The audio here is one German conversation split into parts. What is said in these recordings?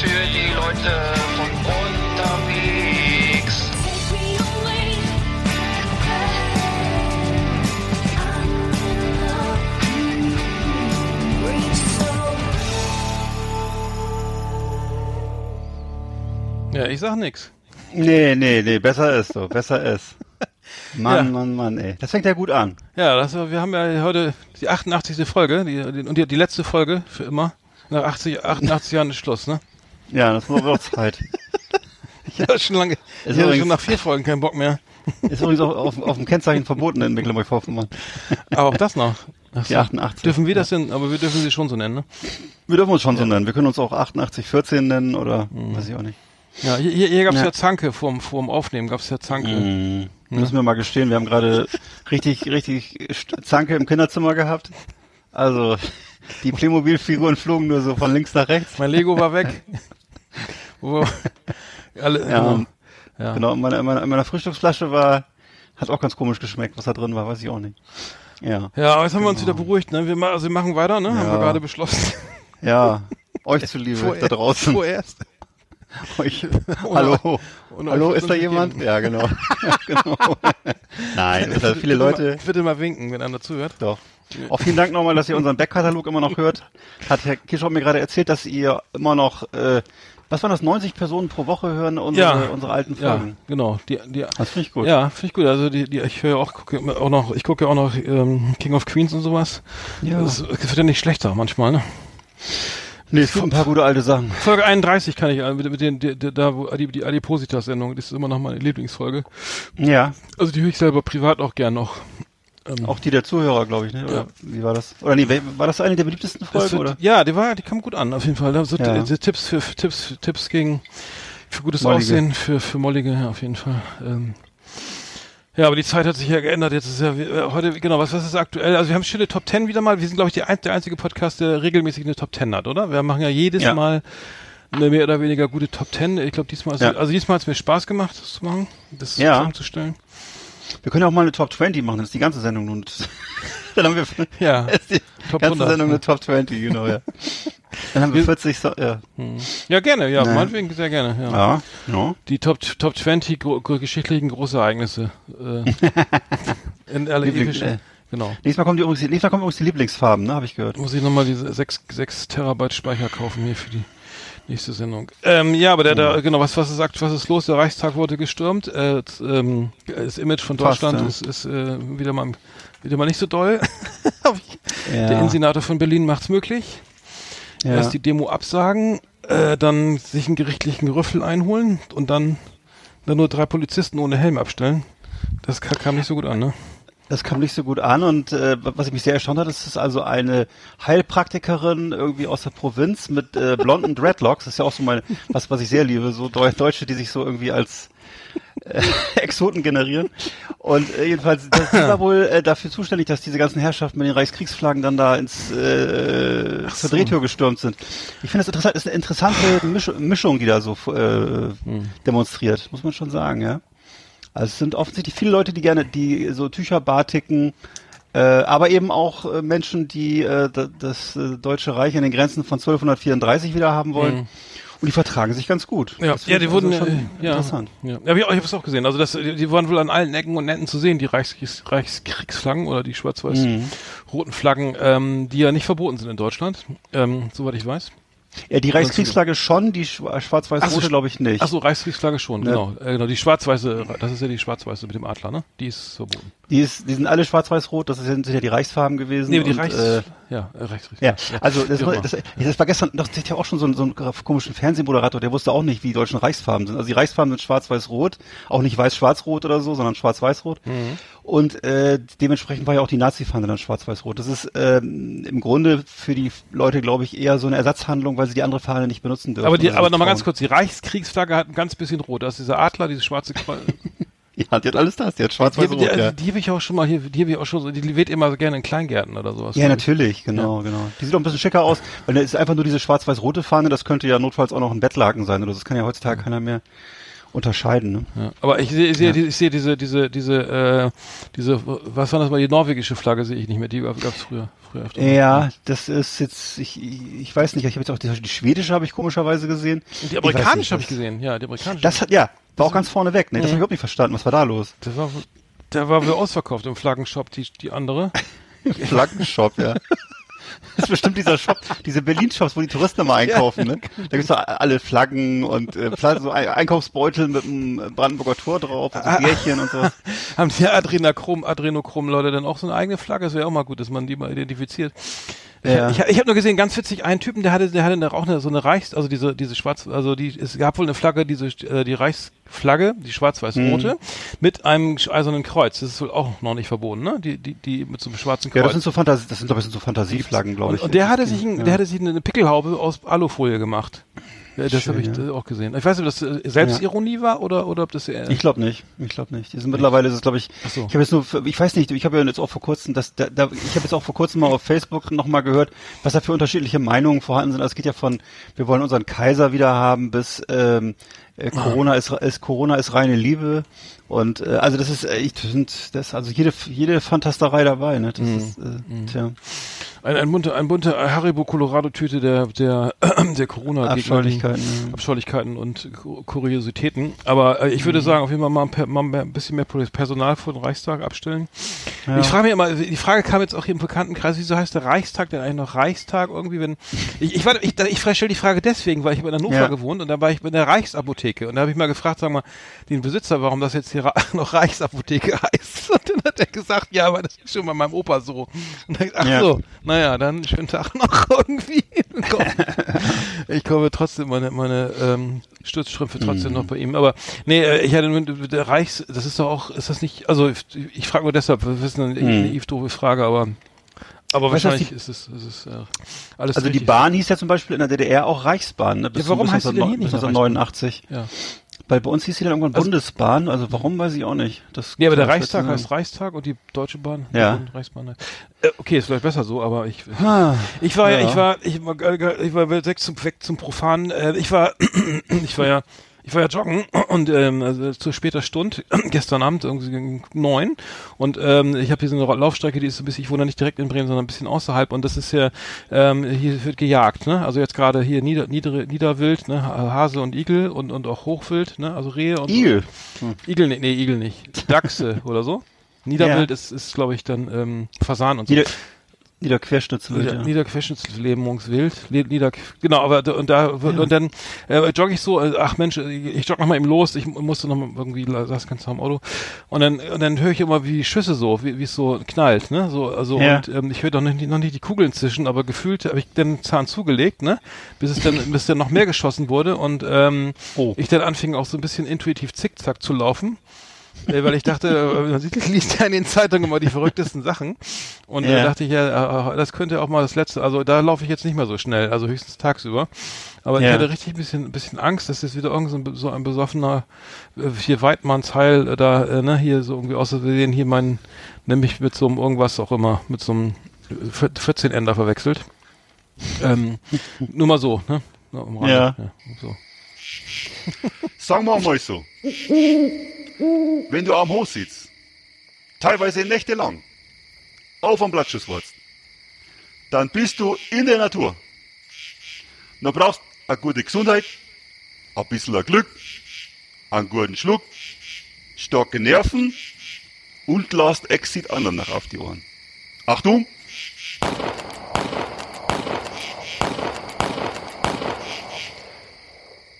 Für die Leute von unterwegs. Ja, ich sag nix. Nee, nee, nee, besser ist so, besser ist. Mann, Ja. Mann, Mann, ey. Das fängt ja gut an. Ja, das, wir haben ja heute die 88. Folge die, die, und die, die letzte Folge für immer. Nach 80, 88 Jahren ist Schluss, ne? Ja, das war auch Zeit. Ja, schon lange. Ist Ich hatte übrigens- schon nach vier Folgen keinen Bock mehr. Ist übrigens auch auf, auf dem Kennzeichen verboten in Mecklenburg-Vorpommern. Aber auch das noch. Ach. Die 88. Dürfen wir das denn, aber wir dürfen sie schon so nennen, ne? Wir dürfen uns schon so nennen. Wir können uns auch 8814 nennen oder Mhm. weiß ich auch nicht. Ja, hier, hier, hier gab's ja. Ja. Zanke vorm, vorm Aufnehmen, gab's ja Zanke. Mhm. Müssen wir mal gestehen, wir haben gerade richtig, richtig Zanke im Kinderzimmer gehabt. Also, die Playmobil-Figuren flogen nur so von links nach rechts. Mein Lego war weg. Wo, alle, Ja, genau. und- ja. Genau, in meiner, in meiner, in meiner Frühstücksflasche war, hat auch ganz komisch geschmeckt, was da drin war, weiß ich auch nicht. Ja. Ja, aber jetzt haben wir uns wieder beruhigt, ne? Wir, ma- also wir machen weiter, ne? Haben Ja. wir gerade beschlossen. Ja. Euch zuliebe da draußen. Vorerst. Euch. Hallo. Hallo, euch ist da jemand? nicht Ja, genau. Ja, genau. Nein, es sind viele Leute. Ich würde mal winken, wenn einer zuhört. Doch. Auch vielen Dank nochmal, dass ihr unseren Backkatalog immer noch hört. Hat Herr Kirschhoff mir gerade erzählt, dass ihr immer noch, äh, was waren das, 90 Personen pro Woche hören unsere, Ja. unsere alten Ja, Folgen. genau. Die, die, Das finde ich gut. Ja, finde ich gut. Also die, die ich höre auch, gucke auch noch, ich gucke ja auch noch ähm, King of Queens und sowas. Ja. Das, das wird ja nicht schlechter manchmal, ne? Nee, es gibt ein paar gute alte Sachen. Folge 31 kann ich äh, mit, mit den, die, die, da wo die, die Adipositas-Sendung, das ist immer noch meine Lieblingsfolge. Ja. Also die höre ich selber privat auch gern noch. Ähm, Auch die der Zuhörer, glaube ich, ne? Oder Ja. wie war das? Oder nee, war das eine der beliebtesten Folgen, wird, oder? Ja, die war, die kam gut an, auf jeden Fall. Also Ja. die, die Tipps für, für Tipps, Tipps gegen für gutes Mollige. Aussehen, für für Mollige, ja, auf jeden Fall. Ähm, ja, aber die Zeit hat sich ja geändert. Jetzt ist ja äh, heute, genau, was, was ist aktuell? Also wir haben schöne Top Ten wieder mal. Wir sind, glaube ich, die ein, der einzige Podcast, der regelmäßig eine Top Ten hat, oder? Wir machen ja jedes Ja. Mal eine mehr oder weniger gute Top Ten. Ich glaube, diesmal, ist, Ja. also diesmal hat es mir Spaß gemacht, das zu machen, das Ja. zusammenzustellen. Wir können ja auch mal eine Top 20 machen, das ist die ganze Sendung nun. Dann haben wir Ja. die Top ganze 100, Sendung ja. eine Top 20, genau, ja. Dann haben wir Wir- 40, so, ja. Ja, gerne, ja, Nee. meinetwegen sehr gerne. Ja. Ja, ja. Die Top, Top 20 gro geschichtlichen Großereignisse. Äh, in aller Liebling- epischen. äh. Genau. Nächstes Mal kommen die übrigens, nächstes Mal kommen übrigens die Lieblingsfarben, ne, habe ich gehört. Muss ich nochmal diese 6, 6 Terabyte Speicher kaufen hier für die nächste Sendung. Ähm, ja, aber der, der, genau, was, was sagt, was ist los? Der Reichstag wurde gestürmt. Äh, ähm, das Image von Fast, Deutschland ja. ist, ist äh, wieder mal wieder mal nicht so doll. Ja. Der Innensenator von Berlin macht's möglich. ja. Erst die Demo absagen, äh, dann sich einen gerichtlichen Rüffel einholen und dann, dann nur drei Polizisten ohne Helm abstellen. Das ka- kam nicht so gut an, ne? Das kam nicht so gut an und äh, was ich mich sehr erstaunt hat, ist, es ist also eine Heilpraktikerin irgendwie aus der Provinz mit äh, blonden Dreadlocks. Das ist ja auch so mal was, was ich sehr liebe, so Deu Deutsche, die sich so irgendwie als äh, Exoten generieren. Und äh, jedenfalls, das ist war wohl äh, dafür zuständig, dass diese ganzen Herrschaften mit den Reichskriegsflaggen dann da ins äh, zur Drehtür gestürmt sind. Ich finde das interessant, ist eine interessante Misch Mischung, die da so äh, demonstriert, muss man schon sagen, ja. Also es sind offensichtlich viele Leute, die gerne, die so Tücher batiken, äh, aber eben auch äh, Menschen, die äh, da- das äh, Deutsche Reich in den Grenzen von 1234 wieder haben wollen. Mhm. Und die vertragen sich ganz gut. Ja, ja, die ich wurden also äh, schon ja, interessant. Ja, ja ich, ich habe es auch gesehen. Also das, die, die waren wohl an allen Ecken und Enden zu sehen, die Reichskriegs, Reichskriegsflaggen oder die schwarz-weiß-roten Flaggen, ähm, die ja nicht verboten sind in Deutschland, ähm, soweit ich weiß. Ja, die Reichskriegsflagge schon, die so, schwarz-weiß-rote glaube ich nicht. Ach so, Reichskriegsflagge schon, Ne. genau. Äh, genau. Die schwarz-weiße, das ist ja die schwarz-weiße mit dem Adler, ne? Die ist verboten. Die, ist, die sind alle schwarz-weiß-rot, das sind, sind ja die Reichsfarben gewesen. Nee, die und, Reichs, äh, ja, rechts, rechts. Ja, also das, war- das, das war gestern, das hat ja auch schon so, einen- so einen komischen Fernsehmoderator, der wusste auch nicht, wie die deutschen Reichsfarben sind. Also die Reichsfarben sind schwarz-weiß-rot, auch nicht weiß-schwarz-rot oder so, sondern schwarz-weiß-rot. Mhm. Und äh, dementsprechend war ja auch die Nazi-Fahne dann schwarz-weiß-rot. Das ist ähm, im Grunde für die Leute, glaube ich, eher so eine Ersatzhandlung, weil sie die andere Fahne nicht benutzen dürfen. aber die, Also aber nochmal ganz kurz, die Reichskriegsflagge hat ein ganz bisschen rot. Da ist dieser Adler, dieses schwarze. Ja, die hat alles das, die hat Die, schwarz-weiß-rot, die, ja. also die habe ich auch schon mal hier, die habe ich auch schon so, die weht immer so gerne in Kleingärten oder sowas. Ja, natürlich, genau, genau. Die sieht auch ein bisschen schicker aus, weil da ist einfach nur diese schwarz-weiß-rote Fahne, das könnte ja notfalls auch noch ein Bettlaken sein oder so. Das kann ja heutzutage keiner mehr unterscheiden. Ne? Ja, aber ich sehe, ich sehe, die- ich sehe diese, diese, diese, äh, diese, was war das mal, die norwegische Flagge sehe ich nicht mehr, die gab es früher, früher öfter. Ja, das ist jetzt, ich, ich weiß nicht, ich habe jetzt auch die, die schwedische habe ich komischerweise gesehen. Und die amerikanische habe ich das- gesehen, ja, die amerikanische. Das hat, ja, war auch ganz vorne weg, ne? Das habe ich überhaupt nicht verstanden. Was war da los? das war, der war wohl ausverkauft im Flaggenshop, die, die andere. Flaggenshop, ja. Das ist bestimmt dieser Shop, diese Berlin-Shops, wo die Touristen immer einkaufen, ne? Da gibt's doch alle Flaggen und äh, so Ein- Einkaufsbeutel mit einem Brandenburger Tor drauf und so Bärchen und so. Haben die Adrenochrom, Adrenochrom-Leute dann auch so eine eigene Flagge? Das wäre auch mal gut, dass man die mal identifiziert. Ja. Ich, ich habe nur gesehen, ganz witzig, einen Typen, der hatte, der hatte auch eine, so eine Reichs, also diese, diese schwarz, also die, es gab wohl eine Flagge, diese, äh, die Reichsflagge, die schwarz-weiß-rote, Mhm. mit einem eisernen Kreuz. Das ist wohl auch noch nicht verboten, ne? Die, die, die mit so einem schwarzen Kreuz. Ja, das sind so Fantasie, das sind glaube ich so Fantasieflaggen, glaube und, ich. und der hatte sich, ein, Ja. der hatte sich eine Pickelhaube aus Alufolie gemacht. Ja, das habe ich ja. äh, auch gesehen. Ich weiß nicht, ob das äh, Selbstironie war oder, oder ob das eher, Ich glaube nicht. Ich glaube nicht. Die sind mittlerweile ist es glaube ich. So. Ich habe jetzt nur ich weiß nicht, ich habe ja jetzt auch vor kurzem das da, da ich habe jetzt auch vor kurzem mal auf Facebook noch mal gehört, was da für unterschiedliche Meinungen vorhanden sind. Also es geht ja von wir wollen unseren Kaiser wieder haben bis ähm, äh, Corona ist, ist Corona ist reine Liebe und äh, also das ist äh, ich finde das also jede jede Fantasterei dabei, ne? Das ist äh, tja. Ein, ein bunter, ein bunter Haribo Colorado Tüte der, der, der Corona Abscheulichkeiten, ja. Abscheulichkeiten und Ku- Kuriositäten. Aber äh, ich Mhm. würde sagen, auf jeden Fall mal, ein mal ein bisschen mehr Personal vor den Reichstag abstellen. Ich frage mich immer, die Frage kam jetzt auch hier im Bekanntenkreis, wieso heißt der Reichstag denn eigentlich noch Reichstag irgendwie, wenn, ich, ich, war, ich, ich stelle die Frage deswegen, weil ich in Hannover Ja. gewohnt und da war ich in der Reichsapotheke und da habe ich mal gefragt, sag mal, den Besitzer, warum das jetzt hier noch Reichsapotheke heißt. Und dann hat er gesagt, ja, aber das ist schon bei meinem Opa so. Und dann, ach Ja. so, naja, dann schönen Tag noch irgendwie. Ich komme trotzdem meine, meine ähm, Stützstrümpfe trotzdem Mhm. noch bei ihm. Aber nee, äh, ich hatte nur der Reichs, das ist doch auch, ist das nicht, also ich, ich frage nur deshalb, wir wissen eine naiv doofe Frage, aber aber Mhm. Weißt wahrscheinlich die- ist es, ist es äh, alles Also die richtig. Bahn hieß ja zum Beispiel in der DDR auch Reichsbahn, ne? Ja, warum bis heißt die denn hier nicht noch 1989. Ja. Weil bei uns hieß sie dann irgendwann Also- Bundesbahn, also warum weiß ich auch nicht. Das Nee, aber der Reichstag heißt. Reichstag und die Deutsche Bahn, Ja. die Reichsbahn heißt. Äh, okay, ist vielleicht besser so, aber ich Ah, Ich war ja, ich war, ich war, ich war weg zum, weg zum Profanen. Äh, ich war, ich war ja, ich war ja joggen und ähm, also zu später Stunde gestern Abend irgendwie gegen neun und ähm, ich habe hier so eine Laufstrecke, die ist so ein bisschen, ich wohne nicht direkt in Bremen, sondern ein bisschen außerhalb und das ist ja, ähm, hier wird gejagt, ne? Also jetzt gerade hier Nieder, Nieder, Niederwild, ne? Hase und Igel und und auch Hochwild, ne? Also Rehe und Igel. Igel, nee, nee Igel nicht, Dachse oder so. Niederwild ist, ist glaube ich dann ähm, Fasan und so. Nieder, Niederquerschnittswild, Nieder, ja. Niederquerschnittslähmungswild. Nieder, genau, aber und da und dann äh, jogge ich so, äh, ach Mensch, ich jogge nochmal eben los, ich musste noch mal irgendwie, saß ganz am Auto und dann und dann höre ich immer wie Schüsse so, wie wie es so knallt, ne? So also Ja. und ähm, ich höre doch noch nicht, noch nicht die Kugeln zischen, aber gefühlt habe ich den Zahn zugelegt, ne? Bis es dann bis dann noch mehr geschossen wurde und ähm, Oh. ich dann anfing auch so ein bisschen intuitiv zickzack zu laufen. Äh, weil ich dachte, äh, man liest ja in den Zeitungen immer die verrücktesten Sachen. Und da Ja. dachte ich, ja, äh, das könnte auch mal das letzte, also da laufe ich jetzt nicht mehr so schnell, also höchstens tagsüber. Aber ich Ja. hatte richtig ein bisschen, ein bisschen Angst, dass jetzt wieder irgend so ein, so ein besoffener, äh, hier Weidmannsheil, äh, da, äh, ne, hier so irgendwie aus Versehen hier mein, nämlich mit so einem irgendwas auch immer, mit so einem 14 Ender verwechselt. Ähm, nur mal so, ne? Am Rande, Ja. so. Sagen wir mal so. Wenn du am Haus sitzt, teilweise nächtelang, auf am Blattschuss wartest, dann bist du in der Natur. Du brauchst eine gute Gesundheit, ein bisschen Glück, einen guten Schluck, starke Nerven und lasst Exit anderen nach auf die Ohren. Achtung!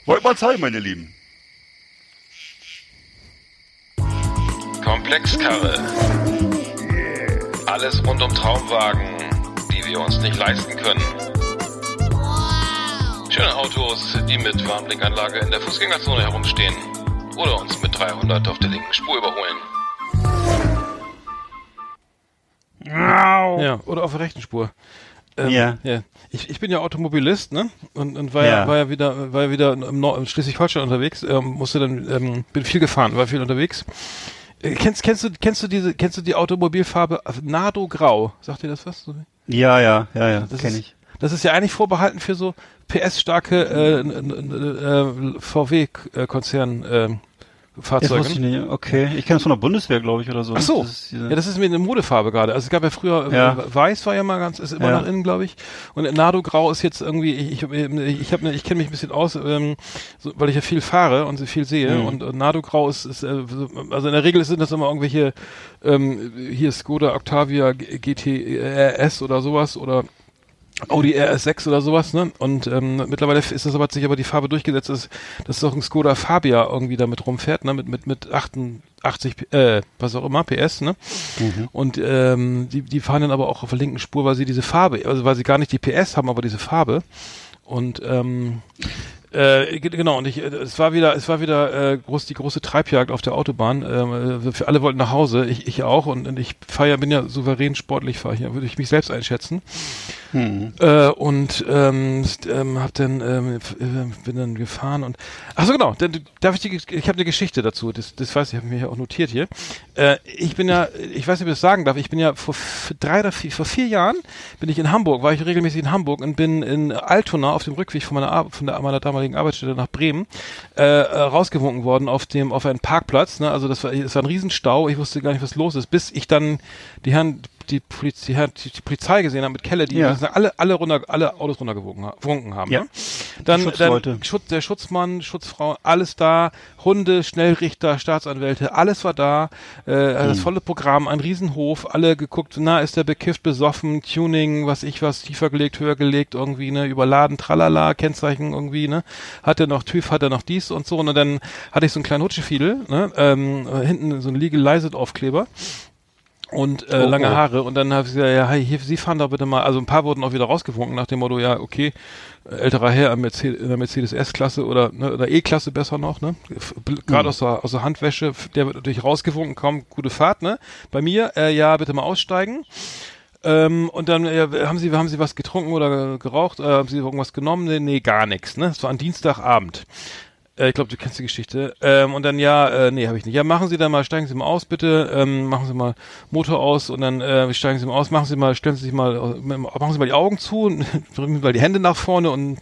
Wollt man sein, meine Lieben? Komplexkarre. Alles rund um Traumwagen, die wir uns nicht leisten können. Schöne Autos, die mit Warnblinkanlage in der Fußgängerzone herumstehen oder uns mit 300 auf der linken Spur überholen. Ja, oder auf der rechten Spur. Ähm, Ja. ja. Ich, ich bin ja Automobilist, ne? Und, und war ja. Ja. war ja wieder, war ja wieder im Nord in Schleswig-Holstein unterwegs, ähm, musste dann, ähm, bin viel gefahren, war viel unterwegs. Äh, kennst, kennst du, kennst du diese, kennst du die Automobilfarbe Nado Grau? Sagt dir das was? Ja, ja, ja, ja, Das kenne ist, ich. Das ist ja eigentlich vorbehalten für so PS-starke äh, n- äh, VW-Konzern äh, Jetzt Fahrzeuge. wusste ich nicht. Okay, ich kenne es von der Bundeswehr, glaube ich, oder so. Ach so, Das ist ja, das ist mir eine Modefarbe gerade. Also es gab ja früher, Ja. äh, Weiß war ja mal ganz, ist immer Ja. nach innen, glaube ich. Und Nardo Grau ist jetzt irgendwie, ich, ich, ich, hab ne- ich kenne mich ein bisschen aus, ähm, so, weil ich ja viel fahre und so viel sehe. Mhm. Und, äh, Nardo Grau ist, ist äh, so- also in der Regel sind das immer irgendwelche, ähm, hier Skoda Octavia G- GTRS oder sowas oder Audi RS6 oder sowas, ne? Und ähm, mittlerweile ist das aber hat sich aber die Farbe durchgesetzt, dass, dass doch ein Skoda Fabia irgendwie damit rumfährt, ne? Mit mit mit 88 P- äh, was auch immer PS, ne? Und ähm, die die fahren dann aber auch auf der linken Spur, weil sie diese Farbe, also weil sie gar nicht die PS haben, aber diese Farbe. Und ähm, äh, ge- genau, und ich, äh, es war wieder, es war wieder äh, groß, die große Treibjagd auf der Autobahn. Ähm, äh, für alle wollten nach Hause, ich, ich auch, und, und ich fahre ja, bin ja souverän sportlich, fahre ich, ja, würde ich mich selbst einschätzen. Hm. Äh, und ähm, ähm, hab dann ähm, äh, bin dann gefahren und ach so genau, dann, darf ich die, ich habe eine Geschichte dazu, das, das weiß ich, habe mir ja auch notiert hier. Äh, ich bin ja, ich weiß nicht, ob ich das sagen darf, ich bin ja vor drei oder vier, vor vier Jahren bin ich in Hamburg, war ich regelmäßig in Hamburg und bin in Altona auf dem Rückweg von meiner Ar von der meiner damaligen Arbeitsstelle nach Bremen äh, äh, rausgewunken worden auf dem auf einen Parkplatz. Ne? Also das war, das war ein Riesenstau. Ich wusste gar nicht, was los ist, bis ich dann die Herren die, Poliz die, die, Polizei gesehen habe mit Kelle, die Ja. alle alle runter alle Autos runtergewunken ha- gewunken haben. Ja. Ne? Dann, Schutzleute. dann Schutz, der Schutzmann, Schutzfrau, alles da, Hunde, Schnellrichter, Staatsanwälte, alles war da, äh, das volle Programm, ein Riesenhof, alle geguckt, na, ist der bekifft, besoffen, Tuning, was ich was, tiefer gelegt, höher gelegt, irgendwie, ne, überladen, tralala, Kennzeichen irgendwie, ne, hat er noch TÜV, hat er noch dies und so, und dann hatte ich so einen kleinen Hutschefiedel, ne, ähm, hinten so ein Legalized-Aufkleber und äh, Oh, lange oh. Haare und dann habe ich gesagt, ja, hey, hier, Sie fahren da bitte mal, also ein paar wurden auch wieder rausgewunken nach dem Motto, ja, okay, älterer Herr Mercedes, in der Mercedes S-Klasse oder, ne, oder E-Klasse besser noch, ne, gerade aus, der, aus der Handwäsche, der wird natürlich rausgewunken, komm, gute Fahrt, ne, bei mir, äh, ja, bitte mal aussteigen. Ähm, und dann äh, haben Sie haben Sie was getrunken oder geraucht? Äh, haben Sie irgendwas genommen? Nee, nee gar nichts. Ne, es war ein Dienstagabend. Äh, ich glaube, du kennst die Geschichte. Ähm, und dann ja, äh, nee, habe ich nicht. Ja, machen Sie dann mal, steigen Sie mal aus, bitte. Ähm, machen Sie mal Motor aus und dann äh, steigen Sie mal aus. Machen Sie mal, stellen Sie sich mal, äh, machen Sie mal die Augen zu, und bringen Sie mal die Hände nach vorne und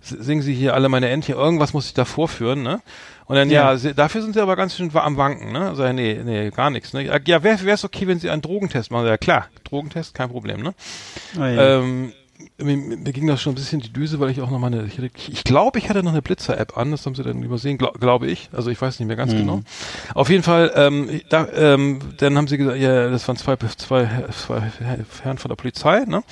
singen Sie hier alle meine Entchen. Irgendwas muss ich da vorführen, ne? Und dann, ja, Ja. Sie, dafür sind Sie aber ganz schön am Wanken, ne? Also, nee, nee, gar nichts, ne? Ja, wäre es okay, wenn Sie einen Drogentest machen? Ja, klar, Drogentest, kein Problem, ne? Ah, ja. Ähm, mir, mir ging das schon ein bisschen die Düse, weil ich auch noch mal eine, ich glaube, ich, glaub, ich hatte noch eine Blitzer-App an, das haben sie dann übersehen, glaub, glaube ich. Also ich weiß nicht mehr ganz genau. Auf jeden Fall, ähm, da, ähm, dann haben sie gesagt, ja, das waren zwei, zwei, zwei Herren von der Polizei, ne?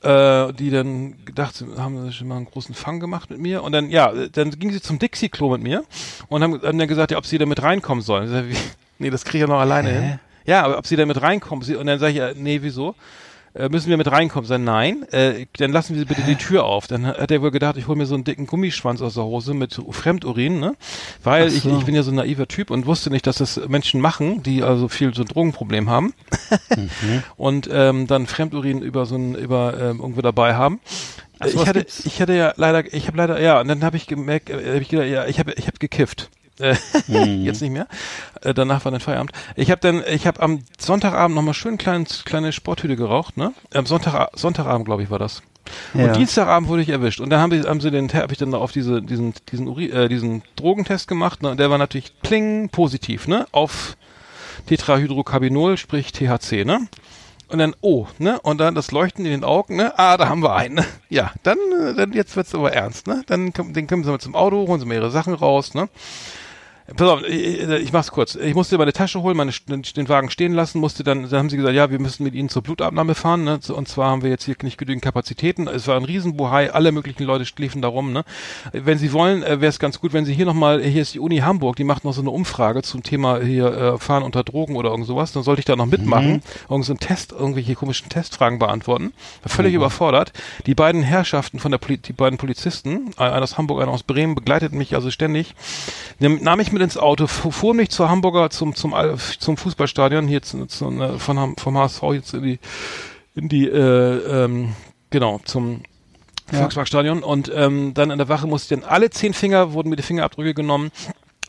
Äh, die dann gedacht haben sie schon mal einen großen Fang gemacht mit mir. Und dann ja dann gingen sie zum Dixie-Klo mit mir und haben, haben dann gesagt ja ob sie da mit reinkommen sollen. Ich sag, wie, nee das kriege ich ja noch alleine hin. Ja aber ob sie da mit reinkommen und dann sage ich ja nee wieso äh, müssen wir mit reinkommen? Sagen, nein, äh, dann lassen wir bitte die Tür auf. Dann hat er wohl gedacht, ich hole mir so einen dicken Gummischwanz aus der Hose mit Fremdurin, ne? Weil Ach ich, so. ich bin ja so ein naiver Typ und wusste nicht, dass das Menschen machen, die also viel so ein Drogenproblem haben und ähm, dann Fremdurin über so ein über ähm, irgendwo dabei haben. Sowas ich hatte gibt's? ich hatte ja leider ich habe leider ja und dann habe ich gemerkt äh, hab ich gedacht, ja ich habe ich habe gekifft. Äh, Mhm. Jetzt nicht mehr. Äh, danach war dann Feierabend. Ich habe dann, ich habe am Sonntagabend nochmal schön klein, kleine Sporthüte geraucht, ne? Am Sonntag, Sonntagabend, glaube ich, war das. Ja. Und Dienstagabend wurde ich erwischt. Und dann haben, die, haben sie den, habe ich dann auf diese, diesen, diesen, Uri, äh, diesen Drogentest gemacht, ne? Und der war natürlich pling positiv, ne? Auf Tetrahydrocarbinol, sprich THC, ne? Und dann, oh, ne? Und dann das Leuchten in den Augen, ne? Ah, da haben wir einen. ne? Ja, dann, äh, dann jetzt wird's aber ernst, ne? Dann, den kommen sie mal zum Auto, holen sie mal ihre Sachen raus, ne? Pass auf, ich, ich mach's kurz. Ich musste meine Tasche holen, meine, den, Wagen stehen lassen, musste dann, dann haben sie gesagt, ja, wir müssen mit ihnen zur Blutabnahme fahren, ne? Und zwar haben wir jetzt hier nicht genügend Kapazitäten. Es war ein Riesenbuhai, alle möglichen Leute schliefen da rum, ne? Wenn Sie wollen, äh, wäre es ganz gut, wenn Sie hier nochmal, hier ist die Uni Hamburg, die macht noch so eine Umfrage zum Thema hier äh, Fahren unter Drogen oder irgend sowas. Dann sollte ich da noch mitmachen, Mhm. irgend so einen Test, irgendwelche komischen Testfragen beantworten. Völlig Mhm. überfordert. Die beiden Herrschaften von der Poli die beiden Polizisten, einer aus Hamburg, einer aus Bremen, begleiteten mich also ständig. Dann nahm ich mit ins Auto, fu- fuhr mich zur Hamburger zum zum zum Fußballstadion hier zu, zu, ne, von vom HSV jetzt in die in die äh, ähm, genau zum Volksparkstadion und ähm, dann in der Wache musste ich dann alle zehn Finger wurden mir die Fingerabdrücke genommen.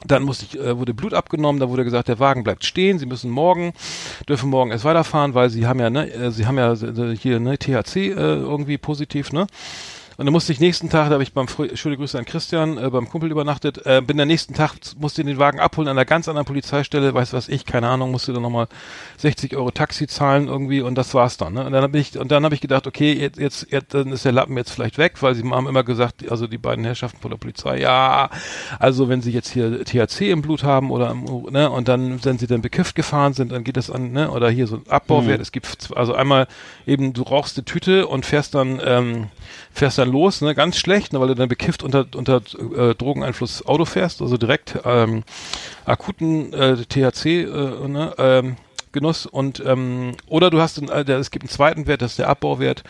Dann musste ich, äh, wurde Blut abgenommen, da wurde gesagt, der Wagen bleibt stehen, Sie müssen morgen, dürfen morgen erst weiterfahren, weil Sie haben ja, ne, äh, Sie haben ja äh, hier ne THC äh, irgendwie positiv, ne? Und dann musste ich nächsten Tag, da habe ich beim schöne Grüße an Christian, äh, beim Kumpel übernachtet, äh, bin der nächsten Tag, musste den Wagen abholen an einer ganz anderen Polizeistelle, weiß was ich, keine Ahnung, musste dann nochmal 60 Euro Taxi zahlen irgendwie und das war's dann. Ne? Und dann habe ich, und dann habe ich gedacht, okay, jetzt, jetzt, jetzt, dann ist der Lappen jetzt vielleicht weg, weil sie haben immer gesagt, also die beiden Herrschaften von der Polizei, ja, also wenn sie jetzt hier THC im Blut haben oder ne, und dann, wenn sie dann bekifft gefahren sind, dann geht das an, ne, oder hier so ein Abbauwert, es gibt also einmal eben, du rauchst eine Tüte und fährst dann, ähm, fährst dann los, ne, ganz schlecht, ne, weil du dann bekifft unter, unter äh, Drogeneinfluss Auto fährst, also direkt ähm, akuten äh, THC, äh, ne, ähm, Genuss und ähm, oder du hast einen, äh, der, es gibt einen zweiten Wert, das ist der Abbauwert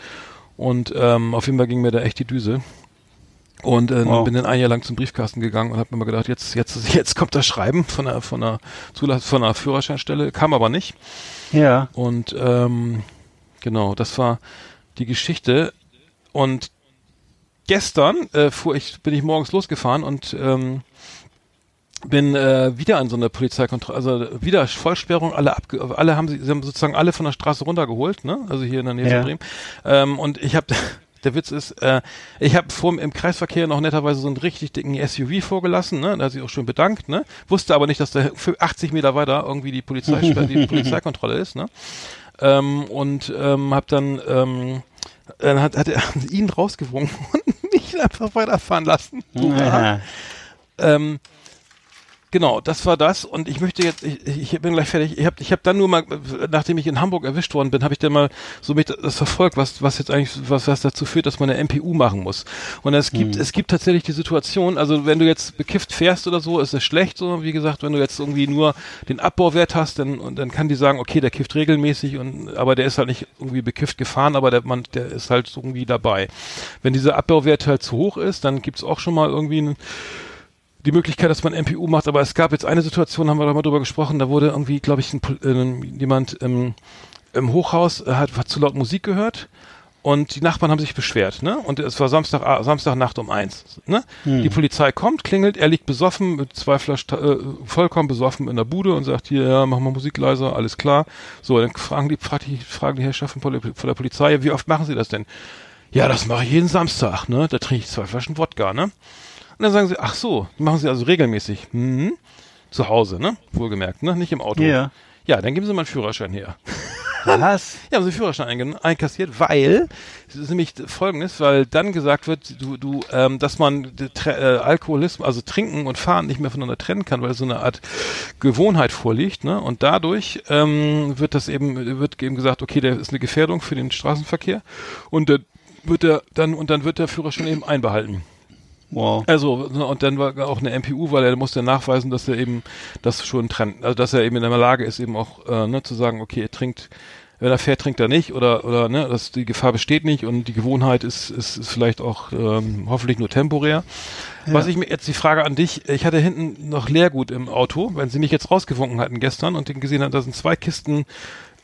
und ähm, auf jeden Fall ging mir da echt die Düse. Und äh, Wow. bin dann ein Jahr lang zum Briefkasten gegangen und habe mir mal gedacht, jetzt jetzt jetzt kommt das Schreiben von der von der Zulass von der Führerscheinstelle, kam aber nicht. Ja. Und ähm, genau, das war die Geschichte. Und gestern äh, fuhr ich, bin ich morgens losgefahren und ähm, bin äh, wieder an so eine Polizeikontrolle, also wieder Vollsperrung, alle abge alle haben sie, sie haben sozusagen alle von der Straße runtergeholt, ne? Also hier in der Nähe Ja. von Bremen. Ähm, und ich habe der Witz ist, äh, ich habe vor im Kreisverkehr noch netterweise so einen richtig dicken SUV vorgelassen, ne? Da hat sich auch schön bedankt, ne? Wusste aber nicht, dass da für 80 Meter weiter irgendwie die Polizei die Polizeikontrolle ist, ne? Ähm, und ähm, habe dann ähm, dann hat, hat er ihn rausgewunken und mich einfach weiterfahren lassen. Ja. Ähm, genau, das war das. Und ich möchte jetzt, ich, ich bin gleich fertig. Ich habe ich hab dann nur mal, nachdem ich in Hamburg erwischt worden bin, habe ich dann mal so mich das verfolgt, was, was jetzt eigentlich, was, was dazu führt, dass man eine MPU machen muss. Und es gibt, es gibt tatsächlich die Situation, also wenn du jetzt bekifft fährst oder so, ist es schlecht, so wie gesagt, wenn du jetzt irgendwie nur den Abbauwert hast, dann, und dann kann die sagen, okay, der kifft regelmäßig und, aber der ist halt nicht irgendwie bekifft gefahren, aber der, man, der ist halt irgendwie dabei. Wenn dieser Abbauwert halt zu hoch ist, dann gibt's auch schon mal irgendwie einen, die Möglichkeit, dass man MPU macht, aber es gab jetzt eine Situation, haben wir da mal drüber gesprochen, da wurde irgendwie, glaube ich, ein, äh, jemand im, im Hochhaus äh, hat, hat zu laut Musik gehört und die Nachbarn haben sich beschwert, ne? Und es war Samstag, ah, Samstagnacht um eins, ne? Die Polizei kommt, klingelt, er liegt besoffen mit zwei Flaschen, äh, vollkommen besoffen in der Bude und sagt hier, ja, mach mal Musik leiser, alles klar. So, dann fragen die, fragt die, fragen die Herrschaften von der, von der Polizei, wie oft machen sie das denn? Ja, das mache ich jeden Samstag, ne? Da trinke ich zwei Flaschen Wodka, ne? Und dann sagen sie, ach so, machen sie also regelmäßig. Mhm. Zu Hause, ne? Wohlgemerkt, ne? Nicht im Auto. Ja. Ja, dann geben sie mal einen Führerschein her. Was? Ja, haben sie Führerschein einge- einkassiert, weil es ist nämlich folgendes, weil dann gesagt wird, du, du, ähm, dass man äh, Alkoholismus, also Trinken und Fahren nicht mehr voneinander trennen kann, weil so eine Art Gewohnheit vorliegt, ne? Und dadurch ähm, wird das eben, wird eben gesagt, okay, der ist eine Gefährdung für den Straßenverkehr und dann wird er dann und dann wird der Führerschein eben einbehalten. Wow. Also, ne, und dann war auch eine MPU, weil er musste nachweisen, dass er eben das schon trennt, also dass er eben in der Lage ist, eben auch äh, ne, zu sagen, okay, er trinkt, wenn er fährt, trinkt er nicht oder oder ne, dass die Gefahr besteht nicht und die Gewohnheit ist ist, ist vielleicht auch ähm, hoffentlich nur temporär. Was ich mir jetzt die Frage an dich, ich hatte hinten noch Leergut im Auto, wenn sie mich jetzt rausgewunken hatten gestern und gesehen hat, da sind zwei Kisten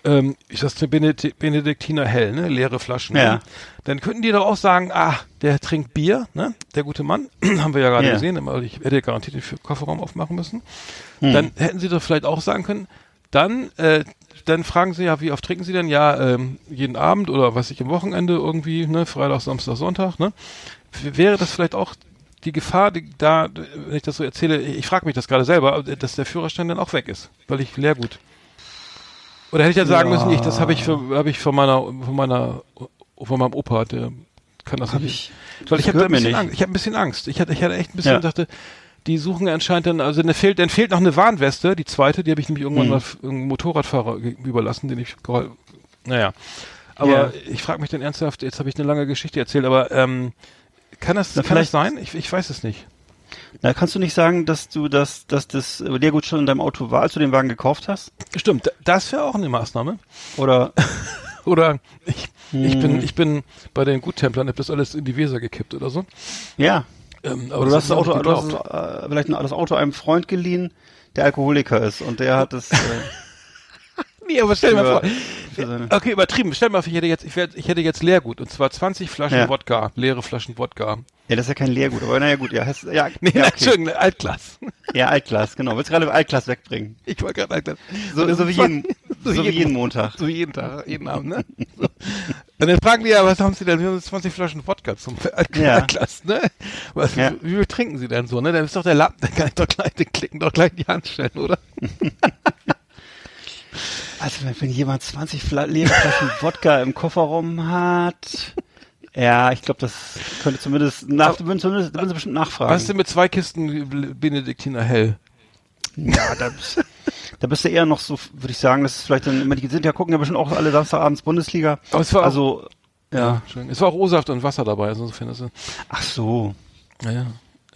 ähm, ich sag's dir, Benedikt, Benediktiner Hell, ne? Leere Flaschen. Ja. Ne? Dann könnten die doch auch sagen, ah, der trinkt Bier, ne? Der gute Mann, haben wir ja gerade Ja. gesehen, ich hätte garantiert den Kofferraum aufmachen müssen. Hm. Dann hätten sie doch vielleicht auch sagen können, dann, äh, dann fragen sie ja, wie oft trinken sie denn? Ja, ähm, jeden Abend oder was ich am Wochenende irgendwie, ne? Freitag, Samstag, Sonntag, ne? Wäre das vielleicht auch die Gefahr, die da, wenn ich das so erzähle, ich frage mich das gerade selber, dass der Führerschein dann auch weg ist, weil ich Leergut. Oder hätte ich ja sagen müssen, ich, das habe ich für, habe ich von meiner, von meiner, von meinem Opa, der kann das Hab nicht. ich- weil ich habe ein bisschen. Angst. Ich habe ein bisschen Angst. Ich hatte, ich hatte echt ein bisschen Ja. dachte, die suchen anscheinend dann, also dann fehlt, dann fehlt noch eine Warnweste, die zweite, die habe ich nämlich irgendwann Mhm. mal irgendeinem Motorradfahrer überlassen, den ich, naja. Aber Ja. ich frage mich dann ernsthaft, jetzt habe ich eine lange Geschichte erzählt, aber ähm, kann das, Na, kann das vielleicht- sein? Ich, ich weiß es nicht. Na, kannst du nicht sagen, dass du das, dass das Leergut schon in deinem Auto war, als du den Wagen gekauft hast? Stimmt, da- das wäre auch eine Maßnahme. Oder Oder ich, ich Hm. bin, ich bin bei den Guttemplern, hab das alles in die Weser gekippt oder so. ja, Ähm, aber du hast das Auto, du hast äh, vielleicht das Auto einem Freund geliehen, der Alkoholiker ist und der hat es. Äh, Nee, aber stell dir mal vor. Okay, übertrieben. Stell dir mal vor, ich hätte jetzt, ich, wär, ich hätte jetzt Leergut und zwar 20 Flaschen Ja. Wodka, leere Flaschen Wodka. ja, das ist ja kein Leergut, aber naja gut, ja, hast, ja, Nee, ja, okay. Entschuldigung, Altglas. ja, Altglas, genau. Willst gerade Altglas wegbringen? Ich wollte gerade Altglas. So, so wie jeden, so so wie jeden Mo- Montag. So wie jeden Tag, jeden Abend, ne? So. Und dann fragen die ja, was haben sie denn? Wir haben 20 Flaschen Wodka zum Alt- Ja. Altglas, ne? Was, Ja. Wie viel trinken sie denn so, ne? Dann ist doch der Lappen, dann kann ich doch gleich, den klicken doch gleich in die Hand stellen, oder? Also wenn, jemand 20 Fla leere Flaschen Wodka im Kofferraum hat, ja, ich glaube, das könnte zumindest nach, zumindest, würden sie bestimmt nachfragen. Was ist denn mit zwei Kisten Benediktiner Hell? Ja, da bist, da bist du eher noch so, würde ich sagen, das ist vielleicht dann immer, die sind ja, gucken ja bestimmt auch alle Samstagabends Bundesliga. Aber es war auch- also, ja. Entschuldigung. Es war auch O-Saft und Wasser dabei, also insofern ist es. Ach so. Ja, ja.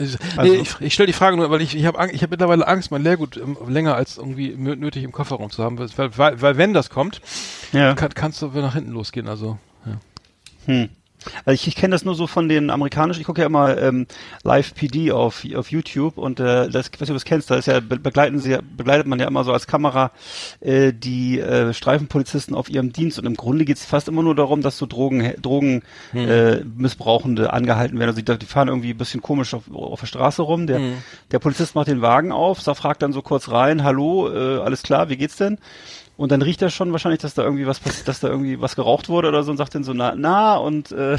Ich, Also- nee, ich, ich stelle die Frage nur, weil ich, ich habe ich hab mittlerweile Angst, mein Leergut ähm, länger als irgendwie nötig im Kofferraum zu haben. Weil, weil, weil wenn das kommt, Ja. kann, kannst du nach hinten losgehen. Also, ja. Hm. Also ich, ich kenne das nur so von den amerikanischen, ich gucke ja immer ähm, Live PD auf, auf YouTube und äh, das, ich weiß nicht, ob du das kennst, da ist ja, be- begleiten sie, begleitet man ja immer so als Kamera äh, die äh, Streifenpolizisten auf ihrem Dienst und im Grunde geht es fast immer nur darum, dass so Drogen, Drogen äh, Missbrauchende angehalten werden. Also die, die fahren irgendwie ein bisschen komisch auf, auf der Straße rum. Der, der Polizist macht den Wagen auf, fragt dann so kurz rein, hallo, äh, alles klar, wie geht's denn? Und dann riecht er schon wahrscheinlich, dass da irgendwie was passiert, dass da irgendwie was geraucht wurde oder so und sagt dann so, na, na, und äh,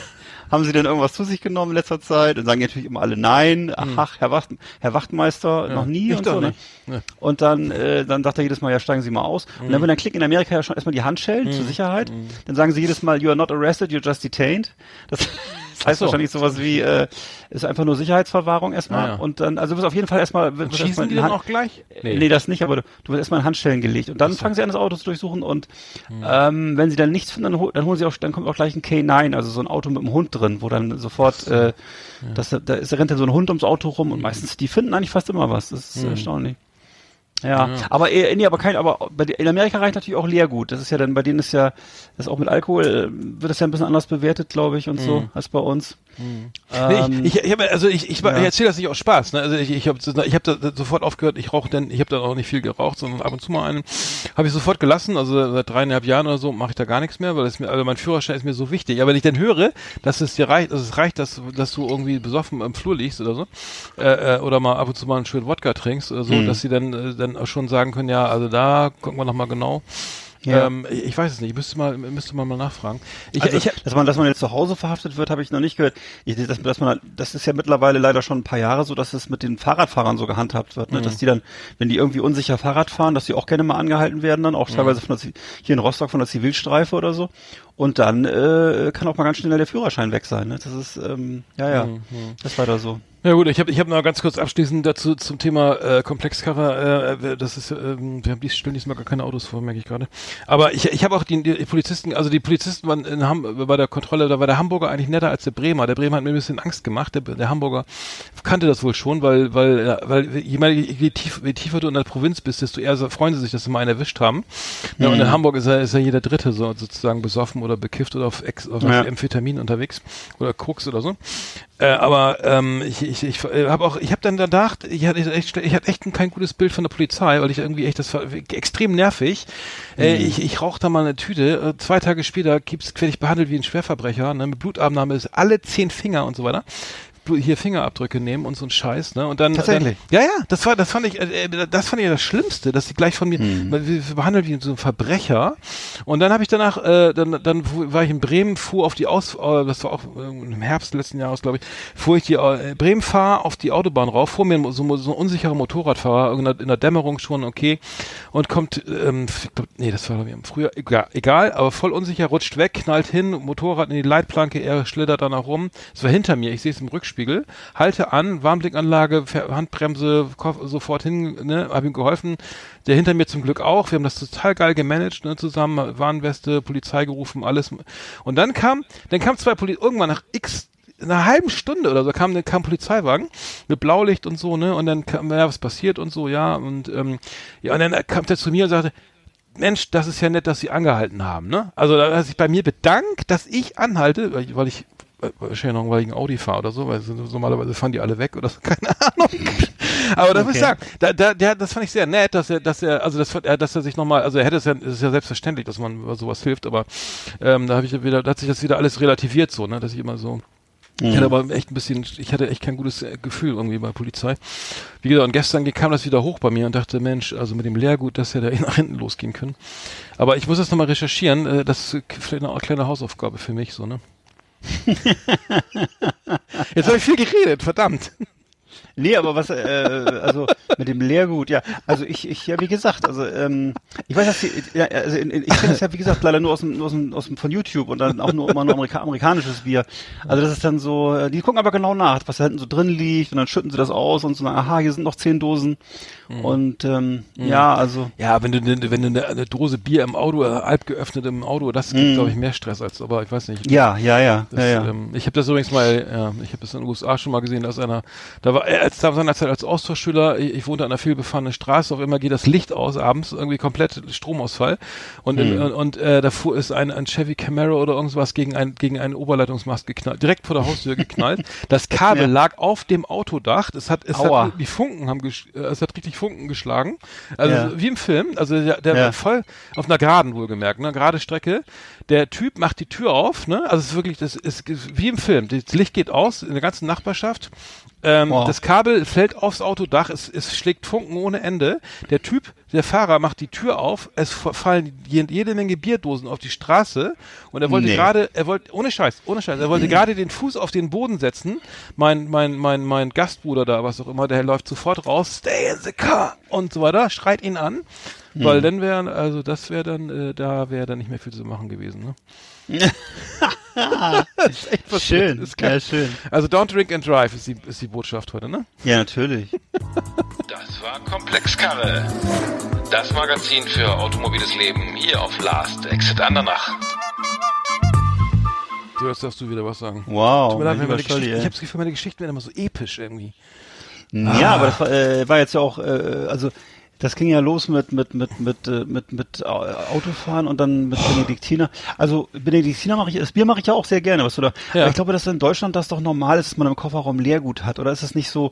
haben Sie denn irgendwas zu sich genommen in letzter Zeit? Und sagen natürlich immer alle nein. Ach, Herr, Wacht, Herr Wachtmeister, noch nie und so. Ne? Ja. Und dann, äh, dann sagt er jedes Mal, ja, steigen Sie mal aus. Und dann, wenn dann klicken in Amerika ja schon erstmal die Handschellen zur Sicherheit, dann sagen sie jedes Mal, you are not arrested, you're just detained. Das, das heißt so. wahrscheinlich sowas wie, äh, ist einfach nur Sicherheitsverwahrung erstmal. Ah, ja. Und dann, also du wirst auf jeden Fall erstmal, Und schießen erstmal die dann auch gleich? Nee. das nicht, aber du, du wirst erstmal in Handschellen gelegt und dann fangen sie an, das Auto zu durchsuchen und ähm, wenn sie dann nichts finden, dann, dann holen sie auch, dann kommt auch gleich ein K9, also so ein Auto mit einem Hund drin, wo dann sofort, äh, das, da ist, rennt dann so ein Hund ums Auto rum und meistens, die finden eigentlich fast immer was, das ist erstaunlich. Ja, aber äh, nee, aber kein, aber in Amerika reicht natürlich auch Leergut. Das ist ja dann, bei denen ist ja, das auch mit Alkohol äh, wird das ja ein bisschen anders bewertet, glaube ich, und so, als bei uns. Ähm, Nee, ich, ich, ich hab, also ich, ich, ja. ich erzähle das nicht aus Spaß. Ne? Also ich, ich habe ich hab da sofort aufgehört. Ich rauche denn, ich habe da auch nicht viel geraucht, sondern ab und zu mal einen. Habe ich sofort gelassen. Also seit dreieinhalb Jahren oder so mache ich da gar nichts mehr, weil es mir, also mein Führerschein ist mir so wichtig. Aber wenn ich dann höre, dass es dir reicht, dass es reicht, dass, dass du irgendwie besoffen im Flur liegst oder so, äh, äh, oder mal ab und zu mal einen schönen Wodka trinkst oder so, Mhm. dass sie dann äh, dann schon sagen können, ja, also da gucken wir noch mal genau. Ja. Ähm, ich, weiß es nicht. Ich müsste mal, müsste man mal nachfragen. Ich, also, ich, dass man, dass man jetzt zu Hause verhaftet wird, habe ich noch nicht gehört. Ich, dass, dass man, das ist ja mittlerweile leider schon ein paar Jahre so, dass es mit den Fahrradfahrern so gehandhabt wird, Mhm. ne? dass die dann, wenn die irgendwie unsicher Fahrrad fahren, dass die auch gerne mal angehalten werden, dann Mhm. auch teilweise von der, hier in Rostock von der Zivilstreife oder so. Und dann äh, kann auch mal ganz schnell der Führerschein weg sein. Ne? Das ist, ähm, ja, ja, Mhm. das ist leider so. Ja gut, ich habe ich hab noch ganz kurz abschließend dazu zum Thema äh, Komplexkarre. Äh, das ist, ähm, wir haben dies, stellen diesmal gar keine Autos vor, merke ich gerade. Aber ich, ich habe auch die, die Polizisten, also die Polizisten waren in Ham bei der Kontrolle, da war der Hamburger eigentlich netter als der Bremer. Der Bremer hat mir ein bisschen Angst gemacht. Der, der Hamburger kannte das wohl schon, weil weil weil je, mehr, je, tief, je tiefer du in der Provinz bist, desto eher freuen sie sich, dass sie mal einen erwischt haben. Ja, und in Hamburg ist ja, ist ja jeder Dritte so sozusagen besoffen oder bekifft oder auf, Ex, auf Ja. Amphetamin unterwegs oder Koks oder so. Äh, aber ähm, ich, ich, ich äh, habe auch, ich habe dann gedacht, ich hatte echt, ich hatte echt ein, kein gutes Bild von der Polizei, weil ich irgendwie echt, das war extrem nervig. Äh, ich ich rauche da mal eine Tüte, äh, zwei Tage später gibt's, werde ich behandelt wie ein Schwerverbrecher, ne, mit Blutabnahme ist alle zehn Finger und so weiter. Hier Fingerabdrücke nehmen und so ein Scheiß, ne? Und dann Tatsächlich? Dann, ja, ja, das war, das fand ich, äh, äh, das fand ich das Schlimmste, dass sie gleich von mir wir behandelt wie so ein Verbrecher. Und dann habe ich danach, äh, dann, dann war ich in Bremen, fuhr auf die Aus, äh, das war auch äh, im Herbst letzten Jahres, glaube ich, fuhr ich die äh, Bremen fahr auf die Autobahn rauf, vor mir so, so ein unsicherer Motorradfahrer in der, in der Dämmerung schon, okay, und kommt, ähm, glaub, nee, das war glaube ich im Frühjahr, egal, egal, aber voll unsicher, rutscht weg, knallt hin, Motorrad in die Leitplanke, er schlittert dann auch rum. Es war hinter mir, ich sehe es im Rückspiegel Rückspiegel, halte an, Warnblinkanlage, Handbremse, sofort hin, ne, hab ihm geholfen. Der hinter mir zum Glück auch. Wir haben das total geil gemanagt, ne, zusammen, Warnweste, Polizei gerufen, alles. Und dann kam, dann kam zwei Poli irgendwann nach x in einer halben Stunde oder so kam, kam ein Polizeiwagen mit Blaulicht und so, ne? Und dann kam, ja, was passiert und so, ja. Und ähm, ja, und dann kam der zu mir und sagte, Mensch, das ist ja nett, dass Sie angehalten haben, ne? Also da hat sich bei mir bedankt, dass ich anhalte, weil ich, wahrscheinlich noch, weil ich ein Audi fahre oder so, weil normalerweise fahren die alle weg oder so, keine Ahnung. Aber da muss ich Okay. sagen, da, da, der, das fand ich sehr nett, dass er, dass er, also das, er- dass er sich nochmal, also er hätte es ja, es ist ja selbstverständlich, dass man über sowas hilft, aber ähm, da habe ich wieder, da hat sich das wieder alles relativiert so, ne, dass ich immer so, ich hatte aber echt ein bisschen, ich hatte echt kein gutes äh, Gefühl irgendwie bei Polizei. Wie gesagt, und gestern kam das wieder hoch bei mir und dachte, Mensch, also mit dem Lehrgut, dass ja da nach hinten losgehen können. Aber ich muss das nochmal recherchieren, äh, das ist vielleicht eine kleine Hausaufgabe für mich, so, ne? Jetzt habe ich viel geredet, verdammt. Nee, aber was, äh, also mit dem Lehrgut, ja. Also ich, ich, ja, wie gesagt, also ähm, ich weiß, dass die, ja, also in, in, ich kenne das ja, wie gesagt, leider nur aus dem, aus dem, aus dem von YouTube und dann auch nur immer nur Amerika amerikanisches Bier. Also das ist dann so, äh, die gucken aber genau nach, was da hinten so drin liegt und dann schütten sie das aus und so, aha, hier sind noch zehn Dosen. Und ähm, ja, also Ja, wenn du, wenn du eine, Dose Bier im Auto, äh, halb geöffnet im Auto, das gibt, glaube ich, mehr Stress als, aber ich weiß nicht. ja, ja, ja, Das, ja, ja. Ähm, ich habe das übrigens mal, ja, ich habe das in den USA schon mal gesehen, dass einer, da war er als da seinerzeit als Austauschschüler, ich, ich wohnte an einer vielbefahrenen Straße, auf einmal geht das Licht aus abends, irgendwie komplett Stromausfall und in, und, und äh, da fuhr ist ein, ein Chevy Camaro oder irgendwas gegen ein gegen einen Oberleitungsmast geknallt, direkt vor der Haustür geknallt. Das Kabel Ja. lag auf dem Autodach, es hat es Aua. hat die Funken haben äh, es hat richtig Funken geschlagen. Also Ja. wie im Film, also der, der Ja. war voll auf einer geraden wohlgemerkt, ne, gerade Strecke. Der Typ macht die Tür auf, ne? Also es ist wirklich, das ist wie im Film. Das Licht geht aus in der ganzen Nachbarschaft. Ähm. Das Kabel fällt aufs Autodach, es, es schlägt Funken ohne Ende. Der Typ, der Fahrer, macht die Tür auf, es fallen je- jede Menge Bierdosen auf die Straße und er wollte Nee. gerade, er wollte, ohne Scheiß, ohne Scheiß, er wollte gerade den Fuß auf den Boden setzen. Mein, mein, mein, mein Gastbruder da, was auch immer, der läuft sofort raus, stay in the car und so weiter, schreit ihn an, weil dann wäre, also das wäre dann, äh, da wäre dann nicht mehr viel zu machen gewesen, ne? Das ist echt. Schön, Das ist geil. ja, schön. Also don't drink and drive ist die, ist die Botschaft heute, ne? Ja, natürlich. Das war Komplexkarre. Das Magazin für automobiles Leben hier auf Last Exit Andernach. So, jetzt darfst du wieder was sagen. Wow. Tut mir leid, meine Geschichte, ich habe das Gefühl, meine Geschichten werden immer so episch irgendwie. Ja, aber das war, äh, war jetzt ja auch, äh, also das ging ja los mit mit mit mit äh, mit mit Au- Autofahren und dann mit Benediktiner. Also Benediktiner mache ich, das Bier mache ich ja auch sehr gerne, was du da. Ja. Ich glaube, dass in Deutschland das doch normal ist, dass man im Kofferraum Leergut hat, oder ist das nicht so?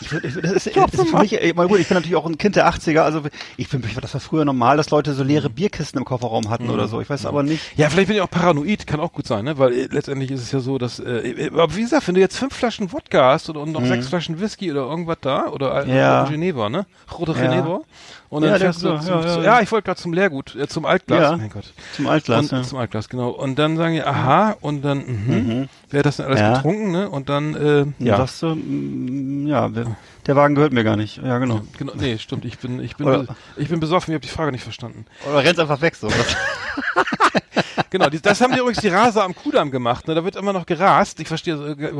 Ich, ich, das ist, das ist für mich, äh, mal gut, ich bin natürlich auch ein Kind der 80er, also ich finde, das war früher normal, dass Leute so leere Bierkisten im Kofferraum hatten oder so. Ich weiß aber nicht. Ja, vielleicht bin ich auch paranoid, kann auch gut sein, ne? Weil äh, letztendlich ist es ja so, dass, äh, aber wie gesagt, wenn du jetzt fünf Flaschen Wodka hast und, und noch sechs Flaschen Whisky oder irgendwas da, oder äh, Mhm. Ja. Geneva, ne? Rote Ja. Geneva. Und Ja, dann der- fährst du ja, zum, ja, ja. ja, ich wollte gerade zum Leergut, äh, zum Altglas, Ja. mein Gott. Zum Altglas, und, ja. Zum Altglas, genau. Und dann sagen die, aha, und dann, mhm, wer hat das denn alles Ja. getrunken, ne? Und dann, äh, Ja. ja. Sagst du, mm, ja, der Wagen gehört mir gar nicht. Ja, genau. Genau, nee, stimmt, ich bin, ich bin, Oder- ich bin besoffen, ich habe die Frage nicht verstanden. Oder rennst einfach weg so. Genau, die, das haben die übrigens die Raser am Kudamm gemacht. Ne? Da wird immer noch gerast. Ich verstehe so, äh,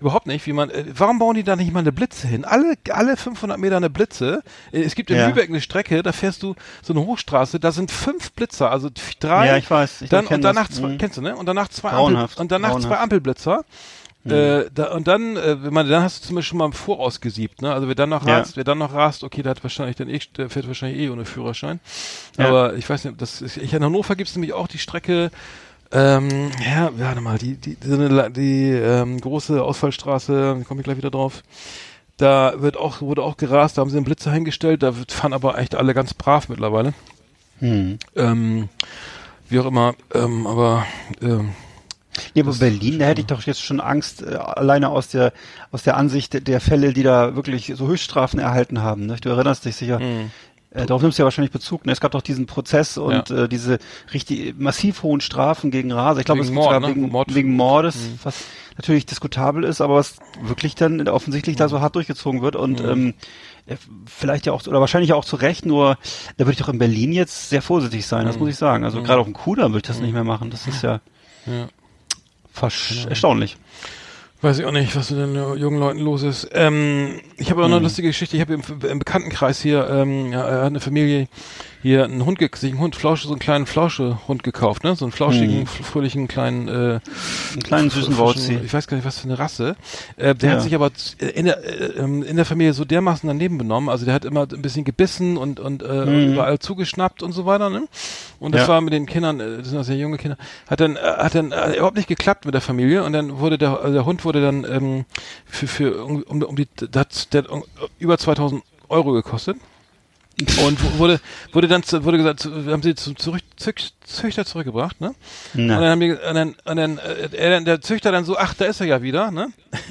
überhaupt, nicht, wie man. Äh, warum bauen die da nicht mal eine Blitze hin? Alle, alle 500 Meter eine Blitze. Äh, es gibt in Ja. Lübeck eine Strecke, da fährst du so eine Hochstraße. Da sind fünf Blitzer, also drei. Ja, ich weiß, ich dann und danach das. zwei, Mhm. kennst du ne? Und danach zwei Ampel, und danach zwei grauenhaft. Äh, da, und dann, äh, wenn man, dann hast du zum Beispiel schon mal im Voraus gesiebt, ne? Also wer dann noch Ja. rast, wer dann noch rast, okay, der hat wahrscheinlich dann eh, der fährt wahrscheinlich eh ohne Führerschein. Ja. Aber ich weiß nicht, das ist, ich, in Hannover gibt es nämlich auch die Strecke, ähm, ja, warte mal, die, die, die, die, ähm, große Ausfallstraße, komme ich gleich wieder drauf. Da wird auch, wurde auch gerast, da haben sie einen Blitzer hingestellt, da wird- fahren aber echt alle ganz brav mittlerweile. Hm. Ähm, wie auch immer, ähm, aber ähm, Ja, aber Berlin, da hätte ich doch jetzt schon Angst, äh, alleine aus der aus der Ansicht der, Fälle, die da wirklich so Höchststrafen erhalten haben. Ne? Du erinnerst dich sicher. Hm. Äh, darauf nimmst du ja wahrscheinlich Bezug. Ne? Es gab doch diesen Prozess und äh, diese richtig massiv hohen Strafen gegen Raser. Ich glaube, es Mord, sogar ne? wegen, Mord- wegen Mordes, was natürlich diskutabel ist, aber was wirklich dann offensichtlich da so hart durchgezogen wird und ähm, äh, vielleicht ja auch oder wahrscheinlich auch zu Recht. Nur da würde ich doch in Berlin jetzt sehr vorsichtig sein. Das muss ich sagen. Also gerade auf dem Kudamm würde ich das nicht mehr machen. Das ist ja ja. Versch erstaunlich. Weiß ich auch nicht, was mit den jungen Leuten los ist. Ähm, ich habe auch noch eine lustige Geschichte. Ich habe im, im Bekanntenkreis hier, ähm, ja, eine Familie hier einen Hund, sich einen Hund, Flausche, so einen kleinen Flauschehund gekauft, ne? So einen flauschigen, f- fröhlichen kleinen, äh, Einen kleinen süßen Wauzi. Ich weiß gar nicht, was für eine Rasse. Äh, der Ja. hat sich aber z- in der, äh, ähm, in der Familie so dermaßen daneben benommen. Also der hat immer ein bisschen gebissen und, und äh, überall zugeschnappt und so weiter. Ne? Und das. Ja. war mit den Kindern, äh, das sind auch sehr junge Kinder, hat dann, äh, hat dann äh, überhaupt nicht geklappt mit der Familie. Und dann wurde der, also der Hund wurde dann ähm, für, für um, um, die, hat- der um, über 2000 Euro gekostet. Und wu- wurde, wurde dann, wurde gesagt, haben sie zum zurück, Züchter zurückgebracht, ne? Na. Und dann haben die, und dann, und dann, äh, er, dann- der Züchter dann so, ach, da ist er ja wieder, ne?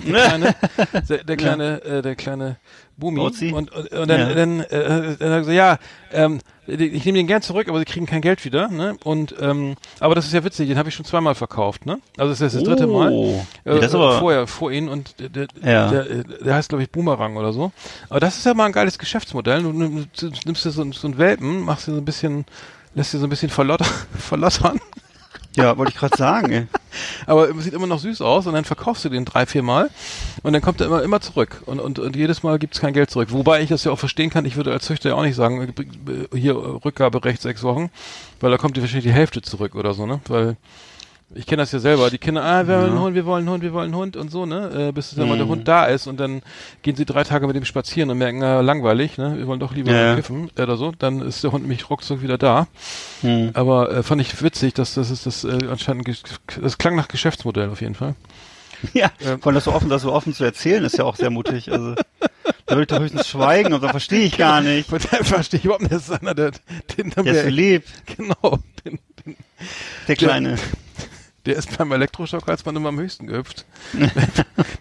Der kleine, der, der kleine, äh, der kleine Bumi. Bauzi? Und, und, und dann, Ja. dann, äh, dann hat er gesagt, ja, ähm, ich nehme den gern zurück, aber sie kriegen kein Geld wieder, ne? Und, ähm, aber das ist ja witzig, den habe ich schon zweimal verkauft, ne? Also das ist das dritte Mal. Oh. Äh, Ja, das aber- vorher, vor ihnen und der, der, Ja. der, äh, der heißt, glaube ich, Boomerang oder so. Aber das ist ja mal ein geiles Geschäftsmodell. Du nimm- du nimmst dir so, einen- so einen Welpen, machst dir so ein bisschen, lässt dir so ein bisschen verlotter, verlottern. Ja, wollte ich gerade sagen. Ey. Aber sieht immer noch süß aus und dann verkaufst du den drei, vier Mal und dann kommt er immer, immer zurück. Und, und, und jedes Mal gibt's kein Geld zurück. Wobei ich das ja auch verstehen kann, ich würde als Züchter ja auch nicht sagen, äh, hier Rückgaberecht sechs Wochen, weil da kommt dir wahrscheinlich die Hälfte zurück oder so, ne? Weil ich kenne das ja selber. Die Kinder, ah, wir wollen einen Hund, wir wollen einen Hund, wir wollen einen Hund und so, ne? Äh, bis dann mal der Hund da ist und dann gehen sie drei Tage mit dem spazieren und merken, na, langweilig, ne? Wir wollen doch lieber Ja, kiffen äh, oder so. Dann ist der Hund nämlich ruckzuck wieder da. Hm. Aber äh, fand ich witzig, dass das ist das äh, anscheinend das klang nach Geschäftsmodell auf jeden Fall. Ja, vor allem das so offen, das so offen zu erzählen, ist ja auch sehr mutig. Also da würde ich doch höchstens schweigen und dann verstehe ich gar nicht. Von daher verstehe ich überhaupt nicht, das ist einer, der, den haben Der ist so lieb, genau, den, den, der Kleine. Der ist beim Elektroschock als man immer am höchsten gehüpft.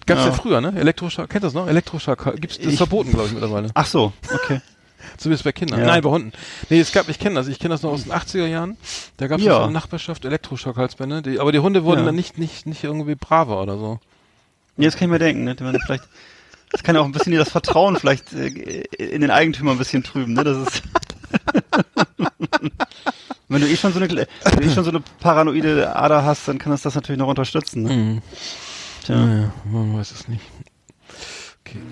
Gab's ja. Ja. früher, ne? Elektroschock, kennt das noch? Elektroschock, gibt's, das ist Ich- verboten, glaube ich, mittlerweile. Ach so, okay. Zumindest bei Kindern. Ja. Nein, bei Hunden. Nee, es gab, ich kenne das, ich kenne das noch aus den 80er Jahren. Da gab's Ja. ja. so eine Nachbarschaft Elektroschock-Halsbänder, die, aber die Hunde wurden Ja. dann nicht, nicht, nicht irgendwie braver oder so. Ja, das kann ich mir denken, ne? Wenn vielleicht, das kann ja auch ein bisschen das Vertrauen vielleicht äh, in den Eigentümer ein bisschen trüben, ne? Das ist. Wenn du eh schon so eine, wenn du eh schon so eine paranoide Ader hast, dann kann das das natürlich noch unterstützen. Ne? Mhm. Tja, Ja, man weiß es nicht.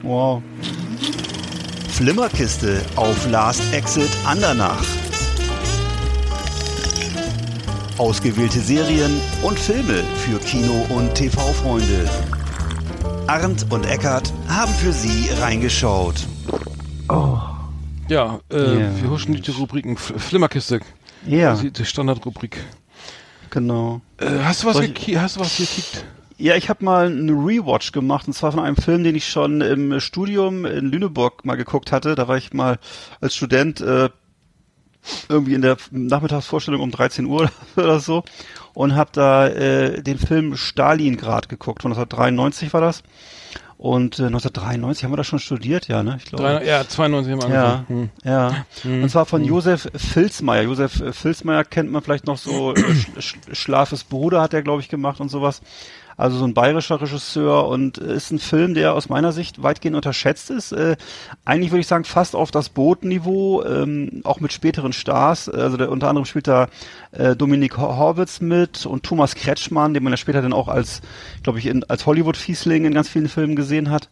wow. Flimmerkiste auf Last Exit Andernach. Ausgewählte Serien und Filme für Kino- und TV-Freunde. Arndt und Eckart haben für Sie reingeschaut. Ja, äh, Ja. wir huschen die Rubriken. Flimmerkiste. Ja, Die, die Standardrubrik. genau. Äh, hast du was ich- hast du was gekickt? Ja, ich habe mal einen Rewatch gemacht und zwar von einem Film, den ich schon im Studium in Lüneburg mal geguckt hatte. Da war ich mal als Student äh, irgendwie in der Nachmittagsvorstellung um 13 Uhr oder so und habe da äh, den Film Stalingrad geguckt. Von 1993 war das. Und äh, 1993 haben wir das schon studiert, ja, ne? Ich glaube. Drei, ja, 92 haben wir Ja, angefangen. Hm. ja. Und zwar von Josef Filzmeier. Josef äh, Filzmeier kennt man vielleicht noch so, äh, Sch Schlafes Bruder hat er, glaube ich, gemacht und sowas. Also so ein bayerischer Regisseur und äh, ist ein Film, der aus meiner Sicht weitgehend unterschätzt ist. Äh, eigentlich würde ich sagen fast auf das Bootniveau, ähm, auch mit späteren Stars. Also der, unter anderem spielt da äh, Dominik Hor- Horwitz mit und Thomas Kretschmann, den man ja später dann auch als, glaube ich, in, als Hollywood-Fiesling in ganz vielen Filmen gesehen hat.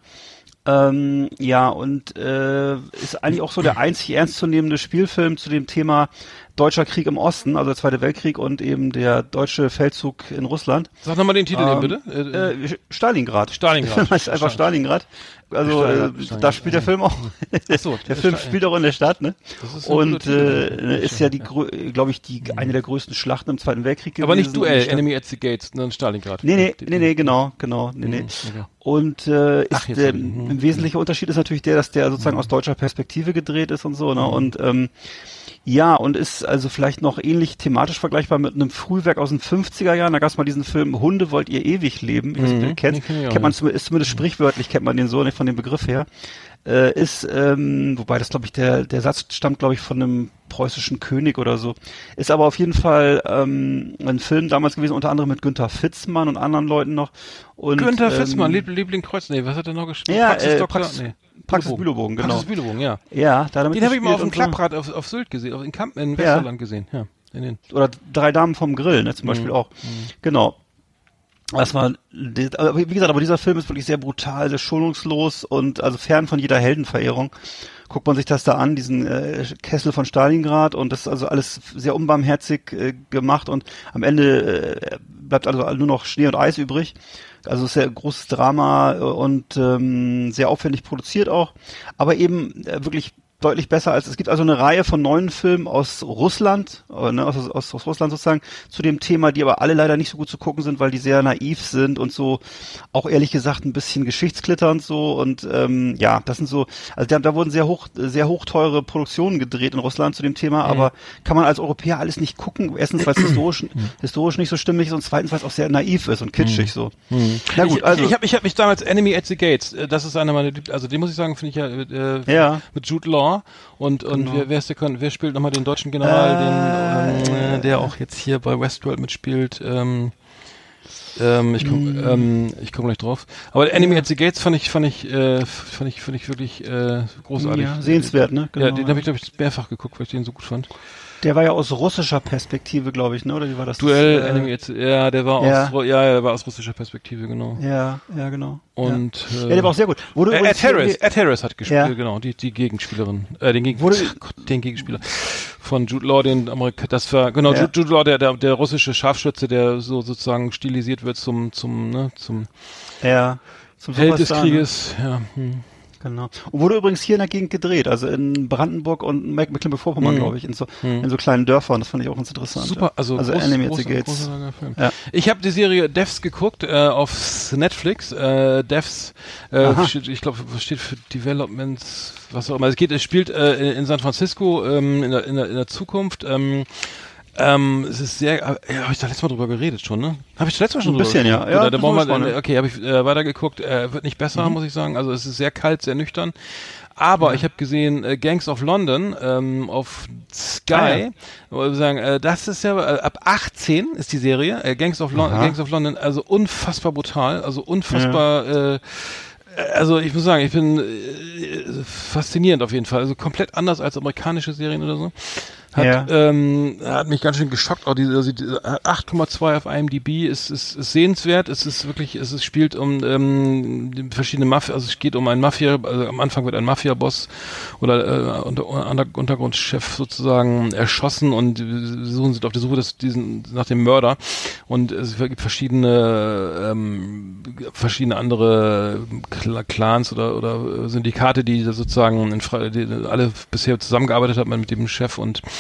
Ähm, ja, und äh, ist eigentlich auch so der einzig ernstzunehmende Spielfilm zu dem Thema Deutscher Krieg im Osten, also der Zweite Weltkrieg und eben der deutsche Feldzug in Russland. Sag nochmal den Titel Ähm, bitte. Äh, Äh, Stalingrad. Stalingrad. Der Film heißt einfach Stalingrad. Also Stalingrad, äh, Stalingrad, da spielt der Film auch. So, der Film Sta- spielt auch in der Stadt, ne? Das ist Und äh, ist ja die, glaube ich, die eine der größten Schlachten im Zweiten Weltkrieg gewesen. aber nicht Duell, Enemy at the Gates, sondern Stalingrad. Nee, nee, nee, nee, genau, genau, nee, nee. Mhm, okay. Und äh, ist Ach, jetzt mhm. Ein wesentlicher Unterschied ist natürlich der, dass der sozusagen aus deutscher Perspektive gedreht ist und so, ne? Und ähm, ja, und ist also vielleicht noch ähnlich thematisch vergleichbar mit einem Frühwerk aus den 50er Jahren. Da gab es mal diesen Film Hunde wollt ihr ewig leben. Ich weiß nicht, ob ihr den kennt. kennt man ist zumindest sprichwörtlich, kennt man den so, nicht von dem Begriff her. Äh, ist, ähm, wobei das glaube ich, der, der Satz stammt, glaube ich, von einem preußischen König oder so. Ist aber auf jeden Fall ähm, ein Film damals gewesen, unter anderem mit Günther Fitzmann und anderen Leuten noch. Und, Günther ähm, Fitzmann, Lieb Liebling Kreuz. Nee, was hat er noch gespielt? Ja, Praxis äh, Doktor? Praxis- nee. Praxis Bülow-Bogen, genau. Praxis Bülow-Bogen, ja. Ja, da damit Den habe ich mal auf dem so. Klapprad auf, auf Sylt gesehen, auf, in Kamp, in Westerland gesehen. Ja, in den. Oder drei Damen vom Grill, ne, zum Beispiel auch. Genau. Die- aber wie gesagt, aber dieser Film ist wirklich sehr brutal, sehr schonungslos und also fern von jeder Heldenverehrung. Guckt man sich das da an, diesen äh, Kessel von Stalingrad und das ist also alles sehr unbarmherzig äh, gemacht und am Ende äh, bleibt also nur noch Schnee und Eis übrig. Also sehr großes Drama und ähm, sehr aufwendig produziert auch, aber eben äh, wirklich deutlich besser als es gibt also eine Reihe von neuen Filmen aus Russland, äh, ne, aus, aus, aus Russland sozusagen zu dem Thema, die aber alle leider nicht so gut zu gucken sind, weil die sehr naiv sind und so auch ehrlich gesagt ein bisschen geschichtsklitternd so und ähm, ja, das sind so, also da, da wurden sehr hoch sehr hoch teure Produktionen gedreht in Russland zu dem Thema, aber kann man als Europäer alles nicht gucken. Erstens, weil es historisch historisch nicht so stimmig ist und zweitens, weil es auch sehr naiv ist und kitschig so. Na gut, ich, also ich habe ich hab mich damals Enemy at the Gates, äh, das ist einer meiner, also den muss ich sagen, finde ich ja, äh, Ja. mit Jude Law und und wer, wer ist der, wer spielt nochmal den deutschen General, den, ähm, äh, der auch jetzt hier bei Westworld mitspielt, ähm, ähm, ich komme ähm, ich komm gleich drauf. Aber Enemy at the Gates fand ich fand ich äh, fand ich fand ich wirklich äh, großartig. ja, sehenswert, ne? Ja, den habe ich glaube ich mehrfach geguckt, weil ich den so gut fand. Der war ja aus russischer Perspektive, glaube ich, ne? Oder wie war das? Duell äh, Enemy at the, ja, der war ja. aus ja, der war aus russischer Perspektive, genau. Ja, ja, genau. Und ja. äh, ja, der war auch sehr gut. Wurde Äh, Ed Harris, Ed Harris hat gespielt, Ja. genau, die, die Gegenspielerin, äh, den, Gegen Wurde- Gott, den Gegenspieler von Jude Law, den Amerika, das war, genau. Jude, Jude Law, der, der, der russische Scharfschütze, der so sozusagen stilisiert wird zum, zum, ne, zum Ja. Zum Held des ne? Krieges, ja. Hm. Genau. Und wurde übrigens hier in der Gegend gedreht, also in Brandenburg und Meck- Mecklenburg-Vorpommern, Mhm. glaube ich, in so, in so kleinen Dörfern. Das fand ich auch ganz interessant. Super, also, also groß, at groß, Gates. Film. Ja. Ich habe die Serie Devs geguckt äh, auf Netflix. Äh, Devs, äh, steht, ich glaube, was steht für Developments, was auch immer. Es geht, es spielt äh, in, in San Francisco ähm, in, der, in, der, in der Zukunft. Ähm, ähm, es ist sehr, äh, ja, habe ich da letztes Mal drüber geredet schon, ne? Habe ich da letztes Mal schon Ein drüber bisschen, ja. Oder, Ja, da brauchen wir, ne? okay, habe ich äh, weitergeguckt. Äh, wird nicht besser, muss ich sagen. Also es ist sehr kalt, sehr nüchtern. Aber ich habe gesehen äh, Gangs of London ähm, auf Sky. Ah, ja. Wo sagen, äh, das ist ja äh, ab 18 ist die Serie. Äh, Gangs of London, Aha. Gangs of London, also unfassbar brutal, also unfassbar. Äh, also ich muss sagen, ich bin äh, faszinierend auf jeden Fall. Also komplett anders als amerikanische Serien oder so. Hat, Ja. ähm, hat mich ganz schön geschockt. Auch diese, also diese 8,2 auf IMDb ist, ist, ist sehenswert. Es ist wirklich, es ist, spielt um ähm, verschiedene Mafia, also es geht um einen Mafia, also am Anfang wird ein Mafia-Boss oder äh, unter, unter, Untergrundchef sozusagen erschossen und suchen sind auf der Suche des, diesen, nach dem Mörder. Und es gibt verschiedene ähm, verschiedene andere Cl- Clans oder oder Syndikate, die sozusagen in die alle bisher zusammengearbeitet haben mit dem Chef und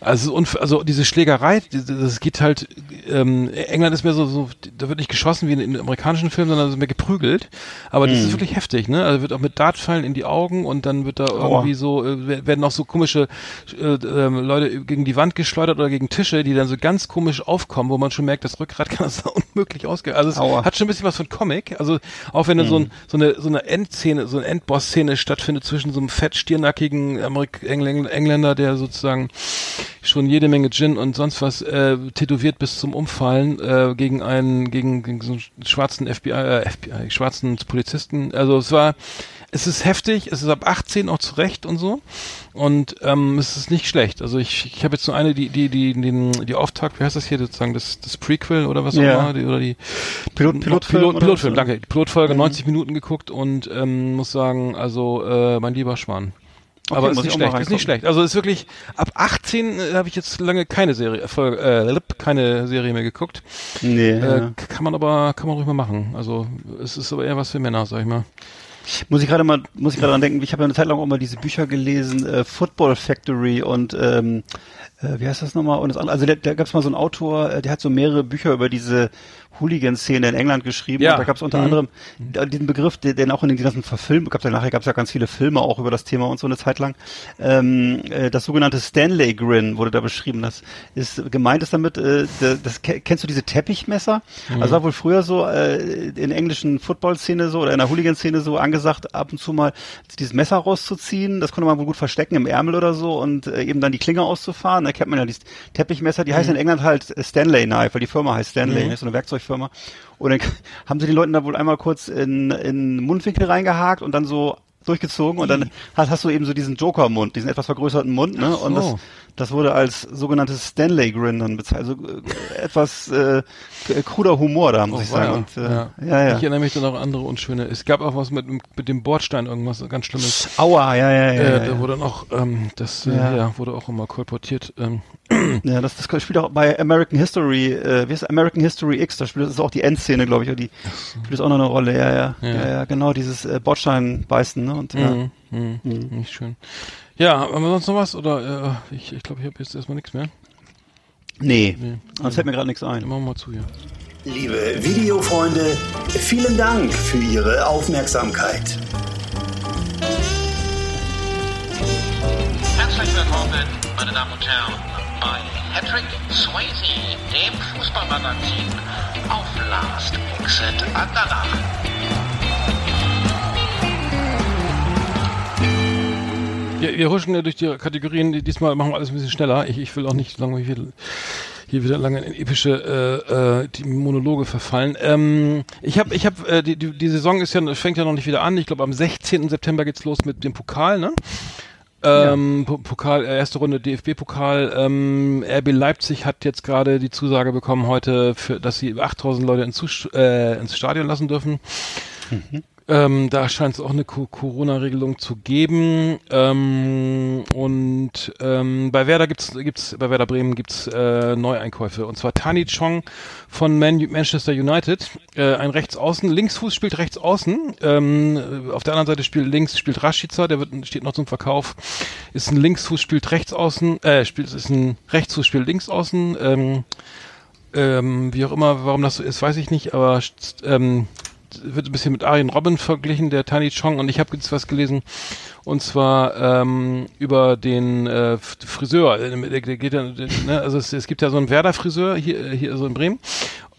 also und also diese Schlägerei, das geht halt ähm, England ist mehr so so da wird nicht geschossen wie in, in amerikanischen Filmen, sondern es ist mehr geprügelt, aber das ist wirklich heftig, ne? Also wird auch mit Dartpfeilen in die Augen und dann wird da irgendwie so äh, wer- werden auch so komische äh, ähm, Leute gegen die Wand geschleudert oder gegen Tische, die dann so ganz komisch aufkommen, wo man schon merkt, das Rückgrat kann das unmöglich ausgehen. Also es Aua. hat schon ein bisschen was von Comic, also auch wenn da so, ein, so eine so eine Endszene, so eine Endboss-Szene stattfindet zwischen so einem fett stirnackigen Amerik Engl Engländer, der sozusagen schon jede Menge Gin und sonst was äh, tätowiert bis zum Umfallen äh, gegen einen gegen, gegen so einen schwarzen FBI, äh, FBI schwarzen Polizisten. Also es war es ist heftig, es ist ab 18 auch zurecht und so. Und ähm, es ist nicht schlecht. Also ich, ich habe jetzt nur eine, die, die, die, den, die Auftakt, wie heißt das hier sozusagen, das, das Prequel oder was auch Ja. immer, die, oder die Pilot- Pilotfilm Pilot, oder Pilotfilm, danke. Die Pilotfolge 90 Minuten geguckt und ähm, muss sagen, also äh, mein lieber Schwan. Aber ist muss nicht ich auch mal schlecht, ist nicht schlecht. Also ist wirklich ab 18 äh, habe ich jetzt lange keine Serie, Folge, äh, keine Serie mehr geguckt. Nee, Äh, ja. kann man aber kann man ruhig mal machen. Also es ist aber eher was für Männer, sag ich mal. Muss ich gerade mal, muss ich gerade dran denken, ich habe ja eine Zeit lang auch mal diese Bücher gelesen, äh, Football Factory und ähm, äh, wie heißt das nochmal? Und das andere, also da, da gab es mal so einen Autor, äh, der hat so mehrere Bücher über diese Hooligan-Szene in England geschrieben. Ja. Und da gab es unter Mhm. anderem äh, diesen Begriff, der, der auch in den ganzen Verfilmen gab. Ja nachher gab es ja ganz viele Filme auch über das Thema und so eine Zeit lang. Ähm, äh, das sogenannte Stanley Grin wurde da beschrieben. Das ist gemeint ist damit, äh, das, das ke- kennst du diese Teppichmesser? Also war wohl früher so äh, in englischen Football-Szene so oder in der Hooligan-Szene so angesagt, ab und zu mal dieses Messer rauszuziehen. Das konnte man wohl gut verstecken im Ärmel oder so und äh, eben dann die Klinge auszufahren. Da kennt man ja dieses Teppichmesser. Die heißen in England halt Stanley Knife, weil die Firma heißt Stanley, ne, so eine Werkzeugfirma. Und dann haben sie den Leuten da wohl einmal kurz in, in Mundwinkel reingehakt und dann so durchgezogen und dann hast, hast du eben so diesen Joker-Mund, diesen etwas vergrößerten Mund, ne? Und das, so. Das wurde als sogenanntes Stanley Grin dann bezeichnet. Also äh, etwas äh, kruder Humor da, muss ich sagen. Und, äh, ja. ja, ja. Ich erinnere mich dann auch an andere unschöne. Es gab auch was mit, mit dem Bordstein, irgendwas ganz Schlimmes. Aua, ja, ja, ja. äh, ja, Da ja. wurde noch, ähm, das äh, Ja. ja. wurde auch immer kolportiert. Ähm, Ja, das, das spielt auch bei American History, äh, wie heißt? American History X, da spielt das ist auch die Endszene, glaube ich, und die spielt das auch noch eine Rolle, ja, ja. Ja, Ja. ja, genau, dieses äh, Bordstein-Beißen, ne? Und ja. mhm, mhm, Nicht schön. Ja, haben wir sonst noch was? Oder äh, ich, ich glaube, ich habe jetzt erstmal nichts mehr. Nee, Nee. sonst fällt mir gerade nichts ein. Dann machen wir mal zu hier. Liebe Videofreunde, vielen Dank für Ihre Aufmerksamkeit. Herzlich willkommen, meine Damen und Herren, bei Patrick Swayze, dem Fußballmagazin auf Last Exit Andernach. Wir, wir huschen ja durch die Kategorien. Die- Diesmal machen wir alles ein bisschen schneller. Ich, ich will auch nicht lange hier, hier wieder lange in epische äh, äh, die Monologe verfallen. Ähm, ich habe, ich habe, äh, die, die, die Saison ist ja fängt ja noch nicht wieder an. Ich glaube, am 16. September geht's los mit dem Pokal, ne? Ähm, Po- Pokal, äh, erste Runde DFB-Pokal. Ähm, RB Leipzig hat jetzt gerade die Zusage bekommen heute, für, dass sie 8000 Leute ins, äh, ins Stadion lassen dürfen. Ähm, da scheint es auch eine Co Corona-Regelung zu geben. Ähm, und ähm, bei Werder gibt's gibt's bei Werder Bremen gibt's äh, Neueinkäufe und zwar Tani Chong von Man Manchester United, äh, ein Rechtsaußen, Linksfuß spielt Rechtsaußen. Ähm, äh, auf der anderen Seite spielt links spielt Rashica, der wird steht noch zum Verkauf. Ist ein Linksfuß spielt Rechtsaußen, äh, spielt ist ein Rechtsfuß spielt Linksaußen. Ähm, ähm, wie auch immer, warum das so ist, weiß ich nicht, aber ähm, wird ein bisschen mit Arjen Robben verglichen, der Tani Chong, und ich habe jetzt was gelesen, und zwar ähm, über den äh, Friseur. äh, Der, der geht der, ne, also es, es gibt ja so einen Werder-Friseur hier, hier so in Bremen,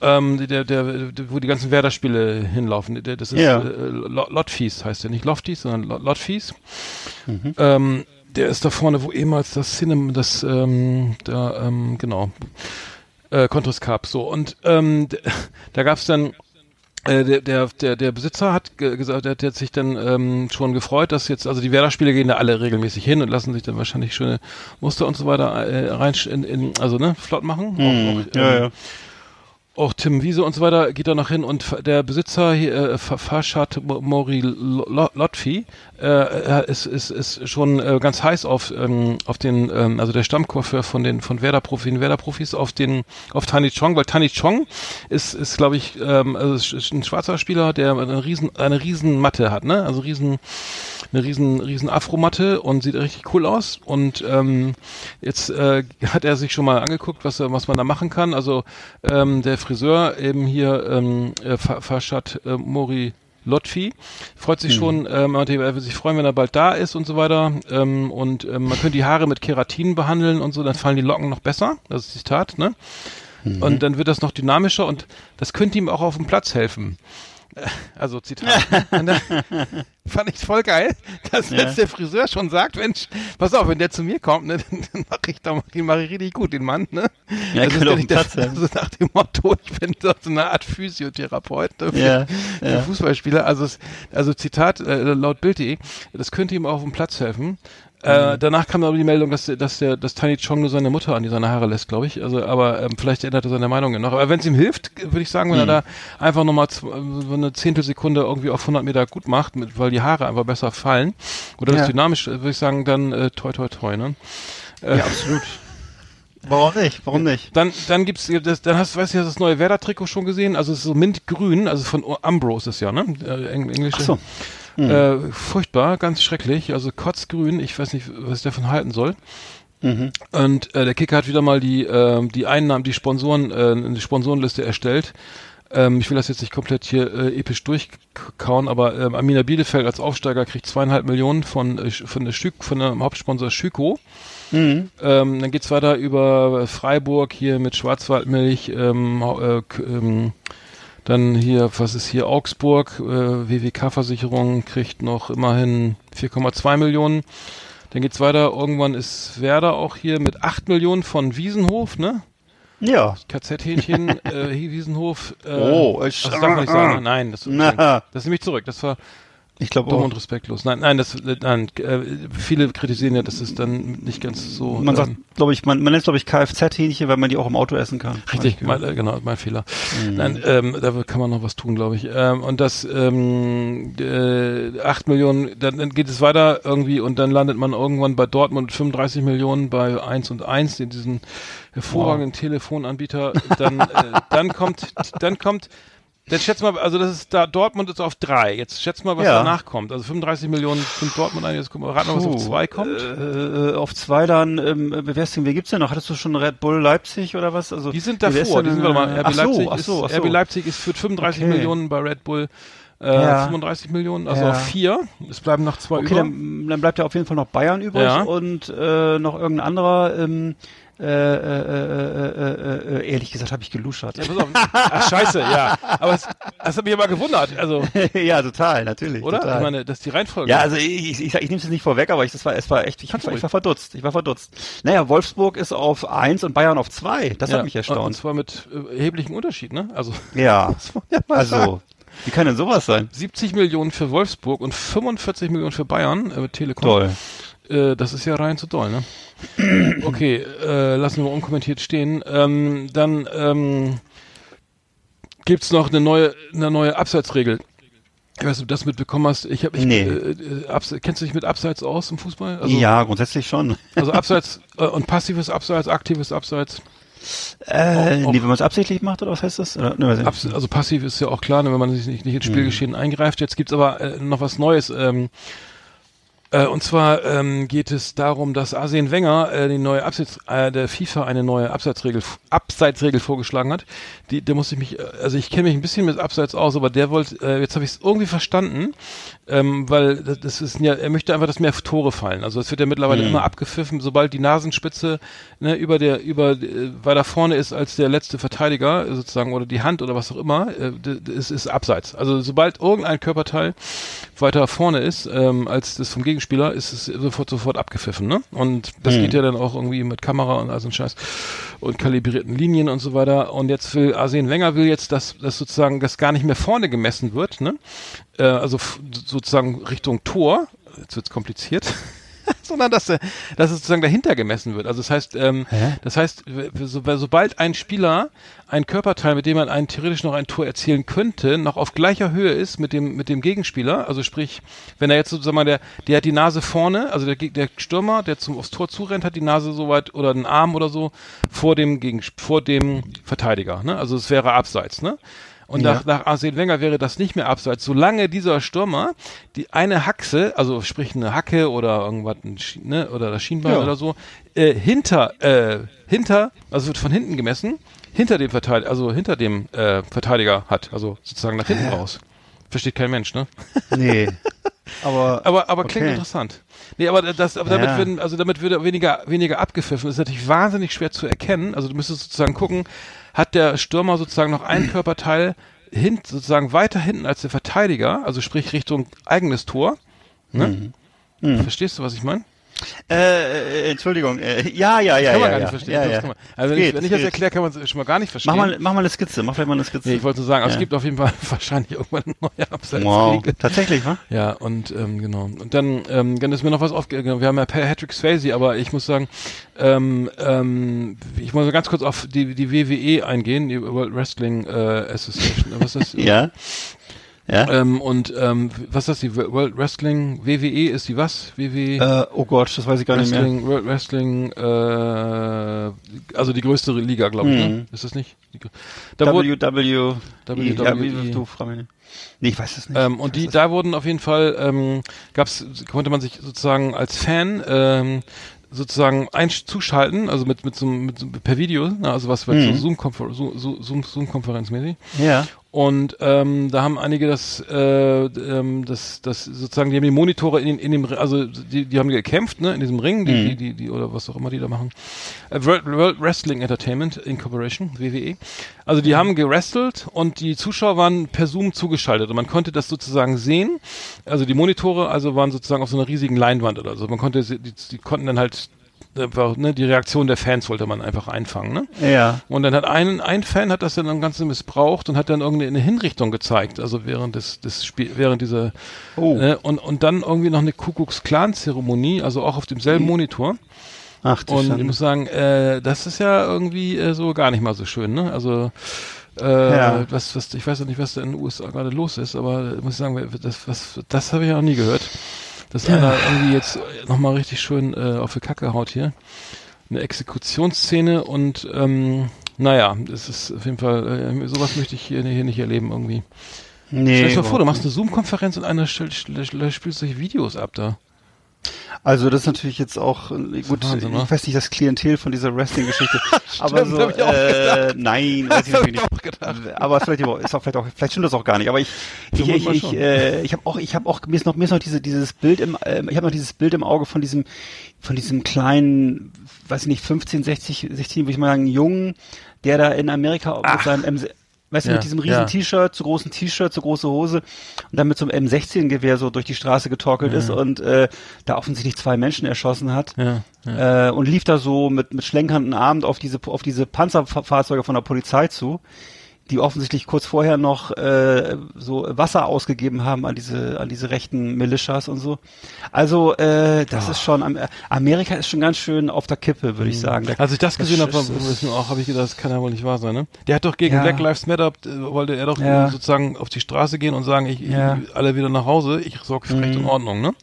ähm, der, der, der, wo die ganzen Werder-Spiele hinlaufen. Der, das ist Ja. äh, Lo- Lotfies heißt der, nicht Lofties, sondern Lo- Lotfies. Ähm, der ist da vorne, wo ehemals das Cinema, das, ähm, da, ähm, genau, äh, Contris Cup, so. Und ähm, da gab's dann äh, der, der, der, der Besitzer hat ge- gesagt, der, hat sich dann ähm, schon gefreut, dass jetzt, also die Werder-Spiele gehen da alle regelmäßig hin und lassen sich dann wahrscheinlich schöne Muster und so weiter äh, rein, in, in, also ne, flott machen. Auch, auch, ja, ähm, ja. auch Tim Wiese und so weiter geht da noch hin und der Besitzer hier, äh, Fa- Farshad Mo- Mori Lo- Lo- Lotfi äh, äh, ist, ist, ist schon äh, ganz heiß auf ähm, auf den ähm, also der Stammcoiffeur von den von Werder Profi Werder Profis auf den auf Tani Chong weil Tani Chong ist ist glaube ich ähm, also ist- ein schwarzer Spieler der eine riesen eine riesen Matte hat ne? Also riesen eine riesen riesen Afromatte und sieht richtig cool aus. Und ähm, jetzt äh, hat er sich schon mal angeguckt was was man da machen kann. Also ähm, der Friseur eben hier ähm, äh, Fa- Farshad äh, Mori Lotfi freut sich schon, ähm, er würde sich freuen, wenn er bald da ist und so weiter. Ähm, und ähm, man könnte die Haare mit Keratin behandeln und so, dann fallen die Locken noch besser. Das ist Zitat, ne? Und dann wird das noch dynamischer und das könnte ihm auch auf dem Platz helfen. Äh, Also Zitat. Fand ich voll geil, dass jetzt der Friseur schon sagt, Mensch, pass auf, wenn der zu mir kommt, ne, dann, dann mache ich da den mache ich richtig gut, den Mann, ne? Ja, also, auf ist Platz nicht der, so nach dem Motto, ich bin so eine Art Physiotherapeut ne, für, Ja, für ja. Fußballspieler. Also, also Zitat äh, laut Bild.de, das könnte ihm auch auf dem Platz helfen. Äh, danach kam aber die Meldung, dass, der- dass der, dass Tiny Chong nur seine Mutter an die seine Haare lässt, glaube ich. Also, aber ähm, vielleicht ändert er seine Meinung ja noch. Aber wenn es ihm hilft, würde ich sagen, wenn er da einfach nochmal so eine Zehntelsekunde irgendwie auf 100 Meter gut macht, mit, weil die Haare einfach besser fallen oder das Ja. dynamisch, äh, würde ich sagen, dann äh, toi toi toi. Ne? Äh, Ja, absolut. Warum nicht? Warum nicht? Dann, dann gibt's, das, dann hast, weißt du, hast das neue Werder-Trikot schon gesehen? Also es ist so mintgrün, also von Umbro ist es ja, ne? Äh, Eng englische. Ach so. Äh, furchtbar, ganz schrecklich. Also kotzgrün. Ich weiß nicht, was ich davon halten soll. Und äh, der Kicker hat wieder mal die ähm, die Einnahmen, die Sponsoren, äh, eine Sponsorenliste erstellt. Ähm, ich will das jetzt nicht komplett hier äh, episch durchkauen, aber ähm, Amina Bielefeld als Aufsteiger kriegt zweieinhalb Millionen von äh, von der Schück, von dem Hauptsponsor Schüko. Ähm, dann geht's weiter über Freiburg hier mit Schwarzwaldmilch, ähm, äh, ähm, dann hier, was ist hier, Augsburg, äh, WWK-Versicherung kriegt noch immerhin 4,2 Millionen. Dann geht's weiter, irgendwann ist Werder auch hier mit 8 Millionen von Wiesenhof, ne? Ja. KZ-Hähnchen, äh, Wiesenhof. Äh, Oh, ich- das darf man nicht sagen. ne? Nein, das, das nehme ich zurück. Das war Ich glaube Dumm und respektlos. Nein, nein, das, nein, äh, viele kritisieren ja, dass es dann nicht ganz so. Man sagt, ähm, glaube ich, man, man nennt glaube ich Kfz-Hähnchen, weil man die auch im Auto essen kann. Richtig, mein, äh, genau, mein Fehler. Mhm. Nein, ähm, da kann man noch was tun, glaube ich. Ähm, und das ähm, äh, 8 Millionen, dann, dann geht es weiter irgendwie und dann landet man irgendwann bei Dortmund mit 35 Millionen bei 1 und 1, in diesen hervorragenden Telefonanbieter. Dann, äh, dann kommt, dann kommt Jetzt schätz mal, also das ist da, Dortmund ist auf drei. Jetzt schätz mal, was Ja. danach kommt. Also 35 Millionen sind Dortmund ein, jetzt guck mal, rat mal, was auf zwei kommt. Äh, auf zwei dann, ähm, wer ist denn, wer gibt's denn noch? Hattest du schon Red Bull Leipzig oder was? Also Die sind davor, die sind, warte mal, äh, RB ach so, Leipzig ach so, ach ist, so. RB Leipzig ist für 35 Okay. Millionen bei Red Bull, äh, Ja. 35 Millionen, also Ja. auf vier. Es bleiben noch zwei Okay, über. dann, dann bleibt ja auf jeden Fall noch Bayern übrig und äh, noch irgendein anderer. Ähm, äh, äh, äh, äh, äh, ehrlich gesagt habe ich geluschert. Ja, pass auf. Ach, scheiße, ja. Aber es, das hat mich aber gewundert, also, ja, total, natürlich. oder? Total. Ich meine, das ist die Reihenfolge. ja, also ich, ich, ich, ich nehme es jetzt nicht vorweg, aber ich, das war, es war echt, ich, ich, ich war verdutzt. Ich war verdutzt. Naja, Wolfsburg ist auf eins und Bayern auf zwei. Das Ja, hat mich Und erstaunt. zwar mit äh, erheblichem Unterschied, ne? Also, Ja, ja, also, wie kann denn sowas sein? 70 Millionen für Wolfsburg und 45 Millionen für Bayern äh, mit Telekom. Toll. Äh, das ist ja rein zu doll, ne? Okay, äh, lassen wir unkommentiert stehen. Ähm, dann ähm, gibt's noch eine neue, eine neue Abseitsregel. Ich weiß nicht, ob du das mitbekommen hast. Ich habe, ich, Nee. äh, äh, Abse kennst du dich mit Abseits aus im Fußball? Also, ja, grundsätzlich schon. Also Abseits äh, und passives Abseits, aktives Abseits. Äh, Auch- nee, wenn man es absichtlich macht, oder was heißt das? Oder, ne, also passiv ist ja auch klar, ne, wenn man sich nicht, nicht ins. Spielgeschehen eingreift. Jetzt gibt's aber äh, noch was Neues. Ähm, äh, und zwar ähm, geht es darum, dass Arsene Wenger äh, die neue Abseits, äh, der FIFA eine neue Abseitsregel, Abseitsregel vorgeschlagen hat. Die, da muss ich mich, äh, also ich kenne mich ein bisschen mit Abseits aus, aber der wollte, äh, jetzt habe ich es irgendwie verstanden, ähm, weil das, das ist ja, er möchte einfach, dass mehr Tore fallen. Also es wird ja mittlerweile immer abgepfiffen, sobald die Nasenspitze ne, über der, über äh, weiter vorne ist als der letzte Verteidiger sozusagen oder die Hand oder was auch immer, äh, d- d- es ist Abseits. Also sobald irgendein Körperteil weiter vorne ist ähm, als das vom Gegenspieler, ist es sofort sofort abgepfiffen. Ne? Und das geht ja dann auch irgendwie mit Kamera und all so ein Scheiß und kalibrierten Linien und so weiter. Und jetzt will Arsene Wenger will jetzt, dass, dass sozusagen das gar nicht mehr vorne gemessen wird, ne? Äh, also sozusagen Richtung Tor. Jetzt wird's kompliziert. sondern dass, er- dass es sozusagen dahinter gemessen wird. Also das heißt, ähm, das heißt, so, sobald ein Spieler ein Körperteil, mit dem man einen theoretisch noch ein Tor erzielen könnte, noch auf gleicher Höhe ist mit dem mit dem Gegenspieler, also sprich, wenn er jetzt sozusagen mal der der hat die Nase vorne, also der der Stürmer, der zum aufs Tor zurennt, hat die Nase so weit oder den Arm oder so vor dem gegen vor dem Verteidiger, ne? Also es wäre abseits, ne? Und Ja. nach, nach Arsene Wenger wäre das nicht mehr abseits, solange dieser Stürmer die eine Haxe, also sprich eine Hacke oder irgendwas, ne, oder das Schienbein Ja. oder so, äh, hinter, äh, hinter, also wird von hinten gemessen, hinter dem Verteidiger, also hinter dem äh, Verteidiger hat, also sozusagen nach hinten raus. Versteht kein Mensch, ne? Nee. Aber, Aber, aber klingt Okay. interessant. Nee, aber das, aber damit Ja. würden, also damit würde weniger, weniger abgepfiffen. Das ist natürlich wahnsinnig schwer zu erkennen. Also du müsstest sozusagen gucken, hat der Stürmer sozusagen noch ein Körperteil hin, sozusagen weiter hinten als der Verteidiger, also sprich Richtung eigenes Tor. Ne? Mhm. Verstehst du, was ich meine? Äh, äh, Entschuldigung. Äh, ja, ja, ja, kann man ja. gar nicht ja. verstehen. Ja, ja. Also wenn, Geht, ich, wenn ich das erkläre, kann man es schon mal gar nicht verstehen. Mach mal, mach mal eine Skizze, mach vielleicht mal eine Skizze. nee, ich wollte nur sagen, also es gibt auf jeden Fall wahrscheinlich irgendwann eine neue Abseitsregel. wow. Tatsächlich, wa? Ja, und ähm, genau. Und dann, ähm, dann ist mir noch was aufgegangen. Wir haben ja Patrick Swayze, aber ich muss sagen, ähm, ähm, ich muss ganz kurz auf die, die WWE eingehen, die World Wrestling äh, Association. Was ist das? Ja. Ja. Ähm, und ähm, was ist das? Die World Wrestling WWE ist die was? WWE Äh, oh Gott, das weiß ich gar nicht mehr. Wrestling, World Wrestling, äh, also die größte Liga, glaube ich. Ne? Mhm. Ist das nicht? Die, da WW. WWE. Ja, wie, du. Nee, ich weiß es nicht. Ähm, und die, da wurden auf jeden Fall, ähm, gab's, konnte man sich sozusagen als Fan ähm, sozusagen ein zuschalten, also mit mit so, mit so per Video, ne, also was Mhm. so Zoom-Konfer Zoom, Zoom, Zoom-Konferenz mäßig. Ja. Und ähm, da haben einige das, äh, ähm, das, das sozusagen, die haben die Monitore in, in dem, also die, die haben gekämpft, ne, in diesem Ring, die, Mhm. die, die, die, oder was auch immer die da machen. Äh, World, World Wrestling Entertainment Incorporation, WWE. Also Mhm. die haben gerestelt und die Zuschauer waren per Zoom zugeschaltet und man konnte das sozusagen sehen. Also die Monitore, also waren sozusagen auf so einer riesigen Leinwand oder so. Man konnte, die, die konnten dann halt einfach, ne, die Reaktion der Fans wollte man einfach einfangen, ne? Ja. Und dann hat ein, ein Fan hat das dann am Ganzen missbraucht und hat dann irgendeine Hinrichtung gezeigt, also während des, des Spiel, während dieser, Oh. ne, und, und dann irgendwie noch eine Kuckucks-Clan-Zeremonie, also auch auf demselben Monitor. Ach, Und ich Schande. muss sagen, äh, das ist ja irgendwie äh, so gar nicht mal so schön, ne? Also äh, Ja. was, was, ich weiß ja nicht, was da in den USA gerade los ist, aber ich muss sagen, das, was, das habe ich ja noch nie gehört. Dass einer irgendwie jetzt nochmal richtig schön äh, auf die Kacke haut hier. Eine Exekutionsszene und ähm, naja, das ist auf jeden Fall, äh, sowas möchte ich hier, hier nicht erleben irgendwie. nee, Stell dir mal vor, du machst eine Zoom-Konferenz und einer spielt solche Videos ab da. Also das ist natürlich jetzt auch äh, gut. Wahnsinn, ne? ich weiß nicht das Klientel von dieser Wrestling-Geschichte, aber so äh, nein, weiß ich natürlich nicht. auch gedacht. Aber vielleicht ist auch vielleicht auch vielleicht stimmt das auch gar nicht. Aber ich ich ich, ich, äh, ich habe auch ich habe auch mir ist noch mir ist noch diese dieses Bild im äh, ich habe noch dieses Bild im Auge von diesem von diesem kleinen weiß ich nicht 15 60 16 würde ich mal sagen Jungen, der da in Amerika mit seinem Weißt du, Ja, mit diesem riesen ja. T-Shirt, zu großen T-Shirt, zu große Hose und dann mit so einem M16-Gewehr so durch die Straße getorkelt ist und äh, da offensichtlich zwei Menschen erschossen hat. Ja, ja. Äh, und lief da so mit, mit schlenkernden Armen auf diese, auf diese Panzerfahrzeuge von der Polizei zu, die offensichtlich kurz vorher noch äh, so Wasser ausgegeben haben an diese, an diese rechten Militias und so. Also äh, das ist schon, Am- Amerika ist schon ganz schön auf der Kippe, würde ich sagen. Da- Als ich das gesehen habe, auch, habe ich gedacht, das kann ja wohl nicht wahr sein, ne? Der hat doch gegen Ja. Black Lives Matter, äh, wollte er doch Ja. sozusagen auf die Straße gehen und sagen, ich, Ja. Mhm. ich alle wieder nach Hause, ich sorge für Recht und Ordnung, ne?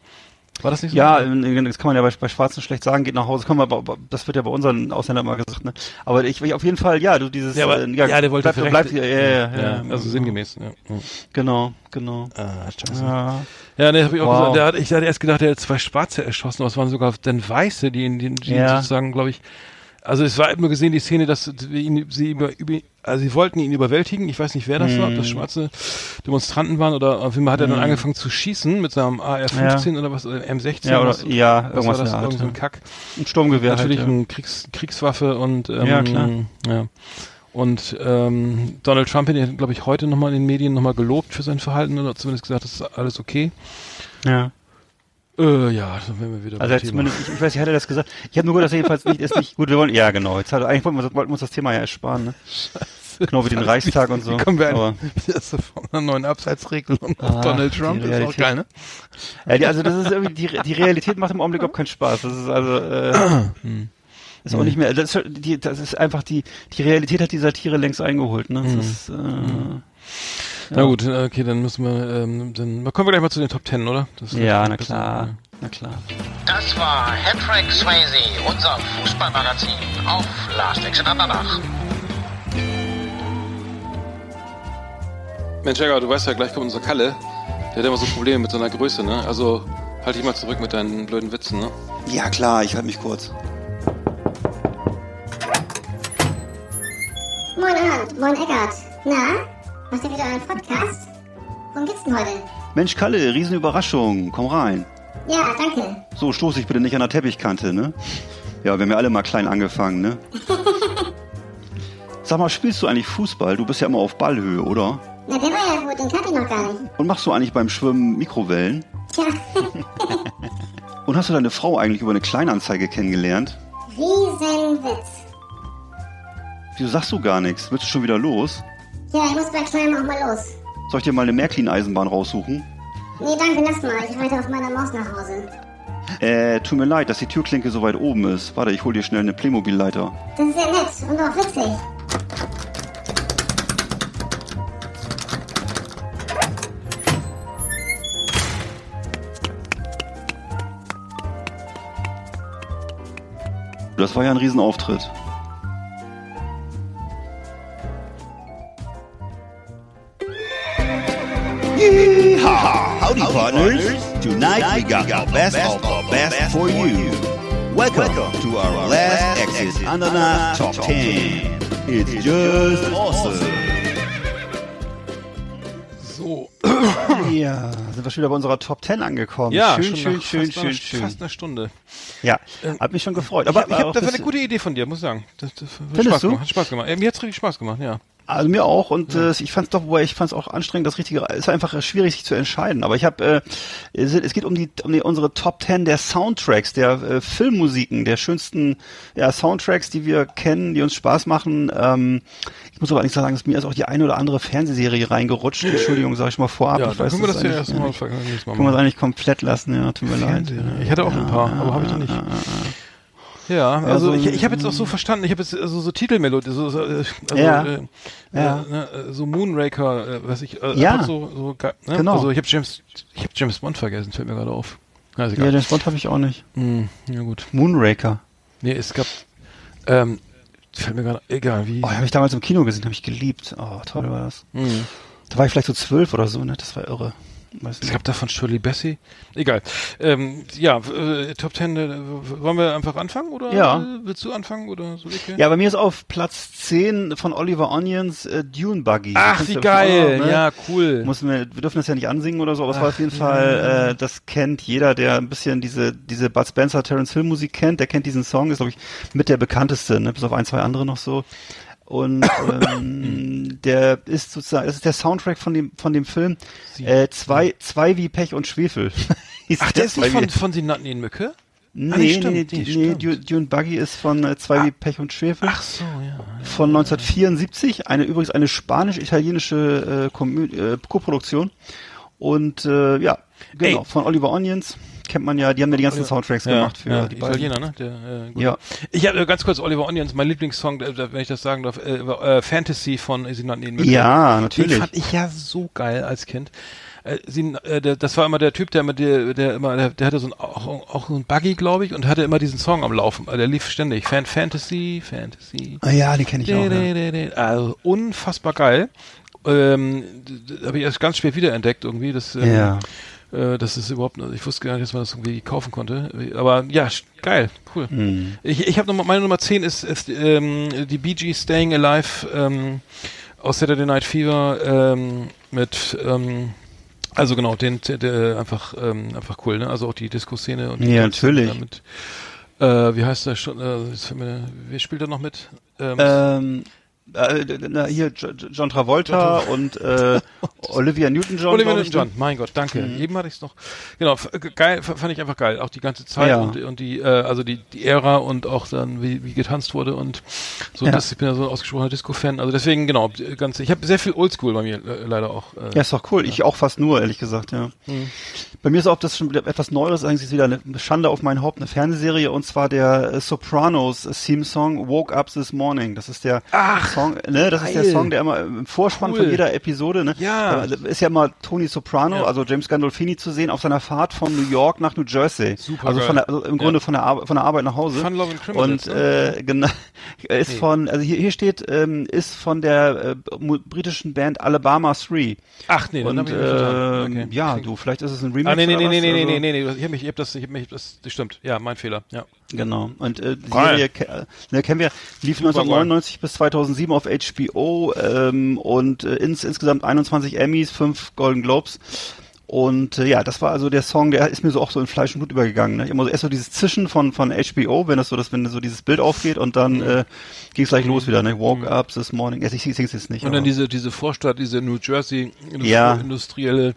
War das nicht so? Ja, das kann man ja bei, bei Schwarzen schlecht sagen, geht nach Hause. Man, aber- das wird ja bei unseren Ausländern mal gesagt, ne? Aber ich, ich auf jeden Fall, ja, du dieses, ja, aber, äh, ja, der wollte bleib, bleib, ja, ja, ja, ja, also sinngemäß, ja. ja. Genau, genau. Ah, scheiße. Ja. Ja, ne, hab ich auch Wow. gesagt, der hat, ich hatte erst gedacht, er hat zwei Schwarze erschossen, aber es waren sogar dann Weiße, die ihn, die, die Ja. sozusagen, glaube ich, also es war immer gesehen, die Szene, dass ihn, sie über, also sie wollten ihn überwältigen, ich weiß nicht, wer das war, ob Mhm. das schwarze Demonstranten waren oder auf jeden Fall hat er dann angefangen zu schießen mit seinem AR-15 oder was, oder M16. Ja, oder, was, ja, was irgendwas war das, irgend so ein ja. Kack. Ein Sturmgewehr Natürlich halt, ja. eine Kriegs, Kriegswaffe und ähm, Ja, klar. ja. Und ähm, Donald Trump hat, glaube ich, heute nochmal in den Medien nochmal gelobt für sein Verhalten oder zumindest gesagt, das ist alles okay. ja. Äh, ja, dann wären wir wieder Also Thema. zumindest, ich, ich weiß nicht, hat er das gesagt? Ich habe nur gehört, dass er jedenfalls nicht, ist nicht, gut, wir wollen, ja genau, jetzt hat, eigentlich wollten wir, wollten wir uns das Thema ja ersparen, ne? Genau wie den Reichstag und so. Wie kommen wir Aber, an, das ist von einer neuen Abseitsregelung auf Ah, Donald Trump? Das ist auch geil, ne? ja, die, also das ist irgendwie, die, die Realität macht im Augenblick überhaupt keinen Spaß. Das ist also, äh, Hm. ist auch nicht mehr, das ist, die, das ist einfach die, die Realität hat die Satire längst eingeholt, ne? Das Hm. ist, äh, Na gut, äh, okay, dann müssen wir, ähm, dann kommen wir gleich mal zu den Top Ten, oder? Ja, na klar, na klar. Das war Hattrick Swayze, unser Fußballmagazin auf Last Exit Andernach. Mensch, Jäger, du weißt ja, gleich kommt unser Kalle. Der hat immer so Probleme mit seiner Größe, ne? Also halt dich mal zurück mit deinen blöden Witzen, ne? Ja klar, ich halte mich kurz. Moin Arndt, moin Eckart. Na, machst du wieder einen Podcast? Worum geht's denn heute? Mensch Kalle, Riesenüberraschung, komm rein. Ja, danke. So, stoß dich bitte nicht an der Teppichkante, ne? Ja, wir haben ja alle mal klein angefangen, ne? Sag mal, spielst du eigentlich Fußball? Du bist ja immer auf Ballhöhe, oder? Na, der war ja gut, den kannte ich noch gar nicht. Und machst du eigentlich beim Schwimmen Mikrowellen? Tja, Und hast du deine Frau eigentlich über eine Kleinanzeige kennengelernt? Riesenwitz. Wieso sagst du gar nichts? Willst du schon wieder los? Ja, ich muss bei Kleinem auch mal los. Soll ich dir mal eine Märklin-Eisenbahn raussuchen? Nee, danke, lass mal. Ich reite auf meiner Maus nach Hause. Äh, tut mir leid, dass die Türklinke so weit oben ist. Warte, ich hol dir schnell eine Playmobil-Leiter. Das ist ja nett und auch witzig. Das war ja ein Riesenauftritt. Yeehaw! Howdy, partners. Tonight we got the best of the best for you. Welcome to our last exit Andana Top 10. It's just awesome. So. Ja, sind wir schon wieder bei unserer Top 10 angekommen. Ja, schön, schön, schön, fast schön, einer, schön. Fast eine Stunde. Ja, hat mich schon gefreut. Aber hab ich hab, das war eine gute Idee von dir, muss ich sagen. Das, das hat Findest Spaß du? gemacht. Hat Spaß gemacht. Äh, mir hat's richtig Spaß gemacht, ja. Also mir auch und äh, ich fand es doch, wobei ich fand es auch anstrengend, das richtige, es war einfach schwierig sich zu entscheiden. Aber ich habe, äh, es, geht um die, um die unsere Top Ten der Soundtracks, der äh, Filmmusiken, der schönsten ja, Soundtracks, die wir kennen, die uns Spaß machen. Ähm, ich muss aber nicht sagen, dass mir ist auch die eine oder andere Fernsehserie reingerutscht. Entschuldigung, sage ich mal vorab. Ja, ich weiß, können wir das ja erstmal Mal können wir machen. eigentlich komplett lassen, ja, tut mir leid. Ich hatte auch ein paar, aber habe ich noch nicht. Ja, also so ich, ich habe jetzt auch so verstanden, ich habe jetzt also so Titelmelodie, so, so, äh, also, Ja. äh, Ja. Äh, ne, äh, so Moonraker, äh, was ich, äh, Ja. so, so ne? Genau. Also ich habe James, ich habe James Bond vergessen, fällt mir gerade auf. Ja, Ja, den Spot habe ich auch nicht. Hm, ja gut. Moonraker. Nee, es gab, ähm, fällt mir gerade, egal wie. Oh, habe ich damals im Kino gesehen, habe ich geliebt. Oh, toll war das. Hm. Da war ich vielleicht so zwölf oder so, ne? Das war irre. Weiß Es gab da von Shirley Bassey. Egal. Ähm, ja, äh, Top Ten, äh, wollen wir einfach anfangen oder Ja. äh, willst du anfangen oder soll ich? Ja, bei mir ist auf Platz 10 von Oliver Onions äh, Dune Buggy. Ach, wie geil. auch ne? Ja, cool. Muss wir, wir dürfen das ja nicht ansingen oder so, aber es war auf jeden ja. Fall, äh, das kennt jeder, der ein bisschen diese, diese Bud Spencer, Terence Hill Musik kennt, der kennt diesen Song, ist glaube ich mit der bekannteste, ne? bis auf ein, zwei andere noch so. Und ähm, der ist sozusagen, das ist der Soundtrack von dem von dem Film äh, zwei zwei wie Pech und Schwefel. Ach, der ist nicht von, von Sie nannten ihn Mücke? Nee, Ah, nee, stimmt, nee, nee, nee, stimmt. Dune, Dune Buggy ist von äh, Zwei wie Pech und Schwefel. Ach so, ja. von 1974, eine übrigens eine spanisch-italienische äh, Komö- äh, Koproduktion und äh, ja, genau, Ey. von Oliver Onions kennt man ja, die haben ja die ganzen Soundtracks gemacht für ja, die beiden. Italiener, ne? Der, äh. Ja. Ich habe äh, ganz kurz Oliver Onions, mein Lieblingssong, äh, wenn ich das sagen darf, äh, äh, Fantasy von Sie nannten ihn Mücke. Ja, natürlich. Den fand ich ja so geil als Kind. Sie, äh, der, das war immer der Typ, der immer, der, der immer, der, der hatte so ein, auch, auch so ein Buggy, glaube ich, und hatte immer diesen Song am Laufen. Der lief ständig. Fan, Fantasy, Fantasy. Ah, ja, die kenne ich auch. Ja. Also unfassbar geil. Ähm, habe ich erst ganz spät wiederentdeckt irgendwie. Das, ähm, Ja. Äh, das ist überhaupt, ich wusste gar nicht, dass man das irgendwie kaufen konnte. Aber ja, geil, cool. Hm. Ich, ich habe noch meine Nummer 10 ist, ist ähm, die Gees Staying Alive ähm, aus Saturday Night Fever ähm, mit ähm, also genau, den der, der einfach ähm, einfach cool, ne? Also auch die Disco-Szene und die Ja, natürlich. äh, Mit, äh, wie heißt das schon? Äh, wer spielt da noch mit? Ähm, Ähm, äh, na, hier Jo- Jo- John Travolta und äh, Olivia Newton-John. Ich, Newton-John, ne? mein Gott, danke. Eben hatte ich es noch. Genau, äh, geil, fand ich einfach geil. Auch die ganze Zeit Ja. und, und die, äh, also die, die Ära und auch dann, wie, wie getanzt wurde und so. Ja. Das, ich bin ja so ein ausgesprochener Disco-Fan. Also deswegen, genau, die ganze, ich habe sehr viel Oldschool bei mir äh, leider auch. Äh, Ja, ist doch cool. Ich auch fast nur, ehrlich gesagt, ja. Bei mir ist auch das schon etwas Neues, eigentlich ist wieder eine Schande auf mein Haupt, eine Fernsehserie, und zwar der äh, Sopranos Theme Song Woke Up This Morning. Das ist der Song, ne, das ist der geil. Song, der immer im Vorspann Cool. von jeder Episode, ne? Ja. Ist ja immer Tony Soprano, Ja. also James Gandolfini zu sehen auf seiner Fahrt von New York nach New Jersey. Super Also von geil. der, also im Grunde Ja. von der Arbeit, von der Arbeit nach Hause. Fun, Love and Criminals, Und ne? äh, genau, ist von, also hier, hier steht, ähm, ist von der äh, britischen Band Alabama 3. Ach nee, dann Und hab ich ähm, Okay. ja, du, vielleicht ist es ein Remix Ah, nee, nee, nee, nee, nee, Also- nee, nee, nee, ich hab mich, ich hab das, ich hab mich, das, das stimmt. Ja, mein Fehler, ja. Genau. Und äh, die. Serie äh, ne, kennen wir, lief Super 1999 bis 2007 auf HBO ähm, und äh, ins, insgesamt 21 Emmys, 5 Golden Globes. Und äh, ja, das war also der Song, der ist mir so auch so in Fleisch und Blut übergegangen. Ne? Immer so erst so dieses Zischen von von HBO, wenn das so, das, wenn so dieses Bild aufgeht und dann äh, ging es gleich los wieder. Ne? Walk up this morning. Ich, ich, ich sing's jetzt nicht. Und dann aber- diese, diese Vorstadt, diese New Jersey Industri Ja. industrielle,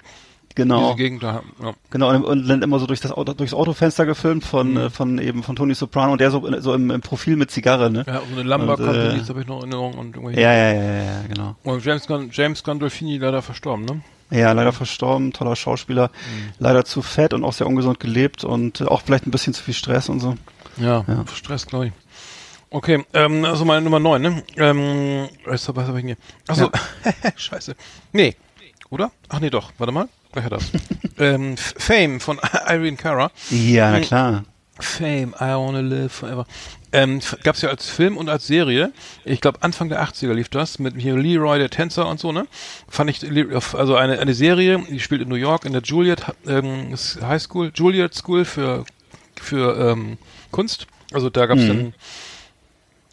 genau. diese Gegend da, ja. Genau, und, und dann immer so durch das Auto, durchs Autofenster gefilmt von, äh, von eben von Tony Soprano und der so, so im, im Profil mit Zigarre, ne? Ja, so eine Lumber Und, äh, das habe ich noch in Erinnerung und irgendwelche Ja, ja, ja, ja, ja, genau. Und James, James Gandolfini leider verstorben, ne? Ja, leider verstorben, toller Schauspieler, leider zu fett und auch sehr ungesund gelebt und äh, auch vielleicht ein bisschen zu viel Stress und so. Ja, Ja. Stress, glaube ich. Okay, ähm, also meine Nummer 9, ne? Ähm, was, was habe ich denn hier? Achso, scheiße. Nee, oder? Ach nee, doch, warte mal. Wer hat das? ähm, Fame von Irene Cara. Ja, na Hm. klar. Fame, I wanna live forever. Ähm, f- gab's ja als Film und als Serie. Ich glaube Anfang der 80er lief das mit hier Leroy der Tänzer und so, ne? Fand ich Le- also eine eine Serie, die spielt in New York in der Juilliard ähm, High School, Juilliard School für für ähm, Kunst. Also da gab's dann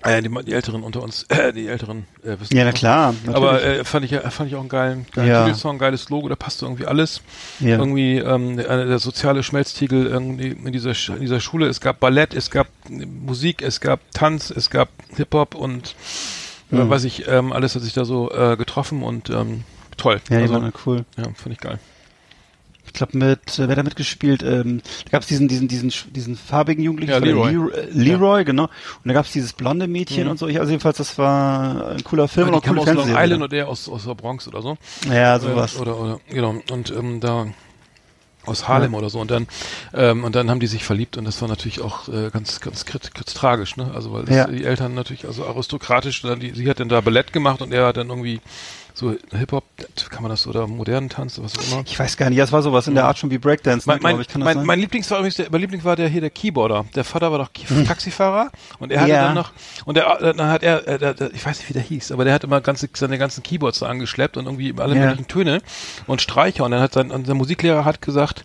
äh, die, die Älteren unter uns, äh, die Älteren äh, wissen Ja, na klar. Aber natürlich. äh, fand ich ja- fand ich auch einen geilen, geilen Ja. Titelsong, geiles Logo, da passte irgendwie alles. Ja. Irgendwie ähm, der, der soziale Schmelztiegel irgendwie in dieser in dieser Schule. Es gab Ballett, es gab Musik, es gab Tanz, es gab Hip Hop und äh, weiß ich, ähm, alles hat sich da so äh, getroffen und ähm, toll. Ja, die also, waren cool. ja, finde ich geil. Ich glaube mit, äh, wer da mitgespielt, ähm, da gab es diesen, diesen, diesen, diesen farbigen Jugendlichen, Ja, Leroy. Leroy, äh, Leroy genau. Und da gab es dieses blonde Mädchen und so. Ich, also jedenfalls, das war ein cooler Film Ja, und die auch kam coole aus Long. Island oder der aus, aus der Bronx oder so. Ja, sowas. Äh, oder, oder, genau. Und ähm, da aus Harlem oder so und dann ähm, und dann haben die sich verliebt und das war natürlich auch äh, ganz ganz, krit- ganz tragisch ne also weil das, Ja. die Eltern natürlich also aristokratisch dann die, sie hat dann da Ballett gemacht und er hat dann irgendwie so Hip Hop kann man das oder modernen Tanz was auch immer Ich weiß gar nicht, ja, es war sowas in der Art schon wie Breakdance, ne, mein, mein, ich, kann das mein, sein? mein Lieblings war übrigens der, mein Liebling war der hier der Keyboarder. Der Vater war doch Ki- Taxifahrer und er hatte Ja. dann noch und der, dann hat er, äh, der, der, ich weiß nicht wie der hieß, aber der hat immer ganze seine ganzen Keyboards da angeschleppt und irgendwie alle Ja. möglichen Töne und Streicher und dann hat sein und der Musiklehrer hat gesagt,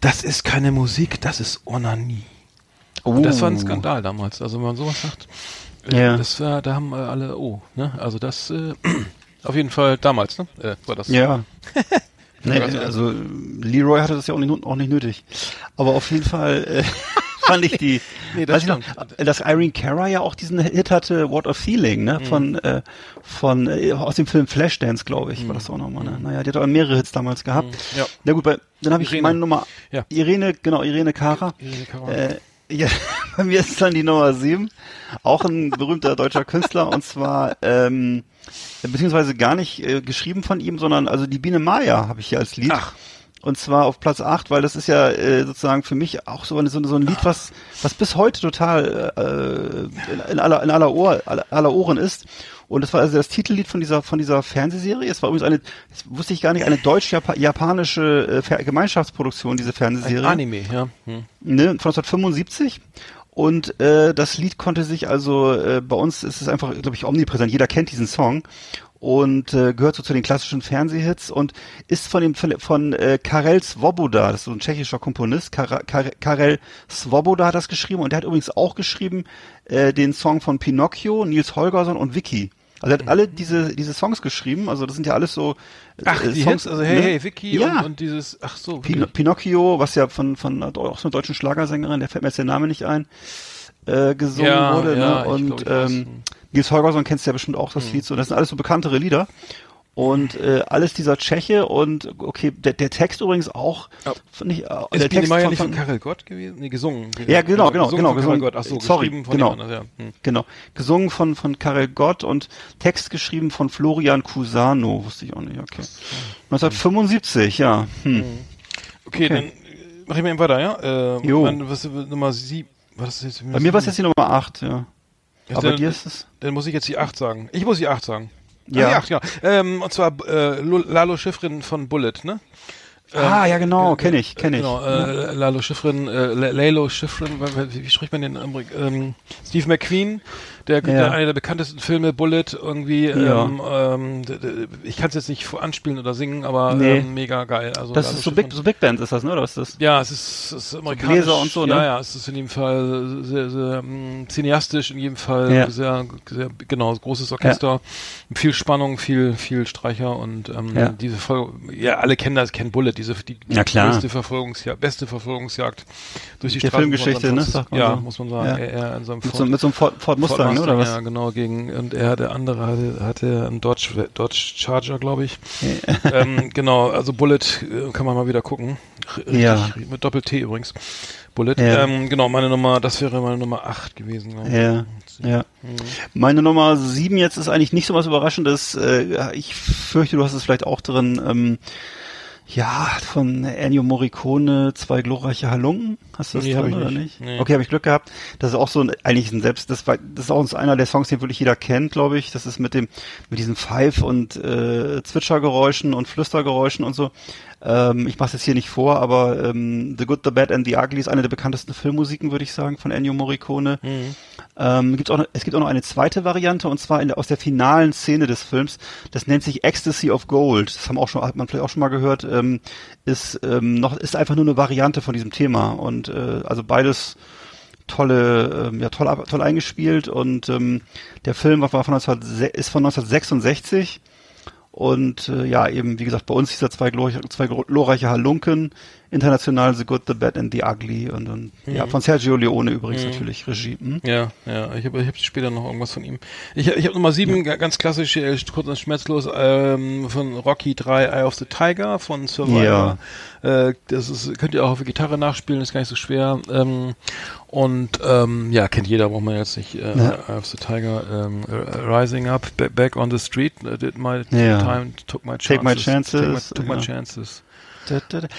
das ist keine Musik, das ist Onanie. Und das war ein Oh. Skandal damals. Also wenn man sowas sagt, äh, Ja. das war, da haben alle, oh, ne? Also das äh, auf jeden Fall damals, ne? Äh, war das. Ja. nee, also Leroy hatte das ja auch nicht, auch nicht nötig. Aber auf jeden Fall äh, fand ich die, Nee, das weiß ich noch, stimmt. dass Irene Cara ja auch diesen Hit hatte, What a Feeling, Mhm. ne? Von, äh, von äh, aus dem Film Flashdance, glaube ich, war das auch nochmal. Ne? Naja, die hat auch mehrere Hits damals gehabt. Mhm. Ja. Na gut, bei, dann habe ich meine Nummer. Ja. Irene, genau, Irene Cara. Irene Cara. Äh, ja, bei mir ist dann die Nummer sieben. Auch ein berühmter deutscher Künstler und zwar ähm, beziehungsweise gar nicht äh, geschrieben von ihm, sondern also die Biene Maya habe ich hier als Lied. Ach. Und zwar auf Platz 8, weil das ist ja äh, sozusagen für mich auch so, eine, so, so ein Lied, was, was bis heute total äh, in, in, aller, in aller, Ohr, aller, aller Ohren ist. Und das war also das Titellied von dieser von dieser Fernsehserie. Es war übrigens eine, das wusste ich gar nicht, eine deutsch-japanische äh, Gemeinschaftsproduktion, diese Fernsehserie Anime, ja. Hm. ne, von 1975. Und äh, das Lied konnte sich also, äh, bei uns ist es einfach, glaube ich, omnipräsent. Jeder kennt diesen Song und äh, gehört so zu den klassischen Fernsehhits und ist von dem von, äh, Karel Svoboda, das ist so ein tschechischer Komponist. Kar Kar Karel Svoboda hat das geschrieben und der hat übrigens auch geschrieben äh, den Song von Pinocchio, Nils Holgersson und Vicky. Also er hat alle diese diese Songs geschrieben. Also das sind ja alles so äh, Ach, die Songs, Hits, also hey, ne? hey, Vicky ja. und, und dieses, ach so, Pin. Pinocchio, was ja von, von auch so einer deutschen Schlagersängerin, der fällt mir jetzt der Name nicht ein, äh, gesungen Ja, wurde. ja, ne? Und glaub, ähm, Nils Holgersson kennst du ja bestimmt auch das Hm. Lied. So, das sind alles so bekanntere Lieder. Und äh, alles dieser Tscheche und okay, der, der Text übrigens auch, Ja. finde ich, äh, Ist der Text Meier von, nicht von Karel Gott gewesen? Nee, gesungen. Ja, genau, genau, gesungen genau, von Karel gesungen. Gott. Ach so, Sorry, geschrieben von genau. jemand, ja. Hm. Genau. Gesungen von, von Karel Gott und Text geschrieben von Florian Cusano. Wusste ich auch nicht, okay. 1975, ja. Hm. Okay, dann äh, mach ich mal eben weiter, ja? Äh, Jo. Mein, was, Nummer sieben. Bei mir war es jetzt die Nummer 8, ja. Ja, Aber bei dann- dir ist es. Dann muss ich jetzt die 8 sagen. Ich muss die 8 sagen. Ja. Ah, die 8, ja. Ähm, und zwar äh, Lo- Lalo Schifrin von Bullet, ne? ah, ja, genau, ge- kenne ich, kenne ich. Genau, äh, Lalo Schifrin, äh, Lalo Schifrin, wie, wie spricht man den? Ähm, Steve McQueen, der, Ja. der einer der bekanntesten Filme, Bullet, irgendwie. Ja. Ähm, ähm, ich kann es jetzt nicht anspielen oder singen, aber Nee. ähm, mega geil. Also Das ist so Big, so Big Band ist das, ne? Oder ist das? ja, es ist, es ist amerikanisch. Bläser und so, ne? Ja, ja, es ist in jedem Fall sehr, sehr ähm, cineastisch, in jedem Fall Ja. sehr, sehr, genau, großes Orchester, viel Spannung, viel, viel Streicher und ähm, diese Folge, ja, alle kennen das, kennen Bullet, diese, die, die größte Verfolgungsjagd, beste Verfolgungsjagd durch die Der Straßen Filmgeschichte, ne, Ja, so. muss man sagen, Ja. er, er in seinem Mit so, mit so einem Ford, Ford Mustang, Ford ne? Oder was? Ja, genau, gegen, und er, der andere hatte, hatte einen Dodge, Dodge Charger, glaube ich. ähm, genau, also Bullet äh, kann man mal wieder gucken. Richtig, Ja. mit Doppel-T übrigens. Bullet. Ja. Ähm, genau, meine Nummer, das wäre meine Nummer 8 gewesen. Ja, ja. Meine Nummer sieben jetzt ist eigentlich nicht so was Überraschendes. Äh, ich fürchte, du hast es vielleicht auch drin. Ähm, ja, von Ennio Morricone, zwei glorreiche Halunken. Hast du das Nee, drin oder nicht. nicht? Nee. Okay, habe ich Glück gehabt. Das ist auch so ein, eigentlich ein Selbst, das war, das ist auch einer der Songs, den wirklich jeder kennt, glaube ich. Das ist mit dem, mit diesen Pfeif- und äh, Zwitschergeräuschen und Flüstergeräuschen und so. Ähm, ich mache es jetzt hier nicht vor, aber ähm, The Good, The Bad and The Ugly ist eine der bekanntesten Filmmusiken, würde ich sagen, von Ennio Morricone. Ähm, gibt's auch noch, es gibt auch noch eine zweite Variante und zwar der, aus der finalen Szene des Films. Das nennt sich Ecstasy of Gold. Das haben auch schon, hat man vielleicht auch schon mal gehört. Ähm, ist ähm, noch ist einfach nur eine Variante von diesem Thema und äh, also beides tolle, ähm, ja toll, toll eingespielt und ähm, der Film war von 19, ist von 1966 und äh, ja eben wie gesagt bei uns dieser zwei, glorreiche, zwei glorreiche Halunken international The Good, The Bad and The Ugly und, und ja, von Sergio Leone übrigens natürlich Regie. Hm? Ja, ja, ich habe ich hab später noch irgendwas von ihm. Ich, ich habe Nummer sieben, ga- ganz klassisch, äh, kurz und schmerzlos, ähm, von Rocky 3, Eye of the Tiger, von Survivor. Äh, das ist, könnt ihr auch auf der Gitarre nachspielen, ist gar nicht so schwer. Ähm, und ähm, ja, kennt jeder, braucht man jetzt nicht. Äh, Ja. Eye of the Tiger, ähm, äh, Rising Up, ba- Back on the Street, äh, did my Ja. time, took my chances. Take my chances, Took my, took my ja. chances.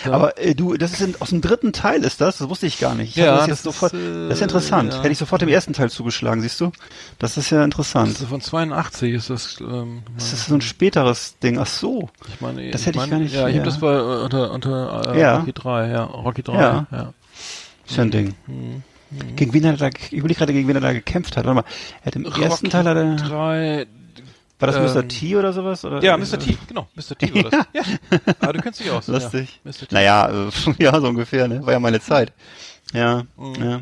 Aber äh, du, das ist in, aus dem dritten Teil ist das, das wusste ich gar nicht. Ich Ja, das das sofort, ist, äh, das ist interessant. ja. Hätte ich sofort dem ersten Teil zugeschlagen, siehst du? Das ist ja interessant. Das ist von 82 ist das, ähm, Das ist so ein späteres Ding. Ach so. Ich meine, Das hätte ich meine, gar nicht- Ja, ich ja. habe das bei äh, unter unter äh. Rocky 3, ja, Rocky 3, Ja. ja. Ist ja ein Ding. Mhm. Gegen wen er da, ich überlege gerade, gegen wen er da gekämpft hat. Warte mal, er hat im ersten Rocky Teil hat er, 3, war das Mr. ähm, T oder sowas? Oder? ja, Mr. T, genau, Mr. T war das. Ja. Aber du kennst dich aus. Lustig. Ja, Mr. T. Naja, äh, ja, so ungefähr, ne? War ja meine Zeit. Ja, Mhm. ja.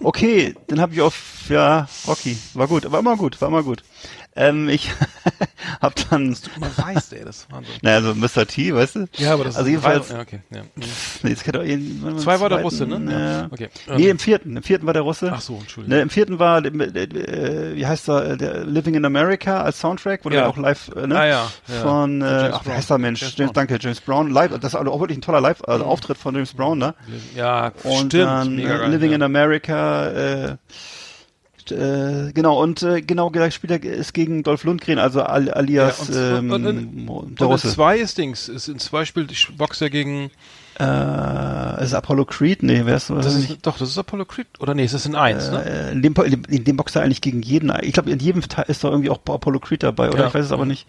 Okay, dann habe ich auf, ja, Rocky. War gut, war immer gut, war immer gut. Ähm, ich hab dann, Man weiß, ey, das ist Wahnsinn. naja, so Mr. T, weißt du? Ja, aber das also ist jedenfalls, Ja, okay, ja. Nee, das kennt doch jeden, mal, Zwei war der Russe, ne? Ja. Okay. Nee, im vierten, im vierten war der Russe. Ach so, Entschuldigung. Ne, Im vierten war, äh, wie heißt er, äh, der Living in America als Soundtrack, wurde Ja. auch live, äh, ne? Ah, ja, ja. Von, äh, James ach, wie heißt der Mensch? James James, danke, James Brown. Live, das ist auch wirklich ein toller Live, also Auftritt von James Brown, ne? Ja, Und stimmt. dann Living in America, äh, äh, genau, und äh, genau gesagt spielt er ist gegen Dolph Lundgren, also al alias Ja, und- ähm, und- der Und in Russe. zwei ist Dings, ist in zwei spielt boxt er gegen, Äh, ist Apollo Creed? Nee, wer ist das ist, doch, das ist Apollo Creed, oder nee, ist das in eins, ne? Äh, in, dem, in, dem boxt er eigentlich gegen jeden. Ich glaube, in jedem Teil ist doch irgendwie auch Apollo Creed dabei, oder? Ja. Ich weiß es aber nicht.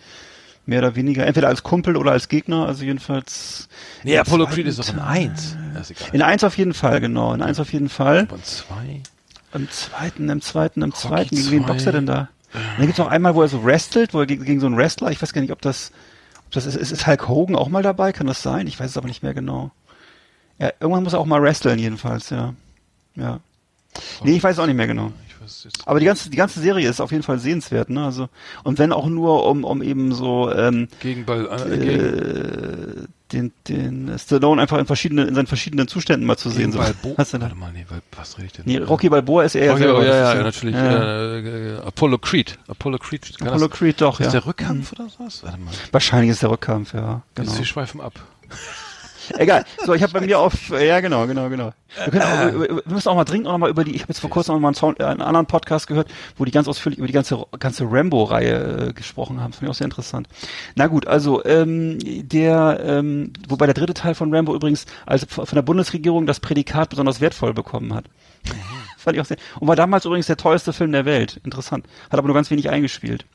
Mehr oder weniger. Entweder als Kumpel oder als Gegner, also jedenfalls. Nee, Apollo Creed ist doch in eins. Ja. In eins auf jeden Fall, genau. In eins auf jeden Fall. Und zwei. Im zweiten, im zweiten, im Rocky zweiten. Gegen wen boxt er denn da? Und dann gibt's noch einmal, wo er so wrestelt, wo er gegen, gegen so einen Wrestler, ich weiß gar nicht, ob das, ob das ist, ist, Hulk Hogan auch mal dabei? Kann das sein? Ich weiß es aber nicht mehr genau. Ja, irgendwann muss er auch mal wresteln, jedenfalls, ja. Ja. Nee, ich weiß es auch nicht mehr genau. Aber die ganze, die ganze Serie ist auf jeden Fall sehenswert, ne? Also, und wenn auch nur um, um eben so, ähm, Gegen Ball, äh, gegen, äh, den, den Stallone einfach in verschiedenen, in seinen verschiedenen Zuständen mal zu sehen. So. Was denn da? Warte mal, nee, was rede ich denn? Nee, Rocky Balboa ist er ja Rocky, selber. ja, ja, ist natürlich. Ja. Äh, äh, Apollo Creed. Apollo Creed. Apollo das, Creed doch, ist ja. der Rückkampf oder was? Warte mal. Wahrscheinlich ist der Rückkampf, ja. Genau. Wir schweifen ab. Egal. So, ich habe bei mir auf, ja genau, genau, genau. Wir, auch, über- wir müssen auch mal dringend auch noch mal über die, ich habe jetzt vor kurzem noch mal einen, Sound, äh, einen anderen Podcast gehört, wo die ganz ausführlich über die ganze ganze Rambo-Reihe äh, gesprochen haben. Das finde ich auch sehr interessant. Na gut, also ähm, der, ähm, wobei der dritte Teil von Rambo übrigens also von der Bundesregierung das Prädikat besonders wertvoll bekommen hat. Fand ich auch sehr, und war damals übrigens der teuerste Film der Welt. Interessant. Hat aber nur ganz wenig eingespielt.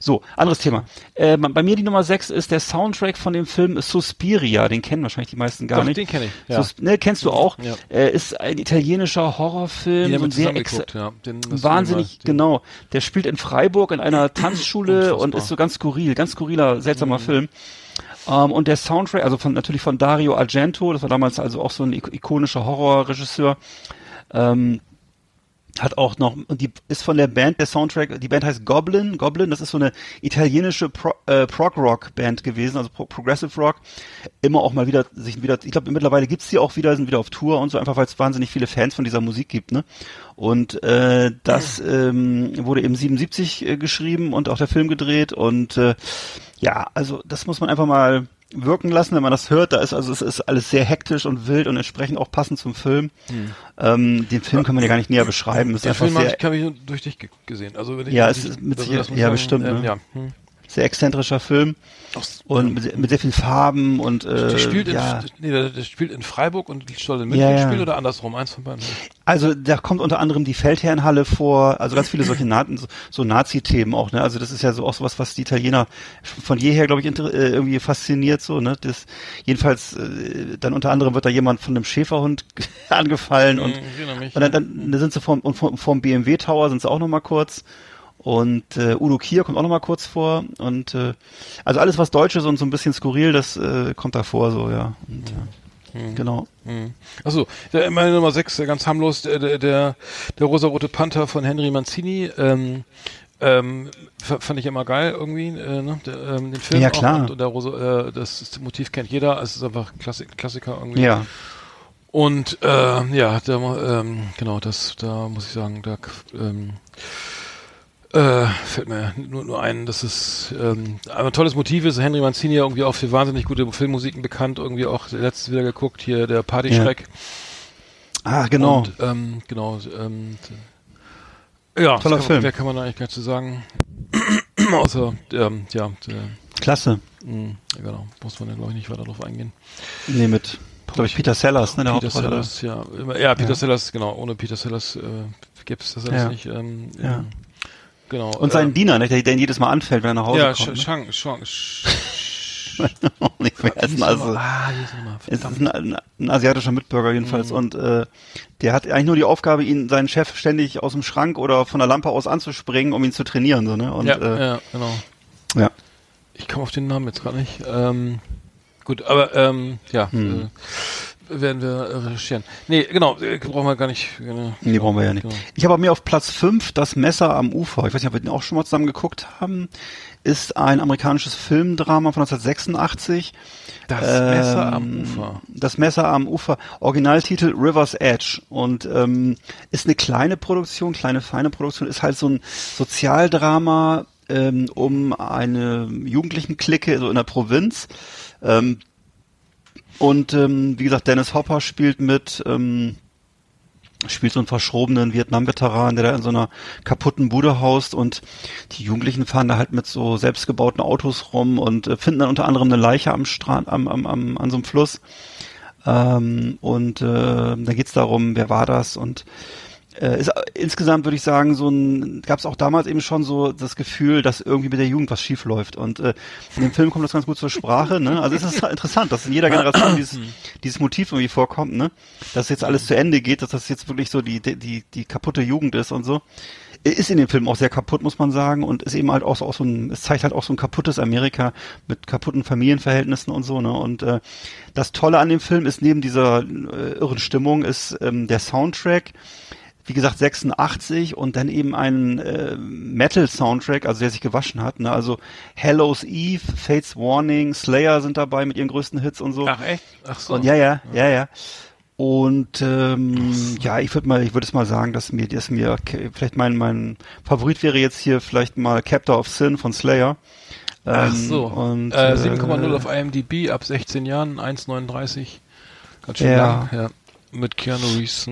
So, anderes Thema. Äh, bei mir die Nummer 6 ist der Soundtrack von dem Film Suspiria. Den kennen wahrscheinlich die meisten gar Doch, nicht. den kenn ich, ja. Sus ne, kennst du auch. Ja. Äh, ist ein italienischer Horrorfilm. Den so sehr geguckt, ja. Den Wahnsinnig, den- genau. Der spielt in Freiburg in einer Tanzschule und ist so ganz skurril, ganz skurriler, seltsamer Mhm. Film. Ähm, und der Soundtrack, also von natürlich von Dario Argento, das war damals also auch so ein ik- ikonischer Horrorregisseur. Ähm, hat auch noch, und die ist von der Band, der Soundtrack, die Band heißt Goblin. Goblin, das ist so eine italienische Pro, äh, Prog-Rock-Band gewesen, also Pro Progressive Rock. Immer auch mal wieder, sich wieder, ich glaube mittlerweile gibt's die auch wieder, sind wieder auf Tour und so, einfach weil es wahnsinnig viele Fans von dieser Musik gibt, ne? Und äh, das ähm, wurde eben 77 äh, geschrieben und auch der Film gedreht und äh, ja, also das muss man einfach mal wirken lassen, wenn man das hört. Da ist also es ist alles sehr hektisch und wild und entsprechend auch passend zum Film. Ähm, den Film kann man ja gar nicht näher beschreiben. Es ist Den Film habe sehr, ich, hab ich durch dich ge gesehen. Also, wenn ich, Ja, es ist mit das muss ja, ich bestimmt, Ähm, ne? ja. Hm. sehr exzentrischer Film und mit, mit sehr viel Farben und äh, Der spielt in, ja. nee, der, der spielt in Freiburg und soll in München Ja, ja. spielen oder andersrum, eins von beiden. Also da kommt unter anderem die Feldherrenhalle vor, also ganz viele solche Na so, so Nazi-Themen auch, ne? Also das ist ja so auch sowas, was die Italiener von jeher, glaube ich, äh, irgendwie fasziniert, so, ne? Das jedenfalls äh, dann unter anderem wird da jemand von einem Schäferhund angefallen und, Hm, und dann, dann, dann sind sie vom, und vom, vom BMW Tower sind sie auch noch mal kurz. Und äh, Udo Kier kommt auch noch mal kurz vor. Und äh, also alles, was Deutsch ist und so ein bisschen skurril, das äh, kommt da vor, so, ja. Und, äh, Genau. Hm. Achso, der, meine Nummer 6, ganz harmlos, der, der, der, der rosarote Panther von Henry Mancini. Ähm, ähm, fand ich immer geil irgendwie, äh, ne? der, ähm, den Film Ja, klar. und, der Rosa, äh, das, das Motiv kennt jeder, es ist einfach Klassik, Klassiker irgendwie. Ja. Und äh, ja, da, ähm, genau, das, da muss ich sagen, da ähm, äh, fällt mir nur, nur ein, dass es ähm, ein tolles Motiv ist. Henry Mancini ja irgendwie auch für wahnsinnig gute Filmmusiken bekannt, irgendwie auch letztes wieder geguckt, hier der Partyschreck. Ah, genau. Und, ähm, genau, ähm, ja, Toller kann, Film. Mehr kann man eigentlich gar nicht zu sagen. Außer, ähm, ja, der, Klasse. mh, ja, genau, muss man ja glaube ich nicht weiter drauf eingehen. Nee, mit, glaube ich, Peter Sellers, ne, der Peter. Sellers, ja, ja, Peter Ja. Sellers, genau, ohne Peter Sellers äh, gäbe es das alles Ja. nicht. Ähm, Ja. Genau. Und seinen äh, Diener, ne, der, ihn jedes Mal anfällt, wenn er nach Hause ja, kommt. ne? Sch- Shang, Shang, Sh- nicht mehr essen, also. Ah. Es ist ein, ein, ein asiatischer Mitbürger jedenfalls Mhm. und äh, der hat eigentlich nur die Aufgabe, ihn seinen Chef ständig aus dem Schrank oder von der Lampe aus anzuspringen, um ihn zu trainieren, so ne? Und ja, äh, ja, genau. ja. Ich komme auf den Namen jetzt gerade nicht. Ähm, gut, aber ähm, ja, Hm. äh, werden wir äh, recherchieren. Nee, genau, äh, brauchen wir gar nicht. Äh, Nee, brauchen wir ja nicht. Genau. Ich habe bei mir auf Platz 5 das Messer am Ufer. Ich weiß nicht, ob wir den auch schon mal zusammen geguckt haben. Ist ein amerikanisches Filmdrama von 1986. Das Messer am Ähm, Ufer. Das Messer am Ufer. Originaltitel River's Edge. Und ähm, ist eine kleine Produktion, kleine feine Produktion. Ist halt so ein Sozialdrama ähm, um eine jugendlichen Clique, so in der Provinz. Ähm, und ähm, wie gesagt, Dennis Hopper spielt mit, ähm, spielt so einen verschrobenen Vietnam-Veteran, der da in so einer kaputten Bude haust und die Jugendlichen fahren da halt mit so selbstgebauten Autos rum und äh, finden dann unter anderem eine Leiche am Strand, am, am, am, an so einem Fluss. Ähm, und äh, da geht's darum, wer war das und äh, ist äh, insgesamt würde ich sagen, so ein gab es auch damals eben schon so das Gefühl, dass irgendwie mit der Jugend was schief läuft. Und äh, in dem Film kommt das ganz gut zur Sprache. Ne? Also es ist interessant, dass in jeder Generation dieses, dieses Motiv irgendwie vorkommt, ne? Dass jetzt alles zu Ende geht, dass das jetzt wirklich so die die die, kaputte Jugend ist und so. Ist in dem Film auch sehr kaputt, muss man sagen, und ist eben halt auch so, auch so ein, es zeigt halt auch so ein kaputtes Amerika mit kaputten Familienverhältnissen und so, ne? Und äh, das Tolle an dem Film ist neben dieser äh, irren Stimmung ist ähm, der Soundtrack wie gesagt 86 und dann eben ein äh, Metal Soundtrack, also der sich gewaschen hat. Ne? Also Hallows Eve, Fates Warning, Slayer sind dabei mit ihren größten Hits und so. Ach echt? Ach so. Und ja, ja, ja, ja. Und ähm, ja, ich würde mal, ich würde es mal sagen, dass mir, dass mir vielleicht mein mein Favorit wäre jetzt hier vielleicht mal Captor of Sin von Slayer. Ach Ähm, so. Und, äh, äh, 7,0 auf IMDb ab 16 Jahren, 1,39. Ganz schön Ja. lang. Ja. Mit Keanu Reeves.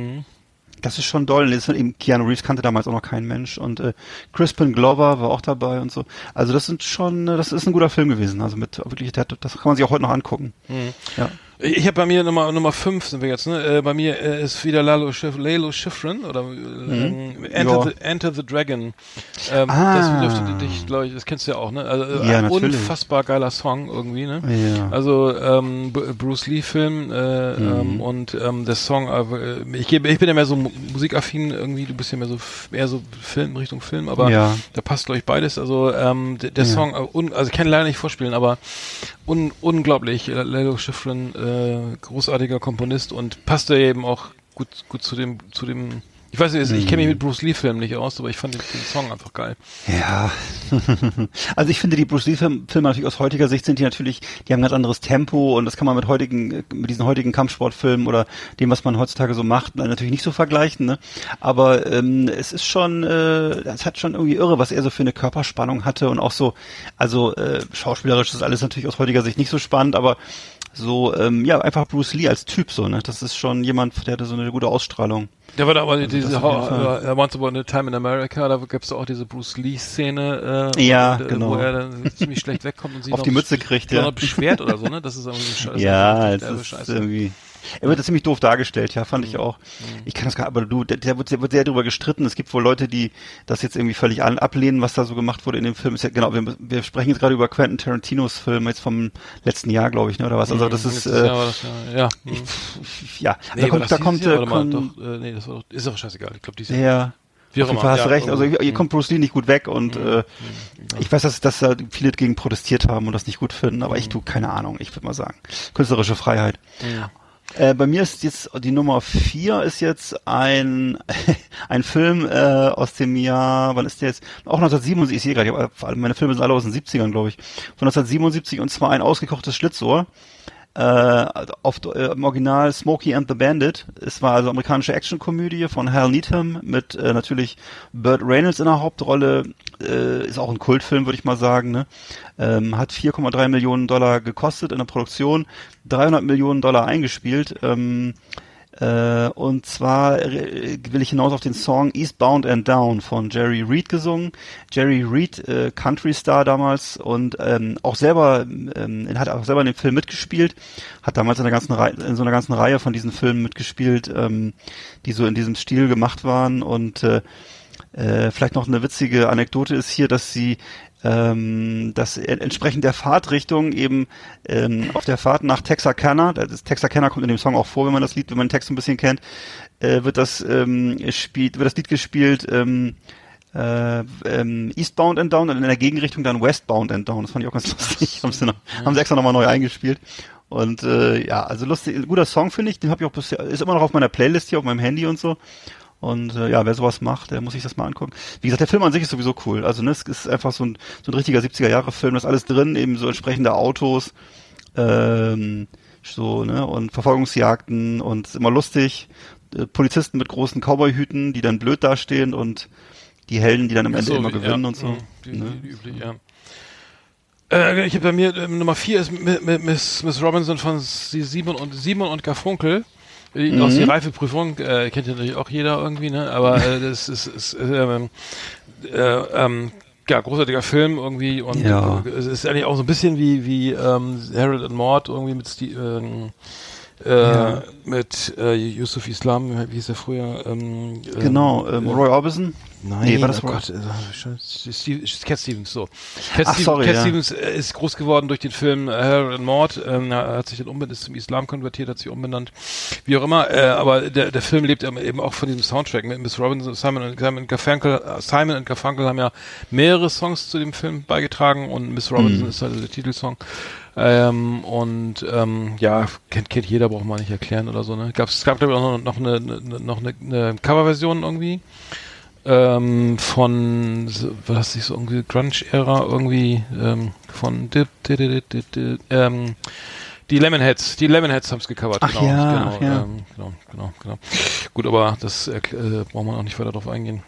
Das ist schon doll. Das ist eben Keanu Reeves kannte damals auch noch kein Mensch und äh, Crispin Glover war auch dabei und so. Also das sind schon, äh, das ist ein guter Film gewesen. Also mit wirklich, das kann man sich auch heute noch angucken. Ja. Ich habe bei mir Nummer Nummer 5 sind wir jetzt, ne? Äh, bei mir äh, ist wieder Lalo Schif Lalo Schifrin oder ähm, Enter, Ja. the, Enter the Dragon. Ähm, Ah. Das dürfte dich, glaube ich, das kennst du ja auch, ne? Also, äh, Ja, ein natürlich. unfassbar geiler Song irgendwie, ne? Ja. Also ähm, Bruce Lee Film äh, Mhm. ähm, und ähm, der Song, äh, ich, gebe, ich bin ja mehr so mu- musikaffin irgendwie, du bist ja mehr so mehr so Film Richtung Film, aber Ja. da passt glaube ich beides. Also ähm, der, der. Song, äh, also ich kann leider nicht vorspielen, aber un, unglaublich. Lalo Schifrin, äh, großartiger Komponist und passte eben auch gut gut zu dem zu dem. Ich weiß nicht, ich kenne mich Mhm. mit Bruce Lee Filmen nicht aus, aber ich fand den, den Song einfach geil. Ja, also ich finde die Bruce Lee Film- Filme natürlich aus heutiger Sicht sind die natürlich, die haben ein ganz anderes Tempo und das kann man mit heutigen, mit diesen heutigen Kampfsportfilmen oder dem, was man heutzutage so macht, natürlich nicht so vergleichen. Ne? Aber ähm, es ist schon, äh, es hat schon irgendwie irre, was er so für eine Körperspannung hatte und auch so, also äh, schauspielerisch ist alles natürlich aus heutiger Sicht nicht so spannend, aber so, ähm, ja, einfach Bruce Lee als Typ so, ne? Das ist schon jemand, der hatte so eine gute Ausstrahlung. Der war da aber das diese uh, Once Upon a Time in America, da gab es auch diese Bruce Lee Szene, äh, Ja, wo, genau. wo er dann ziemlich schlecht wegkommt und sich Auf die Mütze kriegt, ja. beschwert oder so, ne? Das ist irgendwie so scheiße. Ja, das ist irgendwie. Er wird ziemlich doof dargestellt, ja, fand ich auch. Ich kann das gar, aber du, der, der, wird, der wird sehr drüber gestritten. Es gibt wohl Leute, die das jetzt irgendwie völlig ablehnen, was da so gemacht wurde in dem Film. Ist ja, genau, wir, wir sprechen jetzt gerade über Quentin Tarantinos Film jetzt vom letzten Jahr, glaube ich, ne, oder was. Also das ist, äh, Jahr das, ja. ja. hm. ja, Nee, da kommt, da kommt, Jahr? äh, mal, kommt doch, äh, nee, das war doch, ist doch scheißegal. Ich glaube, dieses ja, Wie auch immer, hast ja, recht. Also hier kommt Bruce Lee nicht gut weg und äh, ich weiß, dass, dass da viele gegen protestiert haben und das nicht gut finden, aber ich Mhm. tue keine Ahnung. Ich würde mal sagen, künstlerische Freiheit. Äh, bei mir ist jetzt die Nummer vier ist jetzt ein ein Film äh, aus dem Jahr, wann ist der jetzt? Auch 1977, ich sehe gerade, allem meine Filme sind alle aus den 70ern, glaube ich. Von 1977 und zwar ein ausgekochtes Schlitzohr. Äh, auf, äh, Im Original Smokey and the Bandit. Es war also amerikanische Actionkomödie von Hal Needham mit äh, natürlich Burt Reynolds in der Hauptrolle. Äh, ist auch ein Kultfilm, würde ich mal sagen. Ne? Ähm, hat 4,3 Millionen Dollar gekostet in der Produktion, 300 Millionen Dollar eingespielt. Ähm, äh, und zwar äh, will ich hinaus auf den Song Eastbound and Down von Jerry Reed gesungen. Jerry Reed, äh, Country Star damals und ähm, auch selber, ähm, hat auch selber in dem Film mitgespielt, hat damals in, der ganzen in so einer ganzen Reihe von diesen Filmen mitgespielt, ähm, die so in diesem Stil gemacht waren und äh, äh, vielleicht noch eine witzige Anekdote ist hier, dass sie ähm, dass entsprechend der Fahrtrichtung eben ähm, auf der Fahrt nach Texarkana, das Texarkana kommt in dem Song auch vor, wenn man das Lied, wenn man den Text ein bisschen kennt, äh, wird das ähm, spielt, wird das Lied gespielt ähm, äh, ähm, Eastbound and Down und in der Gegenrichtung dann Westbound and Down. Das fand ich auch ganz lustig. haben sie, noch, haben sie extra nochmal neu eingespielt. Und äh, ja, also lustig, guter Song finde ich. Den habe ich auch bisher, ist immer noch auf meiner Playlist hier auf meinem Handy und so. Und äh, ja, wer sowas macht, der muss sich das mal angucken. Wie gesagt, der Film an sich ist sowieso cool. Also ne, es ist einfach so ein, so ein richtiger 70er-Jahre-Film, da ist alles drin, eben so entsprechende Autos, ähm, so, ne, und Verfolgungsjagden und ist immer lustig. Äh, Polizisten mit großen Cowboy-Hüten, die dann blöd dastehen und die Helden, die dann am Ach Ende so, immer gewinnen ja, und so. Die, ne? die, die üblich, ja. Äh, ich habe bei mir ähm, Nummer vier ist Mi- Mi- Miss, Miss Robinson von Simon und Simon und Garfunkel. Die- Mhm. Aus der Reifeprüfung äh, kennt ja natürlich auch jeder irgendwie, ne? Aber äh, das ist, ist ähm, äh, ähm, ja großartiger Film irgendwie und Ja. äh, es ist eigentlich auch so ein bisschen wie wie ähm, Harold and Maude irgendwie mit Sti ähm, äh, Ja. mit äh, Yusuf Islam, wie hieß er früher? Ähm, Genau, ähm, äh, Roy Orbison. Nein, Nee, war das oh Roy- Gott, äh, Steve, Cat Stevens, so. Cat, Ach, Stevens, sorry, Cat ja. Stevens äh, ist groß geworden durch den Film äh, Harold and Maude, ähm, er hat sich dann umbenannt, ist zum Islam konvertiert, hat sich umbenannt, wie auch immer, äh, aber der, der Film lebt eben auch von diesem Soundtrack mit Miss Robinson, Simon und Simon Garfunkel, äh, Simon und Garfunkel haben ja mehrere Songs zu dem Film beigetragen und Miss Robinson Mhm. ist also der Titelsong. Ähm, und ähm, ja, kennt, kennt jeder, braucht man nicht erklären oder so. Ne? Gab's, es gab glaube ich auch noch, noch eine, eine, noch eine, eine Coverversion irgendwie ähm, von, war das nicht so irgendwie Grunge-Ära irgendwie ähm, von dip, dip, dip, dip, dip, ähm, die Lemonheads, die Lemonheads haben es gecovert. Ach genau, ja, genau, ach ja. Ähm, genau, genau, genau. Gut, aber das äh, braucht man auch nicht weiter drauf eingehen.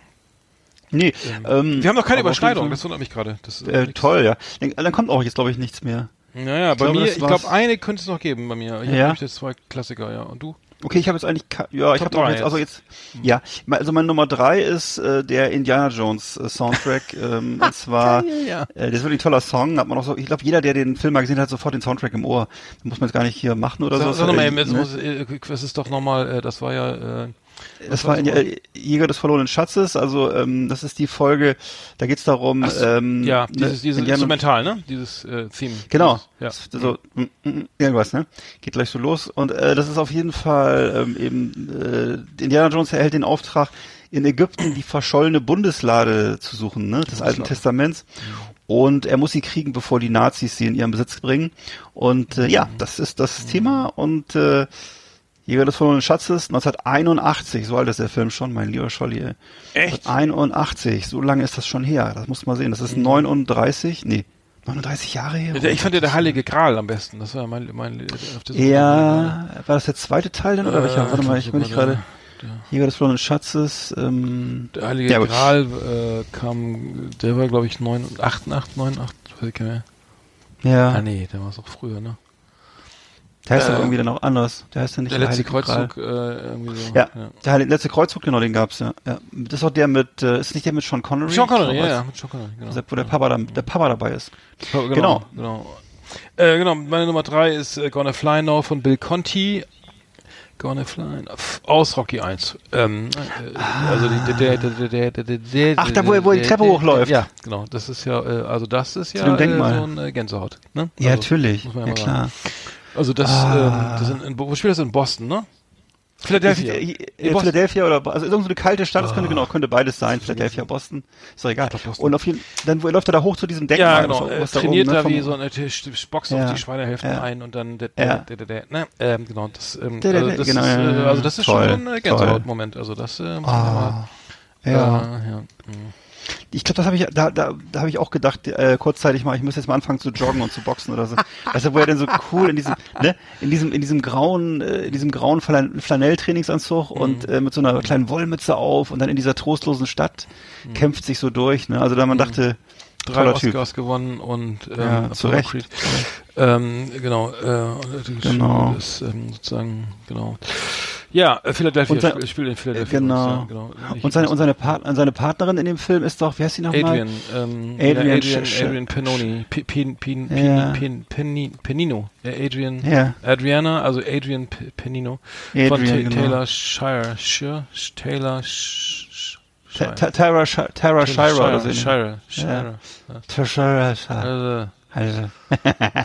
Nee, ähm, Wir haben noch keine Überschneidung, das wundert mich gerade. Äh, toll, ja. Dann, dann kommt auch jetzt, glaube ich, nichts mehr. Naja, bei glaube, mir, ich glaube, eine könnte es noch geben bei mir. Ich Ja? habe jetzt zwei Klassiker, ja. Und du? Okay, ich habe jetzt eigentlich, ja, ich Top habe auch drei jetzt, also jetzt, ja, also mein Nummer drei ist äh, der Indiana Jones äh, Soundtrack, ähm, und zwar, ja. äh, das ist wirklich ein toller Song, hat man auch so, ich glaube, jeder, der den Film mal gesehen hat, hat sofort den Soundtrack im Ohr. Den muss man jetzt gar nicht hier machen oder Sag, so. sag nochmal Äh, eben, jetzt ne? muss, äh, das ist doch nochmal, äh, das war ja, äh, Das war in, äh, Jäger des verlorenen Schatzes, also ähm, das ist die Folge, da geht's darum, so, ähm, ja, ne, dieses, dieses Instrumental, ne? Dieses äh, Theme. Genau. Dieses, Das- So, mm, mm, irgendwas, ne? Geht gleich so los. Und äh, das ist auf jeden Fall ähm, eben, äh, Indiana Jones erhält den Auftrag, in Ägypten die verschollene Bundeslade zu suchen, ne? Des Alten Testaments. Und er muss sie kriegen, bevor die Nazis sie in ihren Besitz bringen. Und äh, ja, das ist das Thema. Und äh, Jäger des verlorenen Schatzes, 1981, so alt ist der Film schon, mein lieber Scholli. ey. Echt? 81, so lange ist das schon her. Das muss man sehen. Das ist Mhm. 39, nee, 39 Jahre her. Ja, Ich fand ja der Heilige Gral am besten. Das war mein, mein auf das Ja, war das der zweite Teil denn oder Äh, welcher? Warte mal, ich bin nicht gerade. Jäger des verlorenen Schatzes. Ähm, Der Heilige ja. Gral äh, kam, der war glaube ich 9, 8, 8, 9, 8, weiß ich nicht mehr. Ja, Ah nee, der war es auch früher, ne? Der heißt äh, doch irgendwie dann auch anders. Der heißt ja nicht Der letzte Heilige Gral. Kreuzzug, äh, irgendwie so. Ja, der Heilige- letzte Kreuzzug, genau, den gab's ja. ja. Das ist auch der mit, äh, ist nicht der mit Sean Connery? Sean Connery, ja, ja, mit Sean Connery, genau. Wo der Papa, da, der Papa dabei ist. Genau. Genau. Genau. Äh, genau, meine Nummer drei ist äh, Gonna Fly Now von Bill Conti. Gonna Fly Now. Aus Rocky 1. Ähm, äh, Also die, der, der, der, der, der, der, der, Ach, da, wo er- wo er die der- Treppe der- hochläuft. Ja, genau. Das ist ja, äh, also das ist ja äh, Denkmal. so ein äh, Gänsehaut. Ne? Ja, also, natürlich. Ja, klar. sagen. Also das, Ah. ähm, das in, in, wo spielt das in Boston, ne? Philadelphia. Äh, In äh. Philadelphia oder also irgendeine kalte Stadt, das könnte genau, könnte beides sein, Philadelphia, Boston, ist doch egal. Boston. Und auf jeden dann läuft er da hoch zu diesem Denkmal, Ja, genau. was- Er was da trainiert oben, ne, da wie vom- so ein Tisch, boxt Ja. auf die Schweinehälften Ja. ein und dann der, Ja. der, der, der, ne? ähm, genau, das, ähm, also das genau, ist, äh, also das ist toll, schon ein äh. Gänsehaut-Moment. Also das äh, muss man Ah, mal, ja. Äh, ja. mhm. Ich glaube, das habe ich, da, da, da habe ich auch gedacht, äh, kurzzeitig mal, ich muss jetzt mal anfangen zu joggen und zu boxen oder so. Weißt du, wo er denn so cool in diesem, ne, in diesem, in diesem grauen, äh, in diesem grauen Flan- Flanell-Trainingsanzug und äh, mit so einer kleinen Wollmütze auf und dann in dieser trostlosen Stadt kämpft sich so durch, ne? Also da man dachte, Drei toller Typ. Oscars gewonnen und ähm, Ja, zu Recht. Creed. Ähm, genau, äh, Genau. ist ähm, sozusagen, genau. Ja, äh, Philadelphia, sein- spielt spielt in Philadelphia. genau. Genau. Und seine, und seine, Part, seine Partnerin in dem Film ist doch, wie heißt sie nochmal? Adrian, ähm, Adrian ja, Adrian, Adrian Pennoni, P- Pin, Pin, Pin, Ja. Pin, Pin, Penino, Adrian, Ja. Adriana, also Adrian Penino Adrian, von Ta- genau. Taylor Shire, Shire, Taylor Sh- Sh- Ta- Shire. Ta- Tara, Sh- Tara Shira oder so. Shire, Shire, Tara Shira. Also, Also,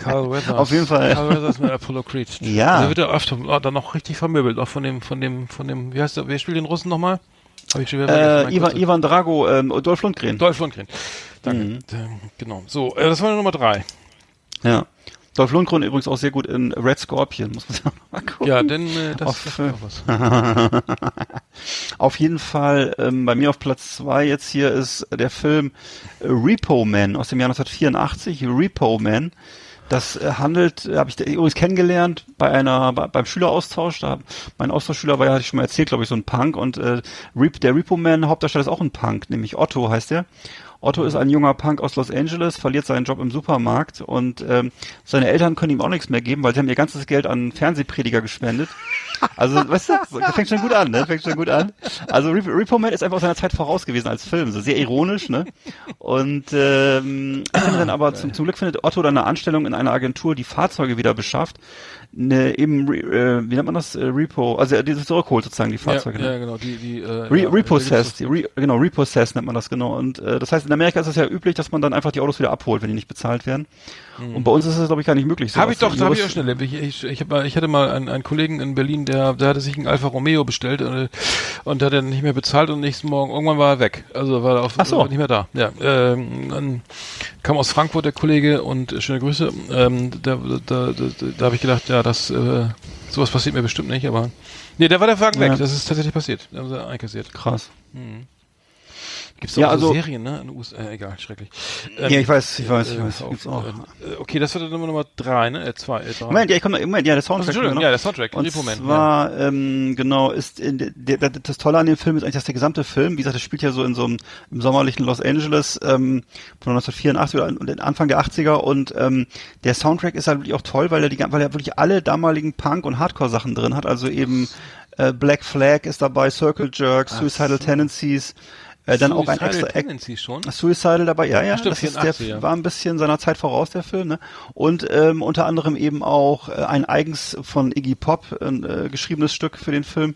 Carl Weathers. Auf jeden Fall. Carl Weathers mit Apollo Creed. Ja. Der wird ja oft oh, dann noch richtig vermöbelt, auch von dem, von dem, von dem, wie heißt der, wer spielt den Russen nochmal? Hab ich schon wieder äh, Ivan. Ivan Drago, ähm, Dolph Lundgren. Dolph Lundgren. Danke. Mhm. Ähm, Genau. So, äh, das war Nummer drei. Ja. Dolph Lundgren übrigens auch sehr gut in Red Scorpion, muss man sich auch mal gucken. Ja, denn äh, das Auf, mir auch was. Auf jeden Fall, ähm, bei mir auf Platz zwei jetzt hier ist der Film Repo Man aus dem Jahr 1984, Repo Man. Das äh, handelt, äh, habe ich übrigens kennengelernt bei einer bei, beim Schüleraustausch. Da mein Austauschschüler war ja, hatte ich schon mal erzählt, glaube ich, so ein Punk und äh, der Repo Man Hauptdarsteller ist auch ein Punk, nämlich Otto heißt er. Otto ist ein junger Punk aus Los Angeles, verliert seinen Job im Supermarkt und ähm, seine Eltern können ihm auch nichts mehr geben, weil sie haben ihr ganzes Geld an Fernsehprediger gespendet. Also, weißt du, fängt schon gut an, ne? Fängt schon gut an. Also Rep Repo Man ist einfach aus seiner Zeit voraus gewesen als Film, so sehr ironisch, ne? Und ähm, dann aber zum, zum Glück findet Otto dann eine Anstellung in einer Agentur, die Fahrzeuge wieder beschafft. Ne, eben, re- äh, wie nennt man das? Äh, Repo, also äh, dieses zurückholt sozusagen die Fahrzeuge. Ja, ne? ja, genau, die, die, äh, Re ja, repossessed, re genau, repossessed nennt man das genau. Und äh, das heißt, in Amerika ist es ja üblich, dass man dann einfach die Autos wieder abholt, wenn die nicht bezahlt werden. Und bei uns ist es, glaube ich, gar nicht möglich. Habe ich doch, habe ich auch schnell erlebt. Ich, ich, ich, hab mal, ich hatte mal einen, einen Kollegen in Berlin, der, der hatte sich einen Alfa Romeo bestellt und, und hat dann nicht mehr bezahlt und nächsten Morgen, irgendwann war er weg. Also war er auf, Ach so. nicht mehr da. Ja, ähm, dann kam aus Frankfurt der Kollege und äh, schöne Grüße. Ähm, da da, da, da, da habe ich gedacht, ja, das, äh, sowas passiert mir bestimmt nicht, aber nee, da war der Wagen Ja. weg. Das ist tatsächlich passiert. Da haben sie einkassiert. Krass. Gibt's Ja, auch so also- Serien, ne? In den USA, äh, egal, schrecklich. Ähm, Ja, ich weiß, ich weiß, ich äh, weiß. auf, Gibt's auch. äh, okay, das wird dann Nummer, Nummer drei, ne? Äh, zwei, äh, drei. Moment, ja, ich komme, Moment, ja, der Also, Soundtrack. Entschuldigung, genau. ja, der Soundtrack, Und Man, zwar, ähm, genau, ist in, der, der, das Tolle an dem Film ist eigentlich, dass der gesamte Film, wie gesagt, das spielt ja so in so einem im sommerlichen Los Angeles ähm, von 1984 oder und Anfang der 80er und ähm, der Soundtrack ist halt wirklich auch toll, weil er die, weil er wirklich alle damaligen Punk- und Hardcore-Sachen drin hat, also eben äh, Black Flag ist dabei, Circle Jerk, Suicidal Tendencies, äh, dann auch ein extra Tendencies schon. Suicidal dabei, ja, ja, Stimmt, das ist 84, der, ja. war ein bisschen seiner Zeit voraus, der Film, ne? Und ähm, unter anderem eben auch äh, ein eigens von Iggy Pop äh, geschriebenes Stück für den Film.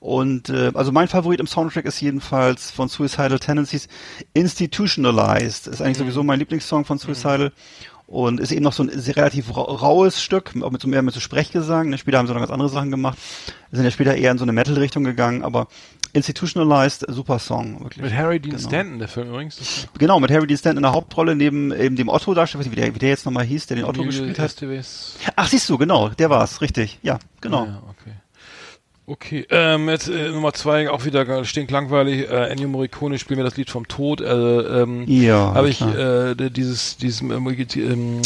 Und äh, also mein Favorit im Soundtrack ist jedenfalls von Suicidal Tendencies Institutionalized. Ist eigentlich sowieso mein Lieblingssong von Suicidal. Und ist eben noch so ein sehr relativ ra raues Stück, auch mit so mehr mit so Sprechgesang. Ne? Später haben sie noch ganz andere Sachen gemacht. Sind ja später eher in so eine Metal-Richtung gegangen, aber Institutionalized, super Song, wirklich. Mit Harry Dean Genau. Stanton, der Film übrigens. Genau, mit Harry Dean Stanton in der Hauptrolle neben eben dem Otto nicht, wie der, wie der jetzt nochmal hieß, der den Otto gespielt hat. STWs. Ach, siehst du, genau, der war's, richtig. Ja, genau. Ja, okay. Okay, ähm, jetzt äh, Nummer zwei, auch wieder stinklangweilig. Äh, Ennio Morricone spielt mir das Lied vom Tod. Äh, ähm, Ja, habe ich klar. äh, dieses, dieses ähm, ähm,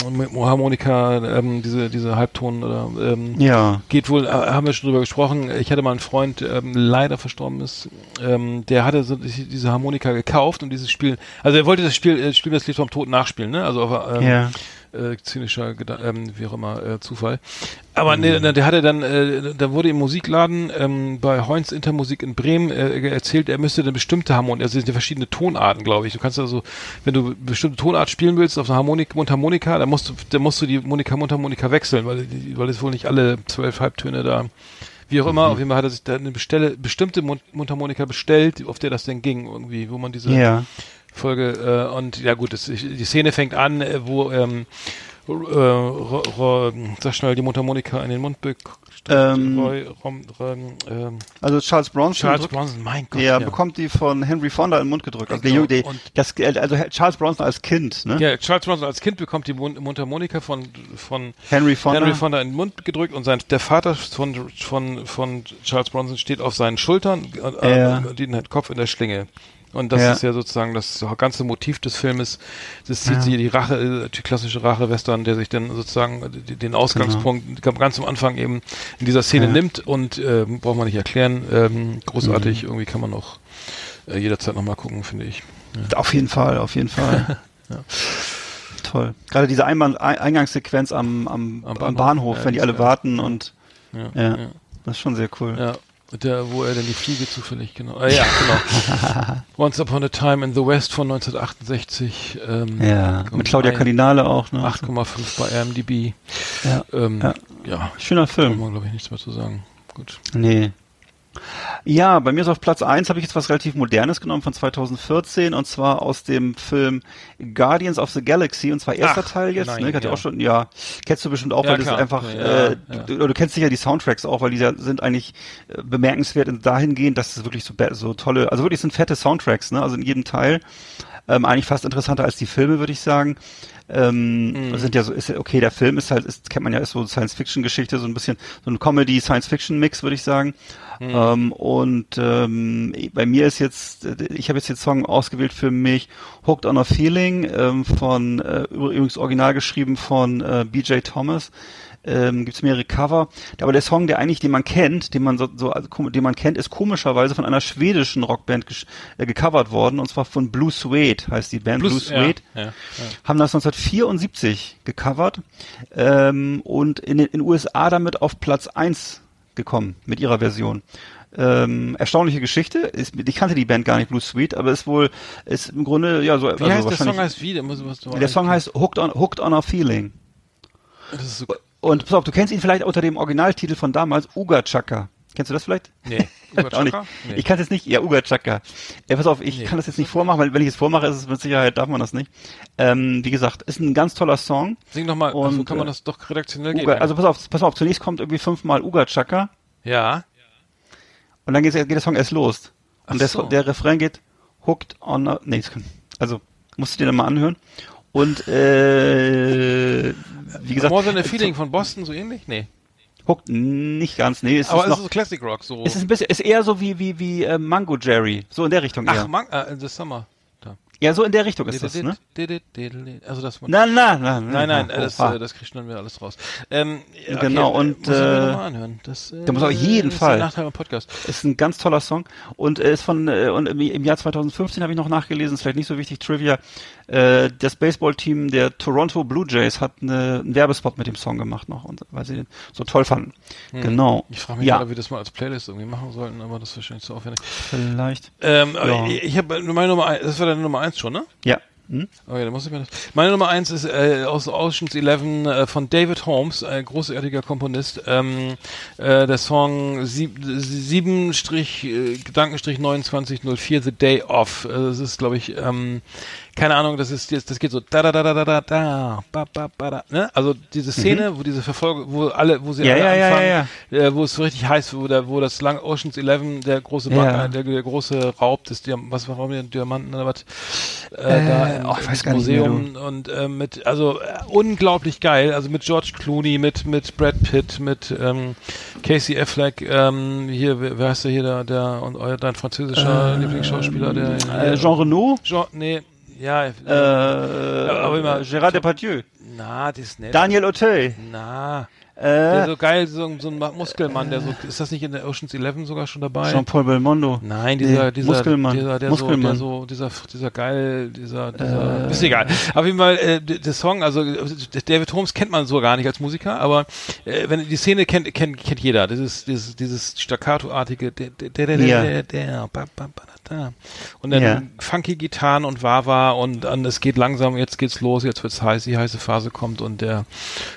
Harmonika, ähm, diese, diese Halbton oder ähm, Ja. geht wohl, äh, haben wir schon drüber gesprochen. Ich hatte mal einen Freund, ähm, leider verstorben ist, ähm, der hatte so die- diese Harmonika gekauft und dieses Spiel, also er wollte das Spiel, äh, Spiel das Lied vom Tod nachspielen, ne? Also auf, ähm, Ja. Äh, zynischer, ähm, wie auch immer, äh, Zufall. Aber nee, ne, der hatte dann, äh, da wurde im Musikladen ähm, bei Heuns Intermusik in Bremen äh, erzählt, er müsste eine bestimmte Harmonik, also es sind ja verschiedene Tonarten, glaube ich. Du kannst also, wenn du bestimmte Tonart spielen willst auf einer Harmonik, Mundharmonika, dann musst du, dann musst du die Monika Mundharmonika wechseln, weil, die, weil es wohl nicht alle zwölf Halbtöne da wie auch immer, auf jeden Fall hat er sich da eine bestelle, bestimmte Mund Mundharmonika bestellt, auf der das denn ging, irgendwie, wo man diese Ja. Folge äh, und ja gut, das, die Szene fängt an, äh, wo ähm, äh, ro, ro, sag schnell die Mundharmonika in den Mund bekommt. Ähm, Roy, rom, rom, ähm, Also Charles Bronson. Charles drückt- Bronson, mein Gott. Der ja. bekommt die von Henry Fonda in den Mund gedrückt. Also, Genau, Junge- der, und- das, also Charles Bronson als Kind, ne? ja, Charles Bronson als Kind bekommt die Mund Mundharmonika von von Henry Fonda. Henry Fonda in den Mund gedrückt und sein der Vater von von von Charles Bronson steht auf seinen Schultern, äh, äh, den hat Kopf in der Schlinge. Und das Ja. ist ja sozusagen das ganze Motiv des Filmes. Das zieht Ja. sie die Rache, äh, die klassische Rache-Western, der sich dann sozusagen äh, den Ausgangspunkt ganz am Anfang eben in dieser Szene Genau. Ja. nimmt und ähm, braucht man nicht erklären. Ähm, großartig, Mhm. irgendwie kann man auch äh, jederzeit nochmal gucken, finde ich. Auf jeden Fall, auf jeden Fall. Toll. Gerade diese Einbahn Ein- Eingangssequenz am, am, Am am Bahnhof. Bahnhof, Ja, wenn die die alle warten und Ja, ja, ja. das ist schon sehr cool. Ja, der, wo er denn die Fliege zufällig, genau. Äh, ja, genau. Once Upon a Time in the West von 1968. Ähm, Ja, mit Claudia Cardinale auch, ne? 8,5 bei RMDB. Ja, Ähm, ja. ja. Schöner Kann Film. man, glaube ich, nichts mehr zu sagen. Gut. Nee. Ja, bei mir ist auf Platz eins habe ich jetzt was relativ Modernes genommen von 2014 und zwar aus dem Film Guardians of the Galaxy und zwar erster Ach, Teil jetzt, nein, ne? Ich hatte ja. auch schon, ja, kennst du bestimmt auch, Ja, weil das klar. einfach, Ja, äh. Du, du kennst sicher die Soundtracks auch, weil die ja- sind eigentlich äh, bemerkenswert in- dahingehend, dass es wirklich so, so tolle, also wirklich sind fette Soundtracks, ne? Also in jedem Teil. Ähm, eigentlich fast interessanter als die Filme, würde ich sagen. Ähm, Mhm. sind ja so, ist ja, okay, der Film ist halt, ist, kennt man ja, ist so Science-Fiction-Geschichte, so ein bisschen, so ein Comedy-Science-Fiction-Mix, würde ich sagen. Mhm. Ähm, und ähm, bei mir ist jetzt, ich habe jetzt den Song ausgewählt für mich, Hooked on a Feeling, ähm, von, äh, übrigens original geschrieben von äh, BJ Thomas. Ähm, Gibt es mehrere Cover. Aber der Song, der eigentlich, den man kennt, den man so, so also, den man kennt, ist komischerweise von einer schwedischen Rockband äh, gecovert worden, und zwar von Blue Suede, heißt die Band Blue, Plus- Suede Ja, ja, ja. haben das 1974 gecovert ähm, und in den in USA damit auf Platz 1 gekommen mit ihrer Version. Ähm, erstaunliche Geschichte. Ist, ich kannte die Band gar nicht, Blue Sweet, aber ist wohl, ist im Grunde, ja, so, Wie also heißt der Song heißt wie? Der, muss, muss, der Song heißt Hooked on, Hooked on a Feeling. Das ist so, Und pass auf, du kennst ihn vielleicht unter dem Originaltitel von damals, Uga Chaka. Kennst du das vielleicht? nee. Uga Auch nicht. Chaka? Nee. Ich kann es jetzt nicht, ja, Uga Chaka. Ja, pass auf, ich Nee. kann das jetzt nicht vormachen, weil wenn ich es vormache, ist es mit Sicherheit, darf man das nicht. Ähm, wie gesagt, ist ein ganz toller Song. Sing doch mal, Und, also kann man äh, das doch redaktionell geben. Uga, also pass auf, pass auf, zunächst kommt irgendwie fünfmal Uga Chaka ja. und dann geht, geht der Song erst los. Und der, so. der Refrain geht Hooked on a, nee, also musst du dir dann mal anhören. Und äh, wie gesagt, More Than a Feeling von Boston, so ähnlich? Nee. Hooked nicht ganz, nee, es Aber ist es noch, ist so Classic Rock, so. es ist ein bisschen, ist eher so wie wie wie äh, Mango Jerry, so in der Richtung Ach, eher. Man, äh, The Summer. Da. Ja, so in der Richtung ist das, ne? Also das Na, na, na, Nein, nein, das, äh, das schneiden wir alles raus. Ähm, Genau, äh, und, äh, anhören. Das, äh, der muss auf jeden ist Fall. Nachteil beim Podcast. Ist ein ganz toller Song und äh, ist von äh, und im, im Jahr 2015 habe ich noch nachgelesen, ist vielleicht nicht so wichtig Trivia. Äh, das Baseballteam der Toronto Blue Jays hat eine, einen Werbespot mit dem Song gemacht noch und weil sie den so toll fanden. Genau. Hm. Ich frage mich ja, gerade, ob wir das mal als Playlist irgendwie machen sollten, aber das ist wahrscheinlich zu aufwendig. vielleicht. Ähm, Ja. ich, ich habe meine Nummer eins, das war deine Nummer eins schon, ne? Ja. Hm? Okay, dann muss ich mir das. Meine Nummer eins ist äh, aus Ocean's Eleven äh, von David Holmes, ein großartiger Komponist. Ähm, äh, der Song sieb, 7 Strich, äh, Gedankenstrich 2904, The Day Off. Äh, das ist, glaube ich, ähm, keine Ahnung, das ist, das, das geht so da da da da da da da ba, ba, ba, da, ne? Also diese Szene, wo diese Verfolgung, wo alle, wo sie Mhm. Ja, alle ja, anfangen, ja, Äh, wo es so richtig heiß, wo der, wo das lang Ocean's Eleven, der große. Bank, äh, der, der große Raub des Diam was war der Diamanten oder was äh, da im, oh, ich weiß im gar nicht mehr, Museum und äh, mit also äh, unglaublich geil, also mit George Clooney, mit mit Brad Pitt, mit ähm, Casey Affleck, ähm, hier wer, heißt der hier der der und euer dein französischer Lieblingsschauspieler, der Äh, Jean Reno, Jean nee, ja, äh, äh, aber immer- Gérard Depardieu, na, das ist nett. Daniel Auteuil, Na, der äh, so geil, so, so ein Muskelmann, der so, ist das nicht in der Ocean's Eleven sogar schon dabei? Jean-Paul Belmondo. Nein, dieser, Nee, dieser, Muskelmann. dieser, der Muskelmann. so, der so, dieser, dieser geil, dieser, dieser, ist egal. Auf jeden Fall, äh, der Song, also äh, David Holmes kennt man so gar nicht als Musiker, aber äh, wenn die Szene kennt, kennt, kennt jeder. Dieses, dieses, dieses staccato-artige, der, der, der, der, Ja. der, der, ba, ba, ba, da, und dann Ja. funky Gitarren und Wawa und dann es geht langsam, jetzt geht's los, jetzt wird's heiß, die heiße Phase kommt und der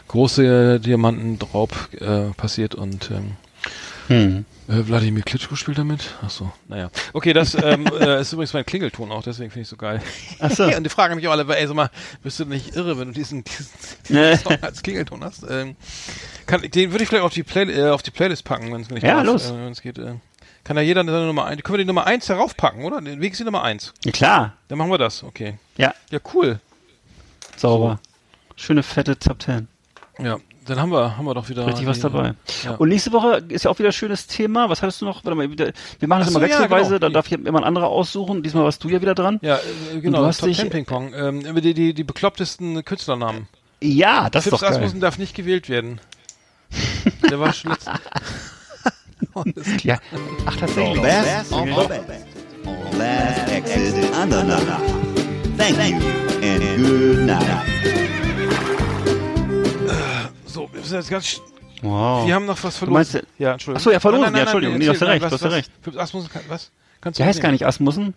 große Diamantenraub äh, passiert und ähm, Hm. äh, Wladimir Klitschko spielt damit? Ach so, naja. Okay, das ähm, äh, ist übrigens mein Klingelton auch, deswegen finde ich so geil. Ach so. und die fragen mich auch alle, ey, sag mal, bist du nicht irre, wenn du diesen, diesen, diesen Song als Klingelton hast? Ähm, kann, den würde ich vielleicht auf die, Play äh, auf die Playlist packen, wenn es nicht Ja, darf, los. Äh, wenn es geht. Äh, kann da jeder seine Nummer eins, können wir die Nummer eins darauf packen, oder? Wie ist die Nummer eins? Ja, klar. Dann machen wir das, okay. Ja, Ja, cool. sauber. Schöne fette Top Ten. Ja. dann haben wir, haben wir doch wieder Richtig was dabei. Ja. Und nächste Woche ist ja auch wieder ein schönes Thema. Was hattest du noch? Warte mal, wieder- wir machen das so, immer ja, wechselweise, genau. dann darf hier immer ein anderer aussuchen. Diesmal warst du ja wieder dran. Ja, äh, genau, du hast Top dich- 10 Ping Pong. Ähm, die, die, die beklopptesten Künstlernamen. Ja, das ist Fips doch geil. Asmussen darf nicht gewählt werden. Der war schon. Ja. Ach, tatsächlich. Best of the best. Last Exit Andernach. Thank you and good night. So, wir sind jetzt ganz... Wow. Wir haben noch was Du meinst, verloren. Ja, Entschuldigung. Ach so, ja. Nein, nein, Ja, Entschuldigung. nein, Nee, hast du recht, hast du recht. Asmussen, was? Kannst du der heißt nehmen? gar nicht Asmussen.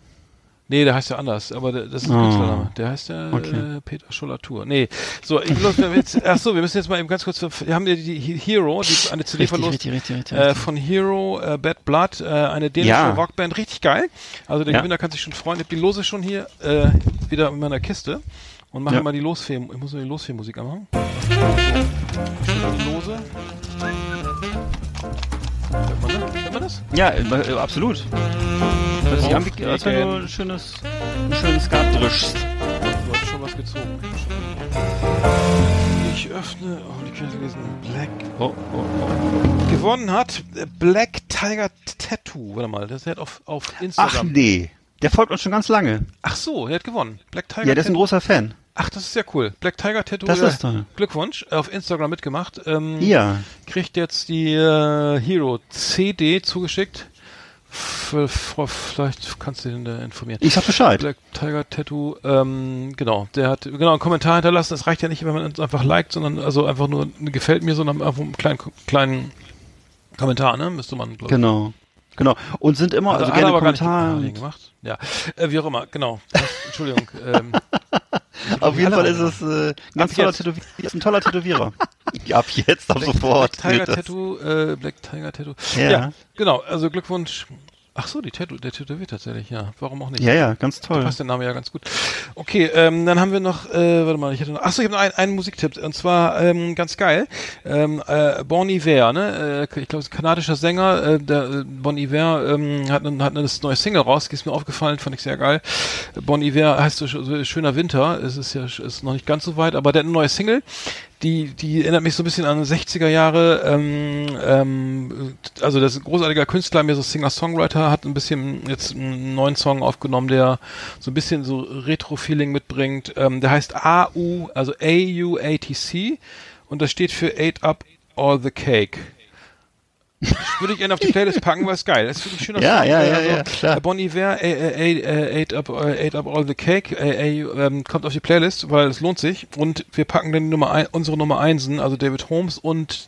Nee, der heißt ja anders, aber das ist ein Oh. Künstlername. Der heißt ja Okay. äh, Peter Schollatur. Nee, so, ich los, wir jetzt, ach so, wir müssen jetzt mal eben ganz kurz, wir haben ja die He- Hero, die eine CD Richtig, verlost, richtig, richtig, richtig, äh, von Hero, äh, Bad Blood, äh, eine dänische Ja. Rockband, richtig geil. Also der Ja. Gewinner kann sich schon freuen. Ich hab die Lose schon hier äh, wieder in meiner Kiste und mache Ja. mal die Losfee, ich muss mal die Losfee-Musik anmachen. Die Lose. Das? Ja, äh, absolut. Das ist Auflegen. als wenn du ein schönes, ein schönes Skat drischst. Du hast schon was gezogen. Ich öffne. Oh, die Karte gelesen. Black. Oh, oh, oh. Gewonnen hat äh, Black Tiger Tattoo. Warte mal, das halt auf, auf Ach Instagram. nee, der folgt uns schon ganz lange. Ach so, er hat gewonnen. Black Tiger Ja, der ist ein großer Fan. Ach, das ist ja cool. Black Tiger Tattoo. Das ist toll. Glückwunsch. Auf Instagram mitgemacht. Ähm, Ja. Kriegt jetzt die äh, Hero CD zugeschickt. Vielleicht kannst du den da informieren. Ich sag Bescheid. Black Tiger Tattoo, ähm, genau, der hat genau einen Kommentar hinterlassen. Es reicht ja nicht, wenn man uns einfach liked, sondern also einfach nur gefällt mir, sondern einfach einen kleinen, kleinen Kommentar, ne? Müsste man, glaube ich. Genau. Genau. Und sind immer, also er gerne aber gar nicht Kommentare. Ja, äh, wie auch immer, genau. Entschuldigung. ähm, Auf jeden Fall ist es äh, ein ganz toller. Ist ein toller Tätowierer. ja, ab jetzt, ab sofort. Black Tiger. Tattoo, äh, Black Tiger Tattoo. Ja. genau, also Glückwunsch. Ach so, die Tattoo, der tätowiert tatsächlich, ja. Warum auch nicht? Ja, ja, ganz Da toll. passt der Name ja ganz gut. Okay, ähm, dann haben wir noch, äh, warte mal, ich hatte noch, achso, ich habe noch einen, einen Musiktipp, und zwar ähm, ganz geil. Ähm, äh, Bon Iver, ne? Äh, ich glaube, ein kanadischer Sänger, äh, der äh, Bon Iver ähm, hat, eine- hat eine neue Single raus, die ist mir aufgefallen, fand ich sehr geil. Bon Iver heißt so, so schöner Winter, es ist ja ist noch nicht ganz so weit, aber der hat eine neue Single. Die, die erinnert mich so ein bisschen an 60er Jahre, ähm, ähm, also das ist ein großartiger Künstler, mehr so Singer-Songwriter, hat ein bisschen jetzt einen neuen Song aufgenommen, der so ein bisschen so Retro-Feeling mitbringt. Ähm, der heißt AU, also A-U-A-T-C und das steht für Ate Up All the Cake. Würde ich gerne auf die Playlist packen, weil es geil. Das ist wirklich schöner Ja, Song. ja, Äh, ja, also, ja, klar. äh, Bon Iver, äh, äh, Ate, up, Ate Up All the Cake, äh, äh, ähm, kommt auf die Playlist, weil es lohnt sich. Und wir packen dann die Nummer ein, unsere Nummer Einsen, also David Holmes und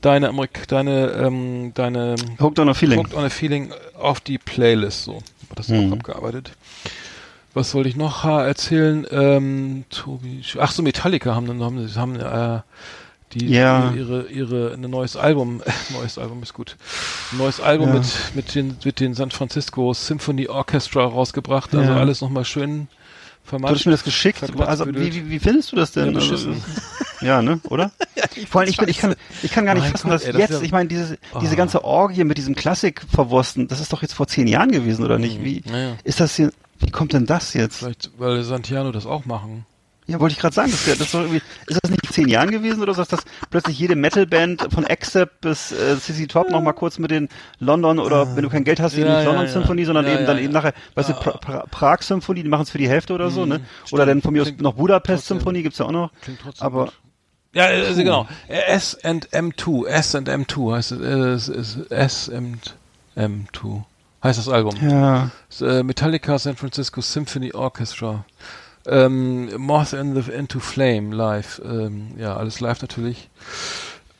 deine Amerik deine, ähm, deine Hooked on a Feeling. Hooked on a Feeling auf die Playlist. So, das ist Mhm. auch abgearbeitet. Was wollte ich noch erzählen? Ähm, Tobi, ach so, Metallica haben dann haben, haben äh, die Ja. ihre ihre ein neues Album, neues Album ist gut, ein neues Album Ja. mit mit den mit den San Francisco Symphony Orchestra rausgebracht. Also Ja. alles nochmal schön Du hast mir das geschickt. Also, wie, wie, wie findest du das denn? Ja, Also, ja, ne? Oder? Vor allem, ich, bin, ich, kann, ich kann gar nicht Mein fassen, Gott, dass ey, das jetzt, wär- ich meine, diese, diese Oh. ganze Orgie mit diesem Klassik-Verwursten, das ist doch jetzt vor zehn Jahren gewesen, oder nicht? Wie Mhm. Ja, ja. ist das hier, wie kommt denn das jetzt? Vielleicht, weil Santiano das auch machen. Ja, wollte ich gerade sagen, das, das ist, irgendwie, ist das nicht zehn Jahren gewesen oder so, dass das plötzlich jede Metalband von Accept bis äh, CC Top noch mal kurz mit den London oder wenn du kein Geld hast, eben Ja, nicht ja, London ja. Symphonie, sondern Ja, eben ja, dann ja. eben nachher, weißt du, pra pra Prag Symphonie, die machen es für die Hälfte oder so, ne? Oder dann von mir aus noch Budapest trotzdem- Symphonie gibt's ja auch noch. Klingt trotzdem Aber gut. Ja, also genau. S and M2. S and M2 heißt es. äh, S and M2 heißt das Album. ja, äh, Metallica San Francisco Symphony Orchestra. Ähm, Moth in the, into Flame live. Ähm, ja, alles live natürlich.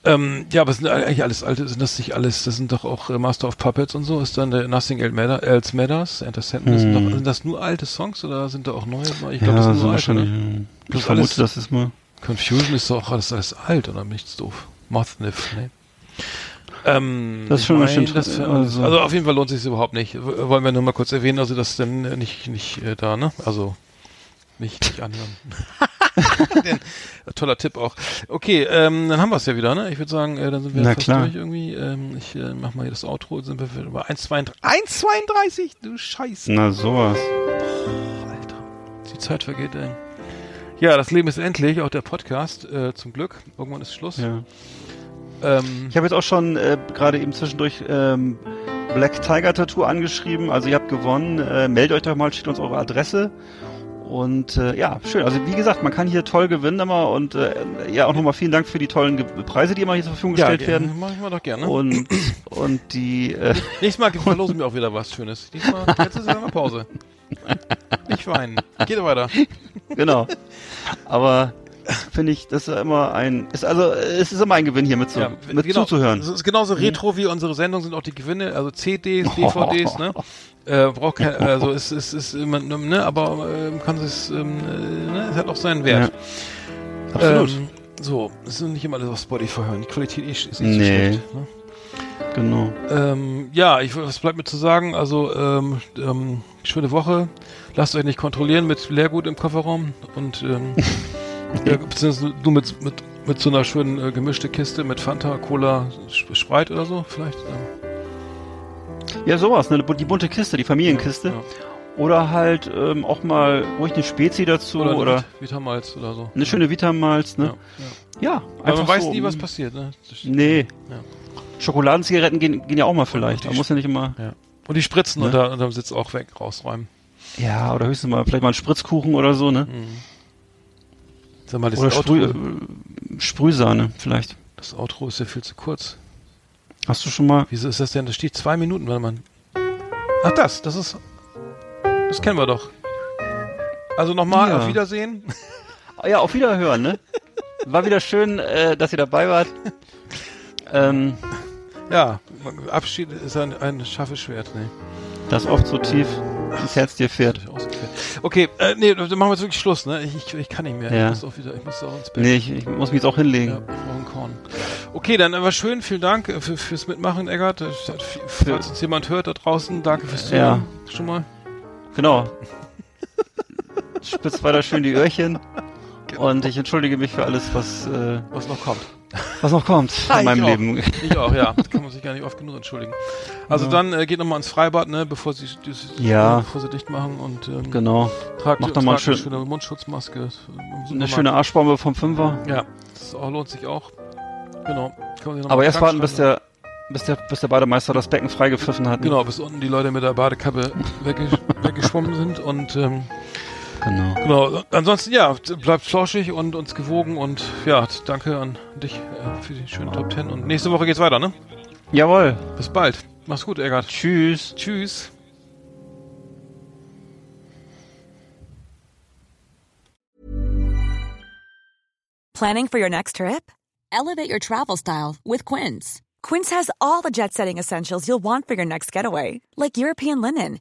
Ähm, ja, aber es sind eigentlich alles alte, sind das nicht alles, das sind doch auch äh, Master of Puppets und so, ist dann der Nothing Else Matter- Else Matters, Enter Sandman, sind, sind das nur alte Songs oder sind da auch neue? Ich glaube, Hm. ja, das sind so nur alte. Ne? Das Ich ist vermute, das ist mal. Confusion ist doch alles, alles alt oder nichts doof. Mothniff, ne? Ähm, Das ist schon mein, das für, also- also, auf jeden Fall lohnt sich überhaupt nicht. Wollen wir nur mal kurz erwähnen, also das denn nicht nicht äh, da, ne? Also nicht, nicht anhören. Den, toller Tipp auch. Okay, ähm, dann haben wir es ja wieder, ne? Ich würde sagen, äh, dann sind wir Na fast klar. durch irgendwie. Ähm, ich äh, mach mal hier das Outro, sind wir über 1,32. 1,32! Du Scheiße. Na, sowas. Alter. Die Zeit vergeht, ey. Ja, das Leben ist endlich, auch der Podcast, äh, zum Glück. Irgendwann ist Schluss. Ja. Ähm, Ich habe jetzt auch schon äh, gerade eben zwischendurch ähm, Black Tiger Tattoo angeschrieben. Also ihr habt gewonnen. Äh, meldet euch doch mal, steht uns eure Adresse. Und äh, ja, schön. Also wie gesagt, man kann hier toll gewinnen immer und äh, ja auch nochmal vielen Dank für die tollen Ge Preise, die immer hier zur Verfügung ja, gestellt werden. Mach ich mal doch gerne. Und und die äh, Nächstes Mal verlosen wir auch wieder was Schönes. Diesmal, jetzt ist ja eine Pause. Nicht weinen. Geht weiter. genau. Aber finde ich, das ist ja immer ein ist also es ist immer ein Gewinn hier mit, zu, mit genau, zuzuhören. Es ist genauso retro wie unsere Sendung sind auch die Gewinne, also CDs, DVDs, ne? Äh, braucht kein, also es ist, ist immer, ne, aber ähm, kann es, ähm, äh, ne, es hat auch seinen Wert. Absolut. Ähm, so, es ist nicht immer alles auf Spotify hören. Die Qualität ist ist nicht so Nee. schlecht. Ne? Genau. Ähm, ja, ich, was bleibt mir zu sagen? Also, ähm, ähm, schöne Woche. Lasst euch nicht kontrollieren mit Leergut im Kofferraum und ähm, ja, beziehungsweise du mit, mit, mit so einer schönen äh, gemischte Kiste mit Fanta, Cola, Sp- Sprite oder so vielleicht. Ähm, Ja, sowas, ne? Die bunte Kiste, die Familienkiste. ja. Oder halt ähm, auch mal ruhig eine Spezi dazu oder, Oder, Vit- Vitamals oder so. eine schöne Vitamals, Ja, ne? ja. Ja, Aber man weiß so. nie, was passiert. Ne? Nee. Ja. Schokoladenzigaretten gehen, gehen ja auch mal vielleicht. Da muss ja nicht immer. Ja. Und die Spritzen Ne? unter, unterm Sitz auch weg, rausräumen. Ja, oder höchstens mal vielleicht mal einen Spritzkuchen oder so, ne? Sag mal, das, Oder Outro, Sprüh, Sprühsahne vielleicht. das Outro ist ja viel zu kurz. Hast du schon mal? Wieso ist das denn? Da steht zwei Minuten, weil man. Ach, das, das ist. Das kennen wir doch. Also nochmal, Ja. auf Wiedersehen. Ah, Ja, auf Wiederhören, ne? War wieder schön, äh, dass ihr dabei wart. Ähm, Ja, Abschied ist ein, ein scharfes Schwert. Nee. das oft so tief ins Herz dir fährt. Okay, äh, nee, dann machen wir jetzt wirklich Schluss, ne? Ich, ich, ich kann nicht mehr. Ja. Ich muss auch wieder, ich muss auch ins Bett. Nee, ich, ich muss mich jetzt auch hinlegen. Ja, ich brauche einen Korn. Okay, dann war schön. Vielen Dank äh, für, fürs Mitmachen, Eggert. Äh, Falls uns jemand hört da draußen, danke fürs Zuhören. Schon mal. Genau. Spitzt weiter schön die Öhrchen. Genau. Und ich entschuldige mich für alles, was, äh, Was noch kommt. was noch kommt Ah, in meinem ich auch. Leben. Ich auch, ja. Das kann man sich gar nicht oft genug entschuldigen. Also Ja. dann äh, geht nochmal ins Freibad, ne, bevor sie, das, Ja. bevor sie dicht machen und ähm, Genau. tragt, Macht noch mal tragt eine schön- schöne Mundschutzmaske. Eine schöne Arschbombe vom Fünfer. Ja, das auch, lohnt sich auch. Genau. Aber erst warten, bis der, bis der, bis der Bademeister das Becken freigepfiffen hat. ne? Genau, bis unten die Leute mit der Badekappe wegge weggeschwommen sind und ähm, Genau. genau. Ansonsten ja, bleibt flauschig und uns gewogen und ja, danke an dich äh, für die schönen Top Ten und nächste Woche geht's weiter, ne? Jawohl. Bis bald. Mach's gut, Eggert. Tschüss. Tschüss. Planning for your next trip? Elevate your travel style with Quince. Quince has all the jet setting essentials you'll want for your next getaway, like European linen,